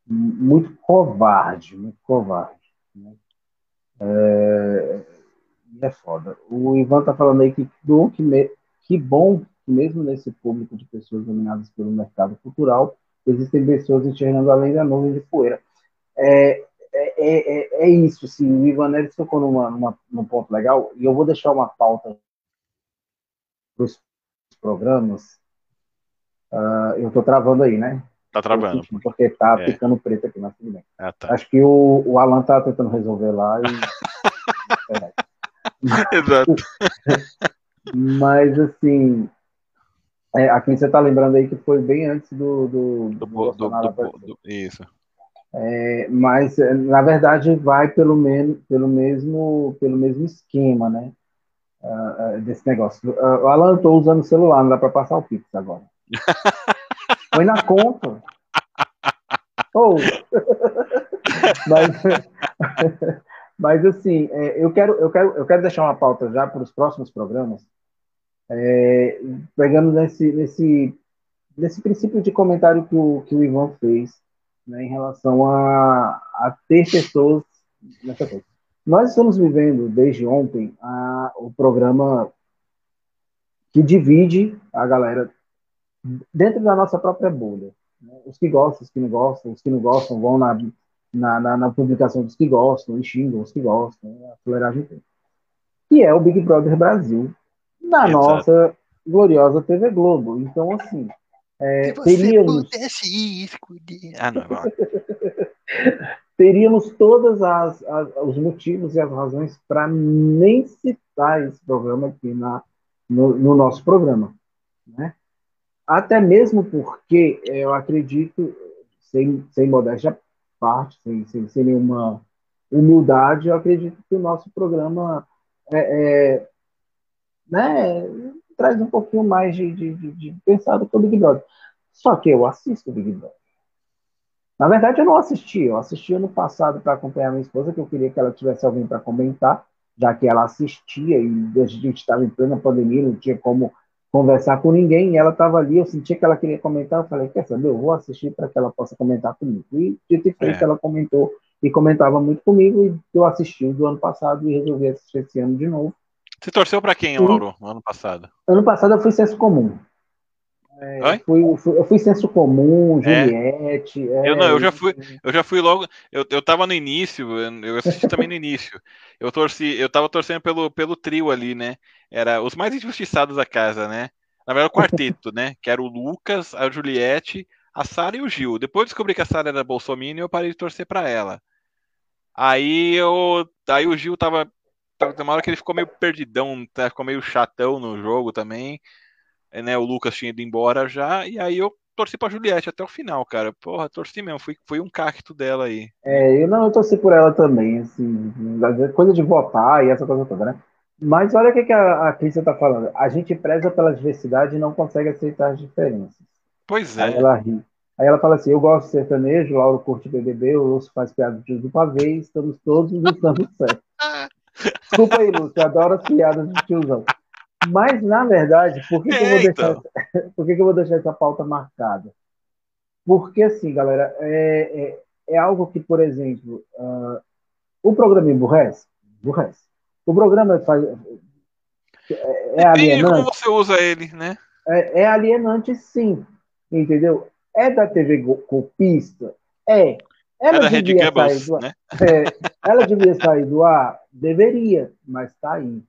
Muito covarde, muito covarde. Né? É, é foda. O Ivan tá falando aí que, que, me, que bom que mesmo nesse público de pessoas dominadas pelo mercado cultural, existem pessoas enxergando além da nuvem de poeira. É, é, é, é, isso, assim, o Ivan Neves tocou numa, numa, num ponto legal, e eu vou deixar uma pauta para os programas. Uh, eu estou travando aí, né?
Tá travando.
Porque tá é. ficando preto aqui, mas tudo bem. Ah, tá. Acho que o, o Alan tá tentando resolver lá e.
Exato.
mas, assim, é, a quem você tá lembrando aí que foi bem antes do. Do, do, do, do,
do Isso.
É, mas, é, na verdade, vai pelo, men pelo, mesmo, pelo mesmo esquema, né? Uh, uh, desse negócio. Uh, Alan, eu estou usando o celular, não dá para passar o Pix agora. Foi na conta. Oh. mas, mas, assim, é, eu, quero, eu, quero, eu quero deixar uma pauta já para os próximos programas, é, pegando nesse, nesse, nesse princípio de comentário que o, que o Ivan fez né, em relação a, a ter pessoas nessa coisa. Nós estamos vivendo desde ontem a, o programa que divide a galera dentro da nossa própria bolha. Né? Os que gostam, os que não gostam, os que não gostam vão na, na, na, na publicação dos que gostam e xingam os que gostam, né? a toleragem tem. Que é o Big Brother Brasil, na Exato. nossa gloriosa TV Globo. Então, assim, é, teríamos... Ah, não, teríamos todos as, as, os motivos e as razões para nem citar esse programa aqui na, no, no, nosso programa. Né? Até mesmo porque eu acredito, sem, sem modéstia parte, sem, sem, sem nenhuma humildade, eu acredito que o nosso programa é, é né, traz um pouquinho mais de, de, de, de pensado o Big Brother. Só que eu assisto o Big Brother. Na verdade, eu não assisti. Eu assisti ano passado para acompanhar minha esposa, que eu queria que ela tivesse alguém para comentar, já que ela assistia e a gente estava em plena pandemia, não tinha como conversar com ninguém, e ela estava ali, eu sentia que ela queria comentar, eu falei, quer saber, eu vou assistir para que ela possa comentar comigo. E, de ter feito, é. ela comentou e comentava muito comigo, e eu assisti do ano passado e resolvi assistir esse ano de novo.
Você torceu para quem, Lauro, no ano passado?
Ano passado eu fui senso comum. É, eu, fui, fui, eu fui senso comum, é. Juliette.
É. eu não, eu já fui, eu já fui logo. Eu, eu tava no início, eu assisti também no início. Eu torci, eu tava torcendo pelo, pelo trio ali, né? Era os mais injustiçados da casa, né? Na verdade, o quarteto, né? Que era o Lucas, a Juliette, a Sara e o Gil. Depois descobri que a Sara era Bolsonaro e eu parei de torcer para ela. Aí eu, aí o Gil tava tem uma hora que ele ficou meio perdidão, tá? ficou meio chatão no jogo também. É, né, o Lucas tinha ido embora já, e aí eu torci pra Juliette até o final, cara. Porra, torci mesmo, foi, foi um cacto dela aí.
É, eu não eu torci por ela também, assim, coisa de votar e essa coisa toda, né? Mas olha o que, que a, a Crícia tá falando. A gente preza pela diversidade e não consegue aceitar as diferenças.
Pois é.
Aí ela ri. Aí ela fala assim: Eu gosto de sertanejo, Lauro curte BBB, o Lúcio faz piada do pavê, estamos todos lutando certo. Desculpa aí, Lúcio, adoro as piadas de tiozão. Mas, na verdade, por que, é, que eu vou deixar essa, por que, que eu vou deixar essa pauta marcada? Porque, assim, galera, é, é, é algo que, por exemplo, uh, o programa emburrece? Emburrece. O programa faz,
é, é alienante. como você usa ele, né?
É, é, alienante, sim. Entendeu? É da TV golpista? É. Ela é Rede Goebbels, do, né? É, ela devia sair do ar? Deveria, mas está aí.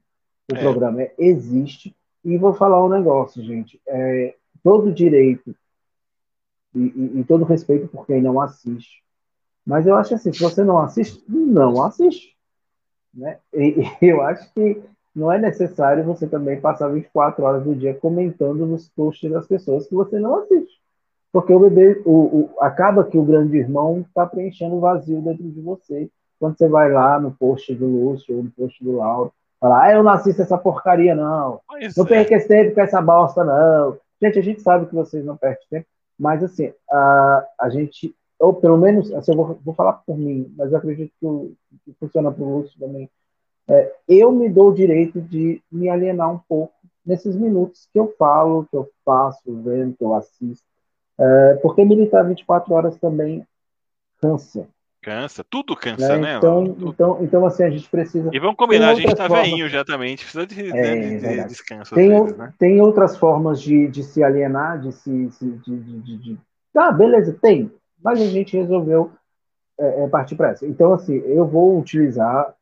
O é. programa existe. E vou falar um negócio, gente. É, todo direito e, e, e, todo respeito por quem não assiste. Mas eu acho assim, se você não assiste, não assiste. Né? E, e eu acho que não é necessário você também passar 24 horas do dia comentando nos posts das pessoas que você não assiste. Porque o bebê, o, o acaba que o grande irmão está preenchendo o vazio dentro de você. Quando você vai lá no post do Lúcio ou no post do Lauro, falar, ah, eu não assisto essa porcaria, não. Pois não é. perca esse tempo com essa bosta, não. Gente, a gente sabe que vocês não perdem tempo, mas assim, a, a gente, ou pelo menos, assim, eu vou, vou falar por mim, mas eu acredito que, que funciona para o Lúcio também. É, eu me dou o direito de me alienar um pouco nesses minutos que eu falo, que eu faço, vendo, que eu assisto. É, porque militar 24 horas também cansa.
Cansa, tudo cansa, né?
né? Então, então, então, assim, a gente precisa.
E vamos combinar, a gente tá formas... veinho já também, a gente precisa de, é, de, de descanso.
Tem, vezes, né? tem outras formas de, de se alienar, de se. De, Tá, beleza, tem. Mas a gente resolveu é, é partir para essa. Então, assim, eu vou utilizar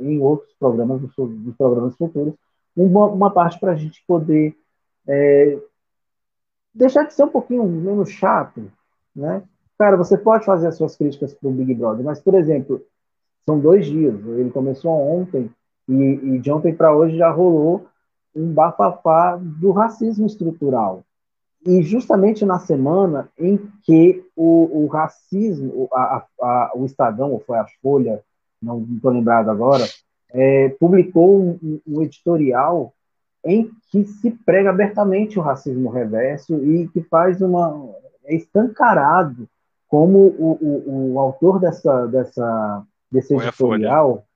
em outros programas, dos, dos programas futuros, uma, uma parte para a gente poder é, deixar de ser um pouquinho menos chato, né? Cara, você pode fazer as suas críticas para o Big Brother, mas, por exemplo, são dois dias. Ele começou ontem e, e de ontem para hoje já rolou um bafafá do racismo estrutural. E justamente na semana em que o, o racismo, a, a, o Estadão, ou foi a Folha, não estou lembrado agora, é, publicou um, um, editorial em que se prega abertamente o racismo reverso e que faz uma é escancarado como o, o, o autor dessa, dessa desse foi editorial a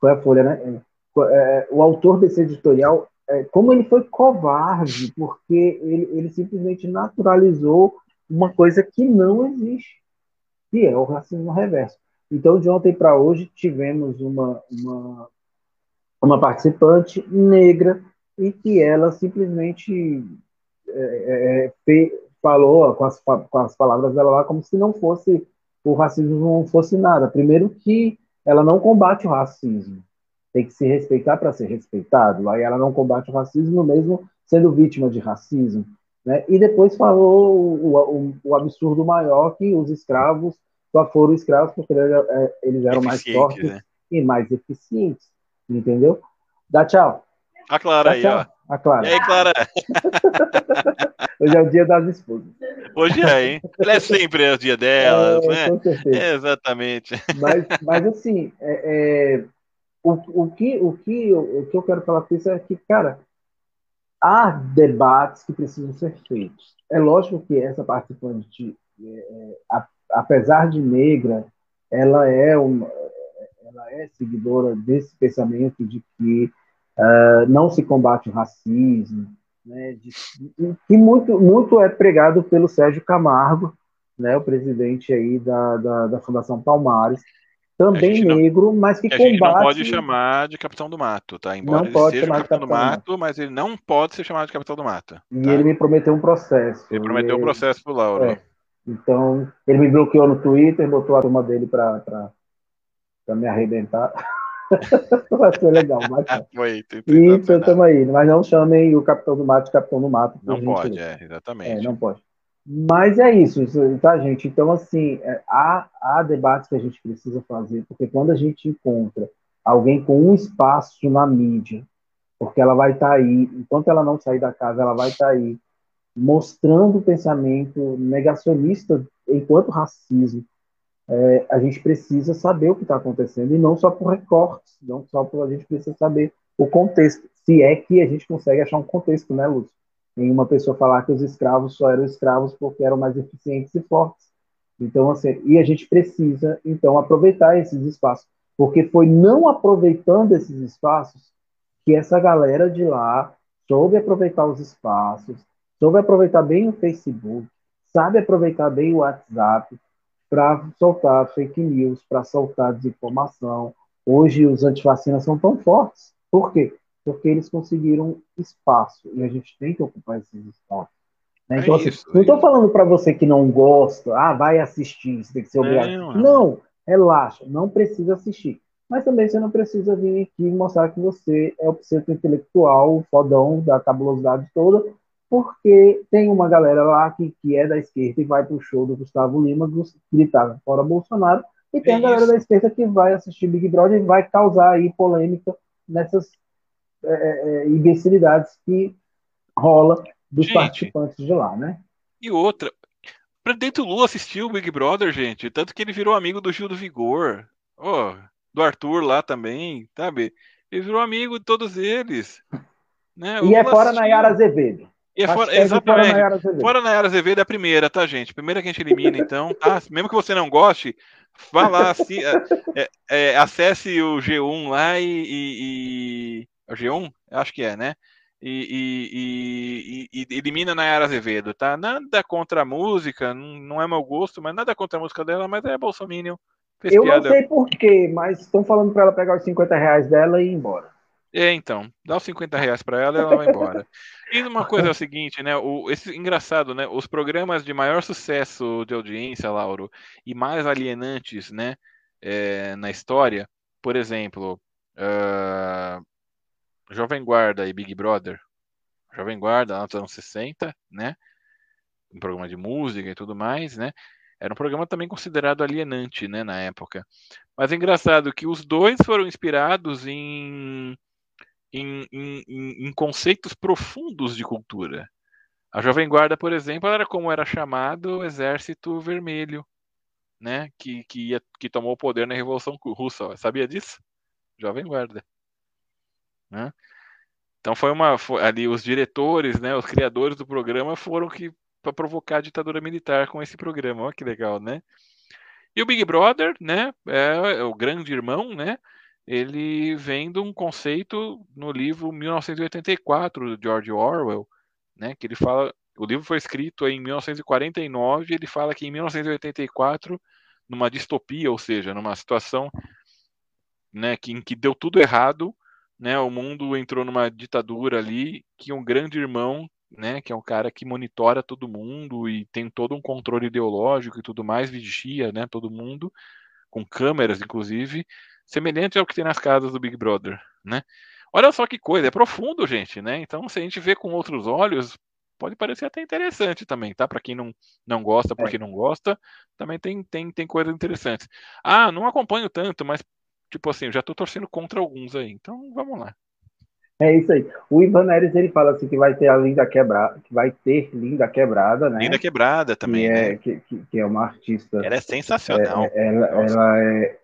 foi a Folha, né? É, é, o autor desse editorial, é, como ele foi covarde, porque ele, ele simplesmente naturalizou uma coisa que não existe, que é o racismo reverso. Então, de ontem para hoje, tivemos uma, uma, uma participante negra e que ela simplesmente é, é, falou com as, com as palavras dela lá como se não fosse o racismo não fosse nada. Primeiro que ela não combate o racismo, tem que se respeitar para ser respeitado. Aí ela não combate o racismo mesmo sendo vítima de racismo. Né? E depois falou o, o, o absurdo maior que os escravos só foram escravos porque é, eles eram mais fortes né? e mais eficientes, entendeu? Dá tchau.
A Clara Dá aí, tchau. ó.
A Clara.
E aí, Clara?
Hoje é o dia das esposas.
Hoje é, hein? Ele é sempre o dia delas, é, né?
Com certeza.
É, exatamente.
Mas, mas assim, é, é, o, o, que, o, que, o que eu quero falar com isso é que, cara, há debates que precisam ser feitos. É lógico que essa participante, é, é apesar de negra, ela é uma, ela é seguidora desse pensamento de que uh, não se combate o racismo, né, de, que muito, muito é pregado pelo Sérgio Camargo, né, o presidente aí da, da, da Fundação Palmares, também negro, não, mas que combate... A gente não
pode chamar de Capitão do Mato, tá? Embora não ele pode seja Capitão, do Mato, Mato, mas ele não pode ser chamado de Capitão do Mato.
E tá? ele me prometeu um processo.
Ele prometeu um processo pro Lauro. É.
Então, ele me bloqueou no Twitter, botou a turma dele para me arrebentar. Vai ser legal, mas.
Foi,
e estamos aí. Mas não chamem o Capitão do Mato de Capitão do Mato.
Não pode, é, exatamente.
É, não pode. Mas é isso, tá, gente? Então, assim, é, há, há debates que a gente precisa fazer, porque quando a gente encontra alguém com um espaço na mídia, porque ela vai estar tá aí, enquanto ela não sair da casa, ela vai estar tá aí mostrando o pensamento negacionista enquanto racismo, é, a gente precisa saber o que está acontecendo e não só por recortes, não só por a gente precisa saber o contexto, se é que a gente consegue achar um contexto, né, Lúcio? Em uma pessoa falar que os escravos só eram escravos porque eram mais eficientes e fortes. Então, assim, e a gente precisa, então, aproveitar esses espaços, porque foi não aproveitando esses espaços que essa galera de lá soube aproveitar os espaços, soube aproveitar bem o Facebook, sabe aproveitar bem o WhatsApp para soltar fake news, para soltar desinformação. Hoje os antivacinas são tão fortes. Por quê? Porque eles conseguiram espaço e a gente tem que ocupar esses espaços. Né? Então, é assim, isso, não estou é falando para você que não gosta, ah, vai assistir, você tem que ser obrigado. Não, não. não, relaxa, não precisa assistir. Mas também você não precisa vir aqui mostrar que você é o centro intelectual, o fodão da cabulosidade toda, porque tem uma galera lá que, que é da esquerda e vai pro show do Gustavo Lima gritar fora Bolsonaro, e tem é a galera isso. da esquerda que vai assistir Big Brother e vai causar aí polêmica nessas é, é, é imbecilidades que rola dos gente, participantes de lá, né?
E outra, o presidente Lula assistiu o Big Brother, gente, tanto que ele virou amigo do Gil do Vigor, oh, do Arthur lá também, sabe? Ele virou amigo de todos eles. Né?
E é fora Nayara Azevedo.
E é fora, exatamente. Fora Nayara, Azevedo. fora Nayara Azevedo é a primeira, tá, gente? Primeira que a gente elimina, então, tá? Mesmo que você não goste, vá lá, assim, é, é, acesse o G1 lá e, e, e. O G1? Acho que é, né? E, e, e, elimina Nayara Azevedo, tá? Nada contra a música, não é meu gosto, mas nada contra a música dela, mas é Bolsonaro.
Eu não sei porquê, mas estão falando para ela pegar os 50 reais dela e ir embora.
É, então, dá os 50 reais para ela e ela vai embora. E uma coisa é o seguinte, né? O, esse engraçado, né? Os programas de maior sucesso de audiência, Lauro, e mais alienantes, né? É, na história, por exemplo, uh, Jovem Guarda e Big Brother. Jovem Guarda, lá nos anos 60, né? Um programa de música e tudo mais, né? Era um programa também considerado alienante, né, na época. Mas é engraçado que os dois foram inspirados em em, em, em, conceitos profundos de cultura. A Jovem Guarda, por exemplo, era como era chamado o Exército Vermelho, né? Que, que, ia, que tomou o poder na Revolução Russa. Sabia disso? Jovem Guarda. Né? Então foi uma foi, ali os diretores, né, os criadores do programa foram que para provocar a ditadura militar com esse programa. Olha que legal, né? E o Big Brother, né, é, é o grande irmão, né? Ele vem de um conceito no livro 1984 do George Orwell, né, que ele fala, o livro foi escrito em 1949, ele fala que em 1984, numa distopia, ou seja, numa situação, né, que, em que deu tudo errado, né, o mundo entrou numa ditadura ali, que um grande irmão, né, que é um cara que monitora todo mundo e tem todo um controle ideológico e tudo mais, vigia, né, todo mundo, com câmeras, inclusive, semelhante ao que tem nas casas do Big Brother, né? Olha só que coisa, é profundo, gente, né? Então, se a gente vê com outros olhos, pode parecer até interessante também, tá? Para quem não, não gosta, porque é. não gosta, também tem, tem, tem coisas interessantes. Ah, não acompanho tanto, mas, tipo assim, já tô torcendo contra alguns aí, então vamos lá.
É isso aí. O Ivan Neres, ele fala assim que vai ter a Linda Quebrada, que vai ter Linda Quebrada, né?
Linda Quebrada também,
que
é,
né? que, que, que, é uma artista.
Ela é sensacional.
É, ela, ela é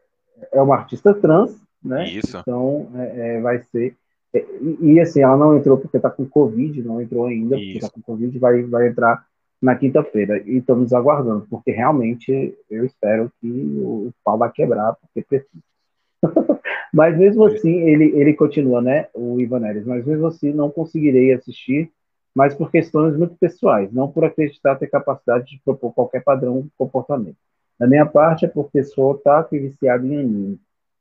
é uma artista trans, né?
Isso.
Então é, é, vai ser. É, e, e, assim, ela não entrou porque está com Covid, não entrou ainda, Isso. porque está com Covid, vai, vai entrar na quinta-feira. E estamos aguardando, porque realmente eu espero que o, pau vai quebrar, porque precisa. mas mesmo assim, ele, ele continua, né? O Ivan Neres, mas mesmo assim não conseguirei assistir, mas por questões muito pessoais, não por acreditar ter capacidade de propor qualquer padrão de comportamento. Da minha parte, é porque sou otaku e viciado em anime.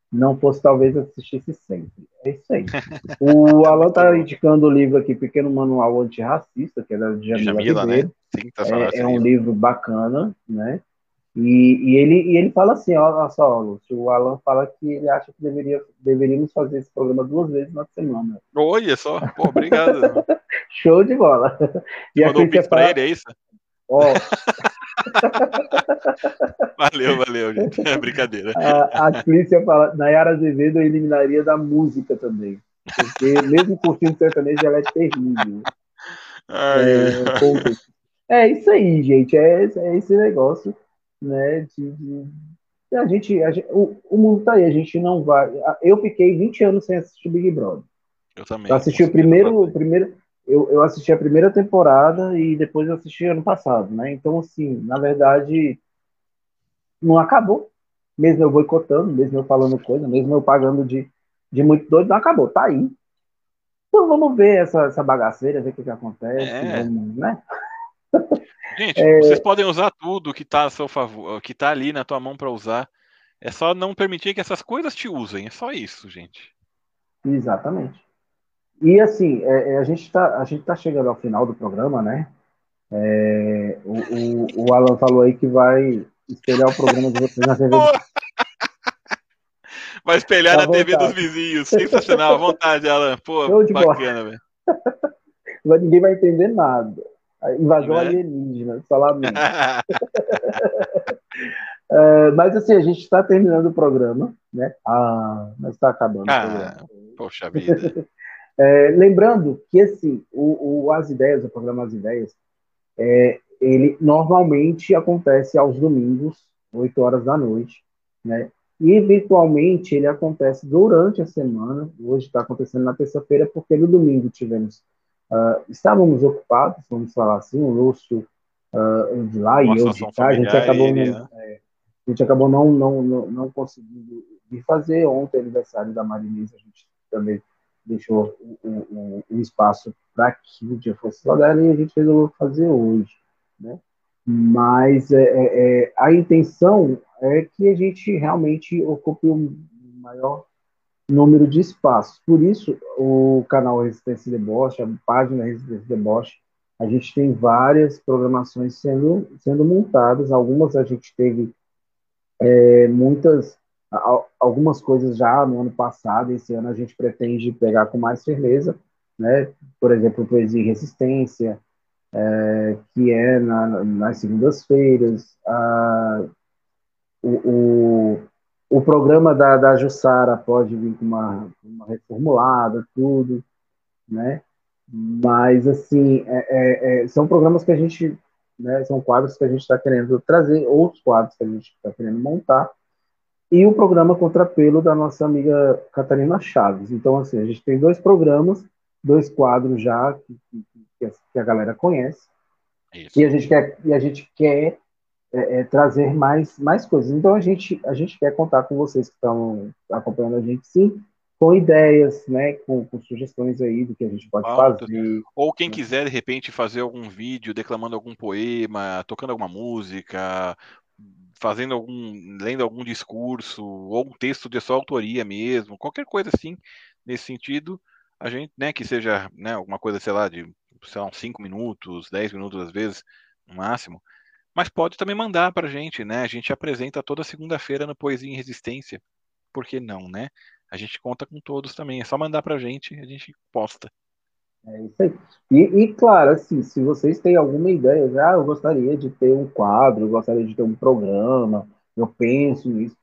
Não fosse, talvez, assistisse sempre. É isso aí. O Alan está indicando o livro aqui, Pequeno Manual Antirracista, que é da Jamila, Jamila né? Sim, tá é, é um livro bacana, né? E, e, ele, e ele fala assim, olha só, Lúcio, o Alan fala que ele acha que deveria, deveríamos fazer esse programa duas vezes na semana.
Olha só, Pô, obrigado.
Show de bola.
E mandou um fala, pra ele, é isso?
Ó,
valeu, valeu, gente. É brincadeira.
A, a Clícia fala, Nayara Azevedo eu eliminaria da música também. Porque mesmo curtindo sertanejo, ela é terrível. Ai, é, é, isso aí, gente. É, é esse negócio, né? De, de, a gente, a gente o, o, mundo tá aí, a gente não vai. Eu fiquei 20 anos sem assistir Big Brother.
Eu também.
Eu assisti o primeiro, o primeiro, eu, eu assisti a primeira temporada e depois eu assisti ano passado, né? Então, assim, na verdade, não acabou. Mesmo eu boicotando, mesmo eu falando coisa, mesmo eu pagando de, de muito doido, não acabou, tá aí. Então vamos ver essa, essa bagaceira, ver o que, que acontece, é. vamos, né?
Gente, é... vocês podem usar tudo que está a seu favor, que tá ali na tua mão para usar. É só não permitir que essas coisas te usem. É só isso, gente.
Exatamente. E assim, é, é a gente está tá chegando ao final do programa, né? É, o, o, o, Alan falou aí que vai espelhar o programa de vocês na TV.
Vai espelhar tá na TV dos vizinhos. Sensacional. À vontade, Alan. Pô, bacana, velho.
Ninguém vai entender nada. Invasão né? alienígena, lamento. é, mas assim, a gente está terminando o programa, né? Ah, mas está acabando.
Ah, poxa vida.
É, lembrando que assim, o, o, As Ideias, o programa As Ideias, é, ele normalmente acontece aos domingos, 8 horas da noite, né? E eventualmente ele acontece durante a semana. Hoje está acontecendo na terça-feira, porque no domingo tivemos Uh, estávamos ocupados, vamos falar assim, o Lúcio uh, de lá Uma e eu de cá, a gente acabou, não, né? é, a gente acabou não, não, não, não conseguindo ir fazer. Ontem, aniversário da Marinês, a gente também deixou o, o, o espaço para que o dia fosse dela e a gente resolveu fazer hoje, né? Mas é, é, é a intenção é que a gente realmente ocupe o maior número de espaços. Por isso, o canal Resistência Deboche, a página Resistência Deboche, a gente tem várias programações sendo, sendo montadas. Algumas a gente teve é, muitas, algumas coisas já no ano passado. Esse ano a gente pretende pegar com mais firmeza, né? Por exemplo, Poesia e Resistência, é, que é na, nas segundas-feiras. o, o o programa da, da Jussara pode vir com uma, uma reformulada, tudo, né? Mas, assim, é, é, é, são programas que a gente, né, são quadros que a gente está querendo trazer, outros quadros que a gente está querendo montar, e o programa Contrapelo da nossa amiga Catarina Chaves. Então, assim, a gente tem dois programas, dois quadros já que, que, que a galera conhece, Isso. e a gente quer, e a gente quer é, é, trazer mais, mais coisas. Então a gente, a gente quer contar com vocês que estão acompanhando a gente, sim, com ideias, né, com, com sugestões aí do que a gente pode fazer.
Ou quem quiser, de repente, fazer algum vídeo declamando algum poema, tocando alguma música, fazendo algum, lendo algum discurso, ou um texto de sua autoria mesmo, qualquer coisa assim, nesse sentido, a gente, né, que seja, né, alguma coisa, sei lá, de, sei lá, uns 5 minutos, 10 minutos às vezes, no máximo, mas pode também mandar para gente, né? A gente apresenta toda segunda-feira no Poesia em Resistência. Por que não, né? A gente conta com todos também. É só mandar para a gente a gente posta.
É isso aí. E, e, claro, assim, se vocês têm alguma ideia, já ah, eu gostaria de ter um quadro, eu gostaria de ter um programa, eu penso nisso,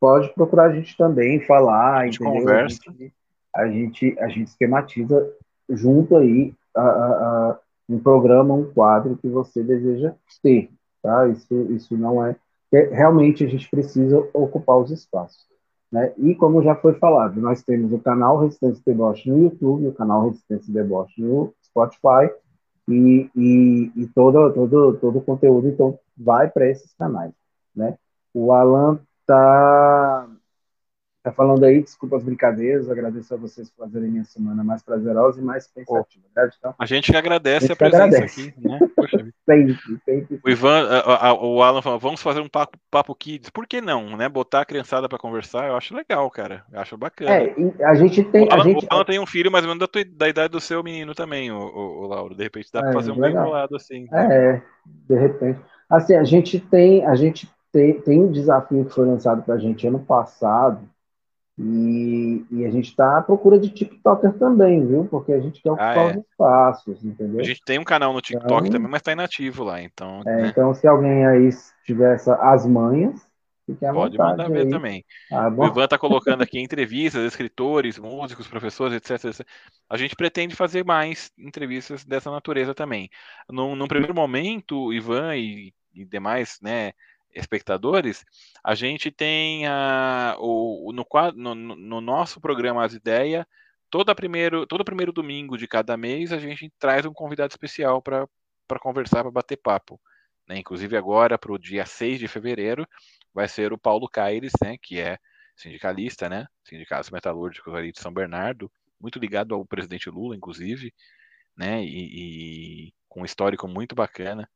pode procurar a gente também, falar, a gente entendeu?
conversa.
A gente, a gente, a gente esquematiza junto aí a, a, a, um programa, um quadro que você deseja ter tá? Isso, isso não é, é. Realmente a gente precisa ocupar os espaços. Né? E como já foi falado, nós temos o canal Resistência Deboche no YouTube, o canal Resistência Deboche no Spotify, e, e, e todo, todo, todo o conteúdo então vai para esses canais. Né? O Alan está Tá falando aí, desculpa as brincadeiras, agradeço a vocês por fazerem minha semana mais prazerosa e mais pensativa.
Então, a gente que agradece a, a presença agradece. aqui, né? Poxa, sempre, sempre. O Ivan, a, a, o Alan falou, vamos fazer um papo, papo kids. Por que não, né? Botar a criançada para conversar, eu acho legal, cara. Eu acho bacana. É,
a gente tem.
O Alan,
gente...
o Alan tem um filho mais ou menos da, tua, da idade do seu menino também, o, o, o Lauro. De repente dá é, para fazer um legal. bem bolado assim.
É, de repente. Assim, a gente tem, a gente tem, tem um desafio que foi lançado para a gente ano passado e, e, a gente está à procura de TikToker também, viu? Porque a gente quer ocupar ah, é. os espaços, entendeu?
A gente tem um canal no TikTok então, também, mas está inativo lá, então.
É, né? Então, se alguém aí tiver essa, as manhas, fique à
Pode mandar ver aí. também. Ah, o Ivan está colocando aqui entrevistas, escritores, músicos, professores, etc, etc, A gente pretende fazer mais entrevistas dessa natureza também. Num, num primeiro momento, Ivan e, e demais, né? Espectadores, a gente tem a, o, no, no, no nosso programa As Ideias, todo primeiro, todo primeiro domingo de cada mês, a gente traz um convidado especial para conversar, para bater papo. Né? Inclusive agora, para o dia 6 de fevereiro, vai ser o Paulo Caires, né? que é sindicalista, né? Sindicato Metalúrgicos ali de São Bernardo, muito ligado ao presidente Lula, inclusive, né? E, e com um histórico muito bacana.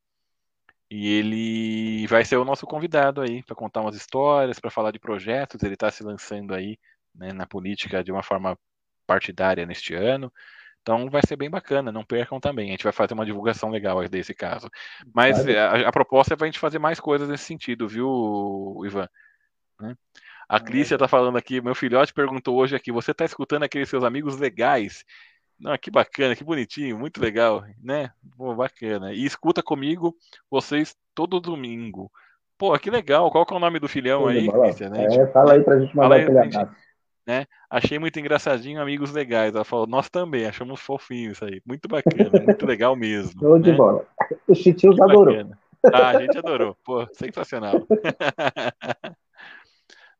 E ele vai ser o nosso convidado aí para contar umas histórias, para falar de projetos. Ele está se lançando aí né, na política de uma forma partidária neste ano. Então vai ser bem bacana, não percam também. A gente vai fazer uma divulgação legal desse caso. Mas a, a, proposta é para a gente fazer mais coisas nesse sentido, viu, Ivan? Né? A Clícia está falando aqui, meu filhote perguntou hoje aqui, você está escutando aqueles seus amigos legais? Não, que bacana, que bonitinho, muito legal, né? Pô, bacana. E escuta comigo vocês todo domingo. Pô, que legal. Qual que é o nome do filhão aí, Clícia?
Né? É, fala aí pra gente mandar aquele abraço
né? Achei muito engraçadinho, amigos legais. Ela falou, nós também, achamos fofinho isso aí. Muito bacana, muito legal mesmo.
Show né? de bola. O Chitios adorou.
Ah, a gente adorou. Pô, sensacional.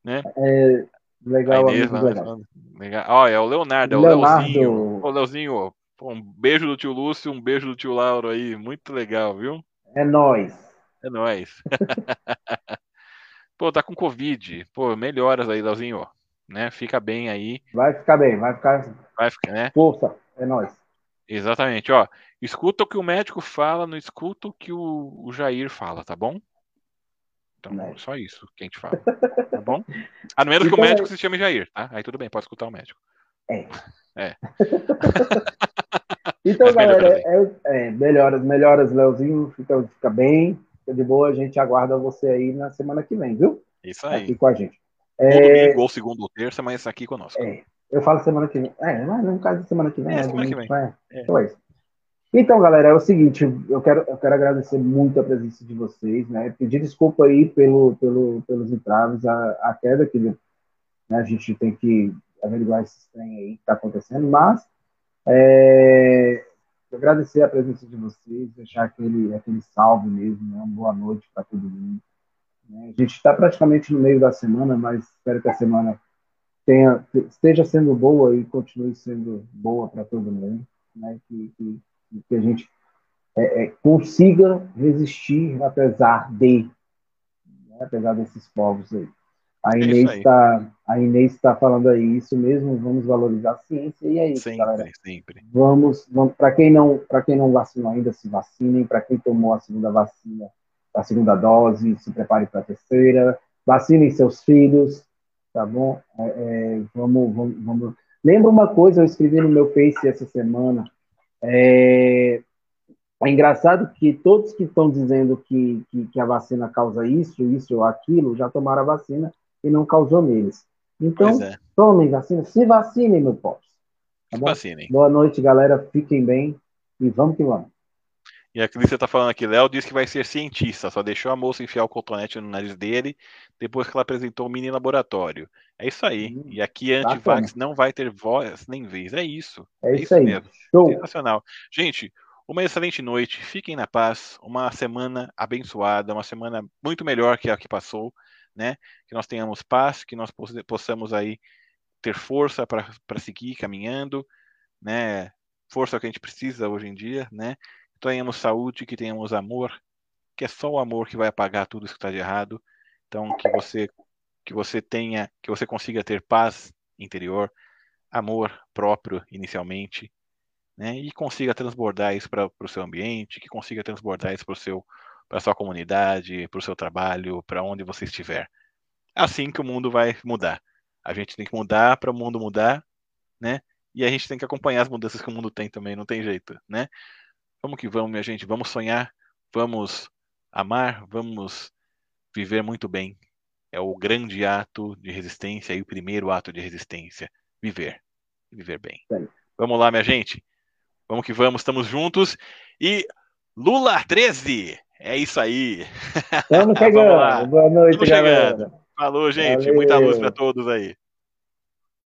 né? É, legal, Inês,
legal. legal. Ó, é o Leonardo, é o. Leozinho. Ô, Leozinho, um beijo do tio Lúcio, um beijo do tio Lauro aí. Muito legal, viu?
É nóis.
É nóis. pô, tá com Covid. Pô, melhoras aí, Leozinho né? Fica bem aí.
Vai ficar bem, vai ficar.
Vai ficar, né?
Força, é nós.
Exatamente, ó. Escuta o que o médico fala, não escuta o que o, o Jair fala, tá bom? Então, é. só isso que a gente fala, tá bom? A menos então, que o então, médico se chame Jair, tá? Aí tudo bem, pode escutar o médico.
É.
É.
então, galera, é, é, melhoras, melhoras, Leozinho, fica, fica bem, fica de boa, a gente aguarda você aí na semana que vem, viu?
Isso aí.
Aqui com a gente.
É... Ou domingo, ou segunda ou terça, mas aqui conosco.
É, eu falo semana que vem. É, mas no caso de semana que vem.
É, é semana que vem. É.
Então é isso. Então, galera, é o seguinte, eu quero, eu quero agradecer muito a presença de vocês, né? Pedir desculpa aí pelo, pelo, pelos entraves, a, a queda que né, a gente tem que averiguar esse trem aí que está acontecendo, mas é, agradecer a presença de vocês, deixar aquele, aquele salve mesmo, né? Uma boa noite para todo mundo. Né? A gente está praticamente no meio da semana, mas espero que a semana tenha, esteja sendo boa e continue sendo boa para todo mundo, né? que, que, que a gente é, é, consiga resistir apesar de, né? apesar desses povos aí. A é Inês está a Inês está falando aí isso mesmo. Vamos valorizar a ciência e é isso,
sempre,
galera.
Sempre.
Vamos, vamos para quem não para quem não vacinou ainda se vacinem. Para quem tomou a segunda vacina a segunda dose, se prepare para a terceira, vacinem seus filhos, tá bom? É, é, vamos, vamos, vamos. Lembra uma coisa, eu escrevi no meu Face essa semana. É, é engraçado que todos que estão dizendo que, que, que, a vacina causa isso, isso ou aquilo, já tomaram a vacina e não causou neles. Então, é. tomem vacina, se vacinem, meu povo. Tá
vacinem.
Boa noite, galera. Fiquem bem e vamos que vamos.
E a Clícia tá falando aqui, Léo disse que vai ser cientista, só deixou a moça enfiar o cotonete no nariz dele depois que ela apresentou o mini laboratório. É isso aí. Hum, e aqui antivax não vai ter voz nem vez. É isso.
É, é isso, isso, aí. Mesmo. Show.
Sensacional. Gente, uma excelente noite. Fiquem na paz. Uma semana abençoada, uma semana muito melhor que a que passou, né? Que nós tenhamos paz, que nós possamos aí ter força para seguir caminhando, né? Força que a gente precisa hoje em dia, né? Tenhamos saúde, que tenhamos amor, que é só o amor que vai apagar tudo isso que está de errado. Então que você que você tenha, que você consiga ter paz interior, amor próprio inicialmente, né? E consiga transbordar isso para o seu ambiente, que consiga transbordar isso para seu para sua comunidade, para o seu trabalho, para onde você estiver. Assim que o mundo vai mudar. A gente tem que mudar para o mundo mudar, né? E a gente tem que acompanhar as mudanças que o mundo tem também, não tem jeito, né? Vamos que vamos, minha gente. Vamos sonhar, vamos amar, vamos viver muito bem. É o grande ato de resistência e o primeiro ato de resistência. Viver. Viver bem. Vamos lá, minha gente. Vamos que vamos, estamos juntos. E Lula 13! É isso aí.
Estamos chegando. Boa noite, Estamos galera. Chegando.
Falou, gente. Valeu. Muita luz para todos aí.